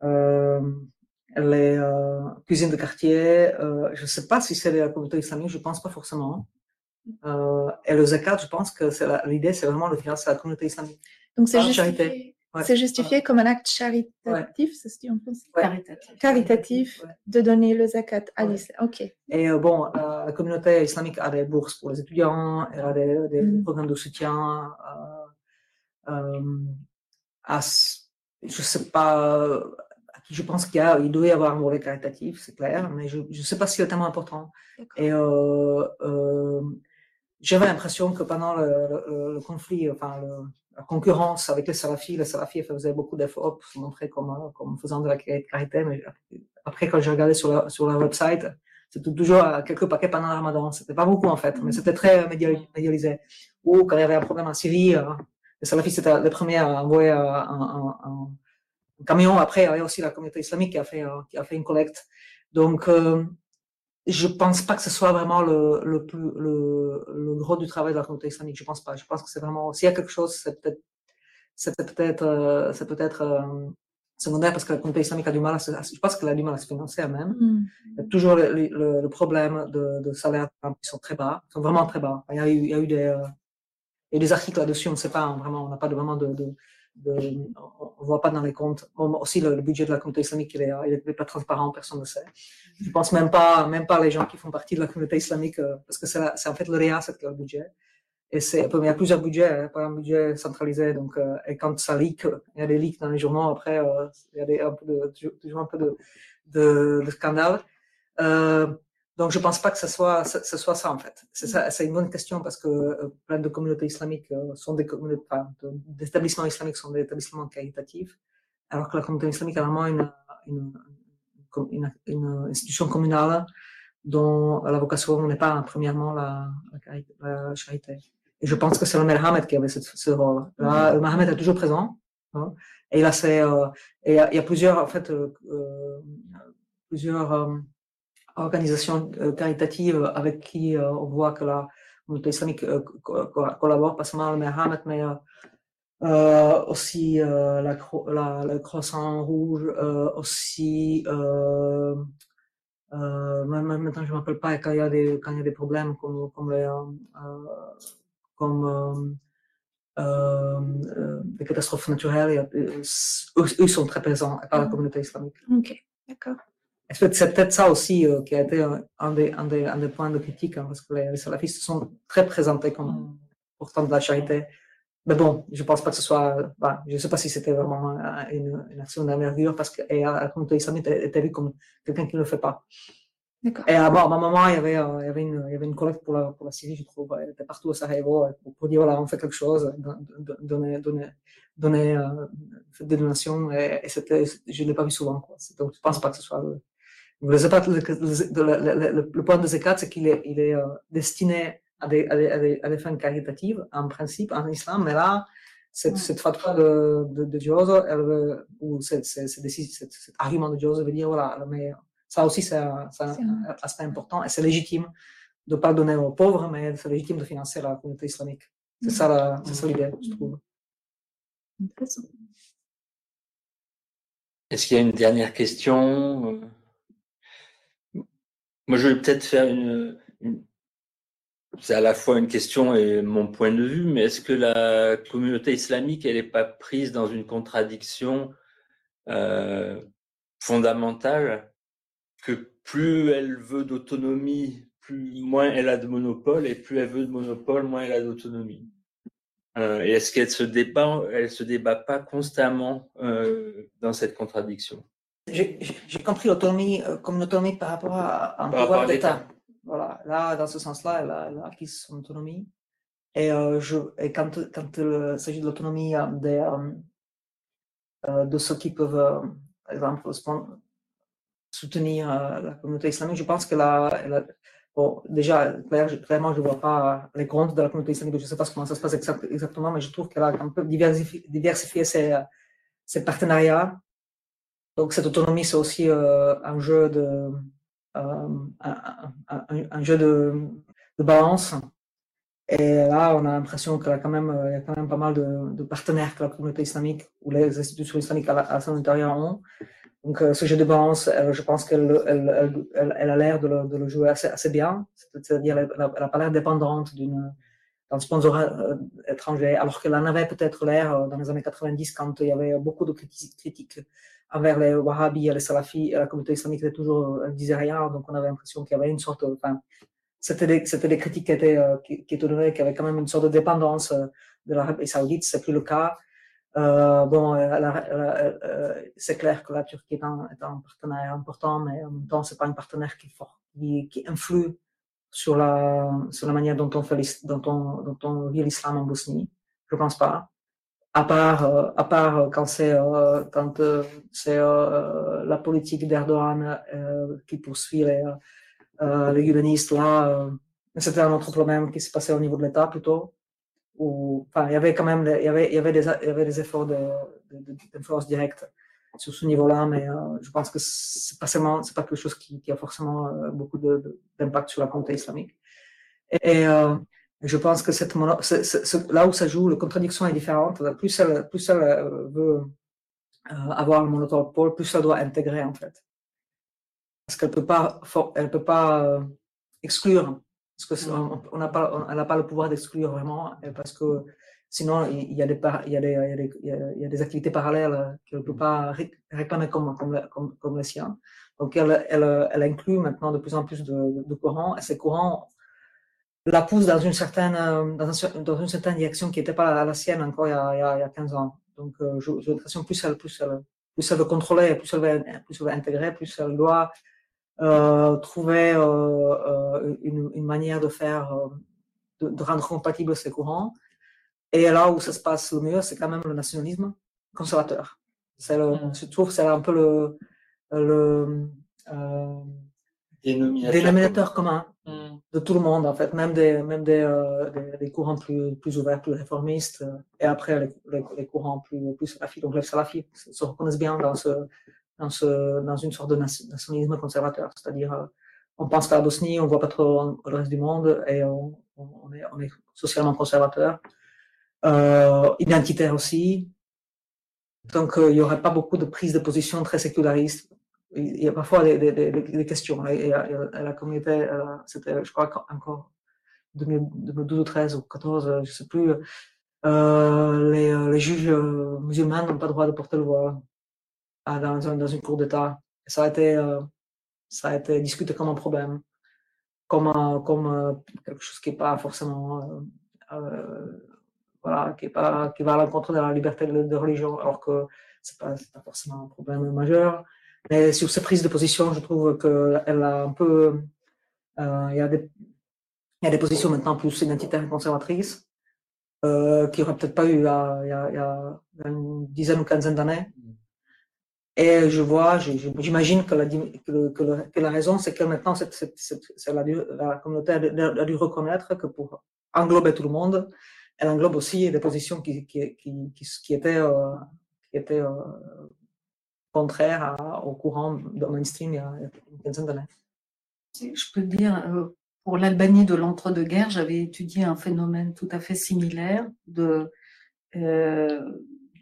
euh, les euh, cuisines de quartier, euh, je ne sais pas si c'est la communauté islamique, je ne pense pas forcément. Euh, et le zakat, je pense que c'est l'idée, c'est vraiment de financer la communauté islamique. Donc c'est justifié, Ouais. c'est justifié comme un acte charitatif, ça se dit en français Ouais. Caritatif. Caritatif Ouais. de donner le zakat à Ouais. l'islam. Ok. Et euh, bon, euh, la communauté islamique a des bourses pour les étudiants, elle a des, des Mm. programmes de soutien. Euh, à, s- je sais pas, euh, à qui je pense qu'il il doit y avoir un volet caritatif, c'est clair, mais je ne sais pas si c'est tellement important. Et euh, euh, j'avais l'impression que pendant le, le- le conflit, enfin le- la concurrence avec les salafis, les salafis faisaient beaucoup d'efforts pour se montrer comme, euh, comme faisant de la carité, mais après quand j'ai regardé sur leur, sur website, c'était toujours euh, quelques paquets pendant le ramadan. C'était pas beaucoup en fait, mais c'était très média- médialisé. Ou quand il y avait un problème en Syrie, euh, les salafistes étaient les premiers à envoyer euh, un, un- un- un camion. Après, il y avait aussi la communauté islamique qui a fait, euh, qui a fait une collecte. Donc, euh, je pense pas que ce soit vraiment le, le, plus, le, le gros du travail de la communauté islamique. Je pense pas. Je pense que c'est vraiment, s'il y a quelque chose, c'est peut-être, c'est peut-être, euh, c'est peut-être euh, secondaire parce que la communauté islamique a du mal à se, je pense qu'elle a du mal à se financer elle-même. Mm. Il y a toujours le, le, le problème de, de salaires qui sont très bas, sont vraiment très bas. Il y a eu, il y a eu des, y a des articles là-dessus, on ne sait pas, hein, vraiment, on n'a pas vraiment de, de, de- ne voit pas dans les comptes. Aussi, le, budget de la communauté islamique, il est, pas transparent, personne ne sait. Je pense même pas, même pas les gens qui font partie de la communauté islamique, euh, parce que c'est c'est en fait le RIASET qui a le budget. Et c'est, il y a plusieurs budgets, hein, pas un budget centralisé. Donc, euh, et quand ça leak, il y a des leaks dans les journaux, après, euh, il y a toujours- un peu de, de, scandale. Donc, je pense pas que ce soit, ce, ce soit ça, en fait. C'est ça, c'est une bonne question parce que euh, plein de communautés islamiques euh, sont des communautés, enfin, de- des établissements islamiques sont des établissements caritatifs, alors que la communauté islamique a vraiment une, une, une, une institution communale dont la vocation n'est pas premièrement la, la, charité. Et je pense que c'est le Merhamet qui avait ce, ce rôle. Là, le Merhamet est toujours présent. hein, et là, c'est, euh, et il y, a- il y a plusieurs, en fait, euh, plusieurs organisations euh, caritatives avec qui euh, on voit que la communauté islamique euh, co- co- collabore, pas seulement le Merhamet, mais euh, euh, aussi euh, la, la, le Croissant Rouge, euh, aussi euh, euh, maintenant je ne me rappelle pas quand il y a des quand il y a des problèmes comme comme les euh, euh, comme euh, euh, euh, catastrophes naturelles, il y a- euh, eux, eux sont très présents pas la communauté islamique. Ok, d'accord. Et C'est c'est peut-être ça aussi euh, qui a été un, des, un, des, un des points de critique, hein, parce que les, les salafistes sont très présentés comme portant de la charité, mais bon, je ne pense pas que ce soit. Bah, je sais pas si c'était vraiment une, une action d'envergure parce que la communauté islamique était vue comme quelqu'un qui ne le fait pas. Et à, un moment, il y, avait, il, y avait une, il y avait une collecte pour la, pour la Syrie, je trouve. Elle était partout à Sarajevo pour, pour dire voilà, on fait quelque chose, donner, donner, donner euh, des donations. Et, et je ne l'ai pas vu souvent. Quoi. Donc, je ne pense pas que ce soit. Le, le, le, le, le point de Zekat, c'est qu'il est, il est euh, destiné à des, à, des, à des, fins caritatives, en principe, en islam, mais là, cette, cette fatwa de, de, de elle, ou cet, argument de Giose veut dire, voilà, mais ça aussi, c'est un, un, aspect important et c'est légitime de ne pas donner aux pauvres, mais c'est légitime de financer la communauté islamique. C'est ça, ça l'idée, je trouve. Est-ce qu'il y a une dernière question? Moi, je vais peut-être faire une, c'est à la fois une question et mon point de vue, mais est-ce que la communauté islamique, elle n'est pas prise dans une contradiction euh, fondamentale que plus elle veut d'autonomie, plus moins elle a de monopole, et plus elle veut de monopole, moins elle a d'autonomie? Euh, et est-ce qu'elle se débat, elle se débat pas constamment euh, dans cette contradiction? J'ai compris l'autonomie euh, comme une autonomie par rapport à, un pouvoir d'État. Voilà, là, dans ce sens-là, elle, elle, a acquis son autonomie. Et, euh, je, et quand, quand il s'agit de l'autonomie euh, des, euh, de ceux qui peuvent, par exemple, soutenir la communauté islamique, je pense que là, elle a, bon, déjà, clairement, je ne vois pas les comptes de la communauté islamique, je ne sais pas comment ça se passe exactement, mais je trouve qu'elle a un peu diversifié, diversifié ses, ses, partenariats. Donc, cette autonomie, c'est aussi un jeu de euh, un, jeu de, balance. Et là, on a l'impression qu'il y a quand même, il y a quand même pas mal de, partenaires que la communauté islamique ou les institutions islamiques à, à son intérieur ont. Donc, euh, ce jeu de balance, je pense qu'elle elle, elle, a l'air de, le jouer assez, bien. C'est-à-dire, elle n'a pas l'air dépendante d'une d'un sponsor euh, étranger, alors qu'elle en avait peut-être l'air dans les années 90 quand il y avait beaucoup de critiques envers les Wahhabis et les Salafis, la communauté islamique était toujours, elle disait rien, donc on avait l'impression qu'il y avait une sorte, enfin, c'était des, c'était des critiques qui étaient, euh, qui, qui étaient données, qui avaient quand même une sorte de dépendance euh, de l'Arabie saoudite, c'est plus le cas. Euh, bon, euh, c'est clair que la Turquie est un, est un, partenaire important, mais en même temps, c'est pas un partenaire qui, qui, qui influe sur la, sur la manière dont on, fait dont on, dont on vit l'islam en Bosnie. Je pense pas à part, euh, à part euh, quand c'est euh, quand c'est la politique d'Erdogan qui poursuit les, les là, c'était un autre problème qui s'est passé au niveau de l'État plutôt. Où, enfin, il y avait quand même il y avait, il y avait, des, il y avait des efforts de, de, directe sur ce niveau-là, mais je pense que c'est pas pas quelque chose qui, a forcément beaucoup d'impact sur la communauté islamique. Et je pense que cette là où ça joue, la contradiction est différente. Plus elle, plus elle euh, veut euh, avoir le monopole, plus elle doit intégrer en fait. Parce qu'elle peut pas, elle peut pas euh, exclure. Parce qu'on on n'a pas, elle n'a pas le pouvoir d'exclure vraiment, parce que sinon il y a des, il y a des, il y a des, activités parallèles qu'elle ne peut pas réclamer comme, comme, comme, comme les siens. Donc elle, elle, elle inclut maintenant de plus en plus de, de courants, et ces courants la pousse dans une certaine, euh, dans, un, dans une certaine direction qui n'était pas la, sienne encore il y, a, il y a 15 ans. Donc, euh, j'ai l'impression plus elle, plus elle, plus elle veut contrôler, plus elle veut, plus elle veut intégrer, plus elle doit euh, trouver euh, euh une, une, manière de faire, de, de, rendre compatible ces courants. Et là où ça se passe le mieux, c'est quand même le nationalisme conservateur. C'est le, mmh. je trouve, c'est un peu le, le dénominateur, dénominateur commun. Mm. De tout le monde, en fait, même des, même des, euh, des, courants plus, plus ouverts, plus réformistes, euh, et après les, courants plus, plus salafis. Donc les salafis se reconnaissent bien dans, ce, dans, ce, dans une sorte de nationalisme conservateur, c'est-à-dire euh, on pense qu'à la Bosnie, on voit pas trop le reste du monde, et on, on, est, socialement conservateur, euh, identitaire aussi. Donc il n'y aurait pas beaucoup de prise de position très séculariste il y a parfois des, des, des, des questions. Et, la communauté, c'était, je crois, encore 2012 ou 13 ou 14, je ne sais plus, euh, les, les, juges musulmans n'ont pas le droit de porter le voile dans, dans une cour d'État. Ça a été, ça a été discuté comme un problème, comme, comme quelque chose qui n'est pas forcément voilà, qui, est pas, qui va à l'encontre de la liberté de, religion, alors que c'est pas, pas forcément un problème majeur. Mais sur ces prises de position, je trouve qu'elle a un peu, euh, il y a des, il y a des positions maintenant plus identitaires et conservatrices, euh, qui n'auraient peut-être pas eu il y, a, il, y a, une dizaine ou quinzaine d'années. Et je vois, j'imagine que la, que, la raison, c'est que maintenant, cette, cette, cette, la, la, communauté a, dû reconnaître que pour englober tout le monde, elle englobe aussi des positions qui, qui, qui, qui étaient, euh, qui étaient euh, contraires au courant de mainstream il y a une quinzaine d'années. Je peux dire, euh, pour l'Albanie de l'entre-deux-guerres, j'avais étudié un phénomène tout à fait similaire de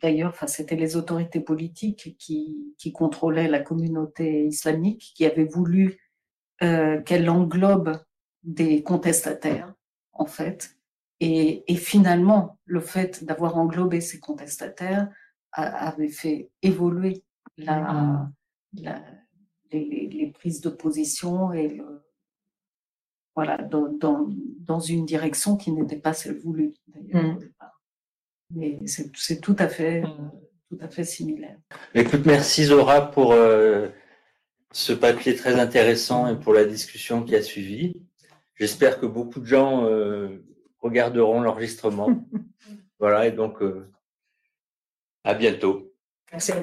D'ailleurs, enfin, c'était les autorités politiques qui, qui, contrôlaient la communauté islamique, qui avaient voulu euh, qu'elle englobe des contestataires, en fait. Et finalement, le fait d'avoir englobé ces contestataires avait fait évoluer la, la, les, les, prises de position et le, voilà, dans, dans, dans, une direction qui n'était pas celle voulue, d'ailleurs, mmh mais c'est tout à fait, mm. tout à fait similaire. Écoute, merci Zora pour euh, ce papier très intéressant et pour la discussion qui a suivi. J'espère que beaucoup de gens euh, regarderont l'enregistrement. [laughs] voilà, et donc euh, à bientôt. Merci.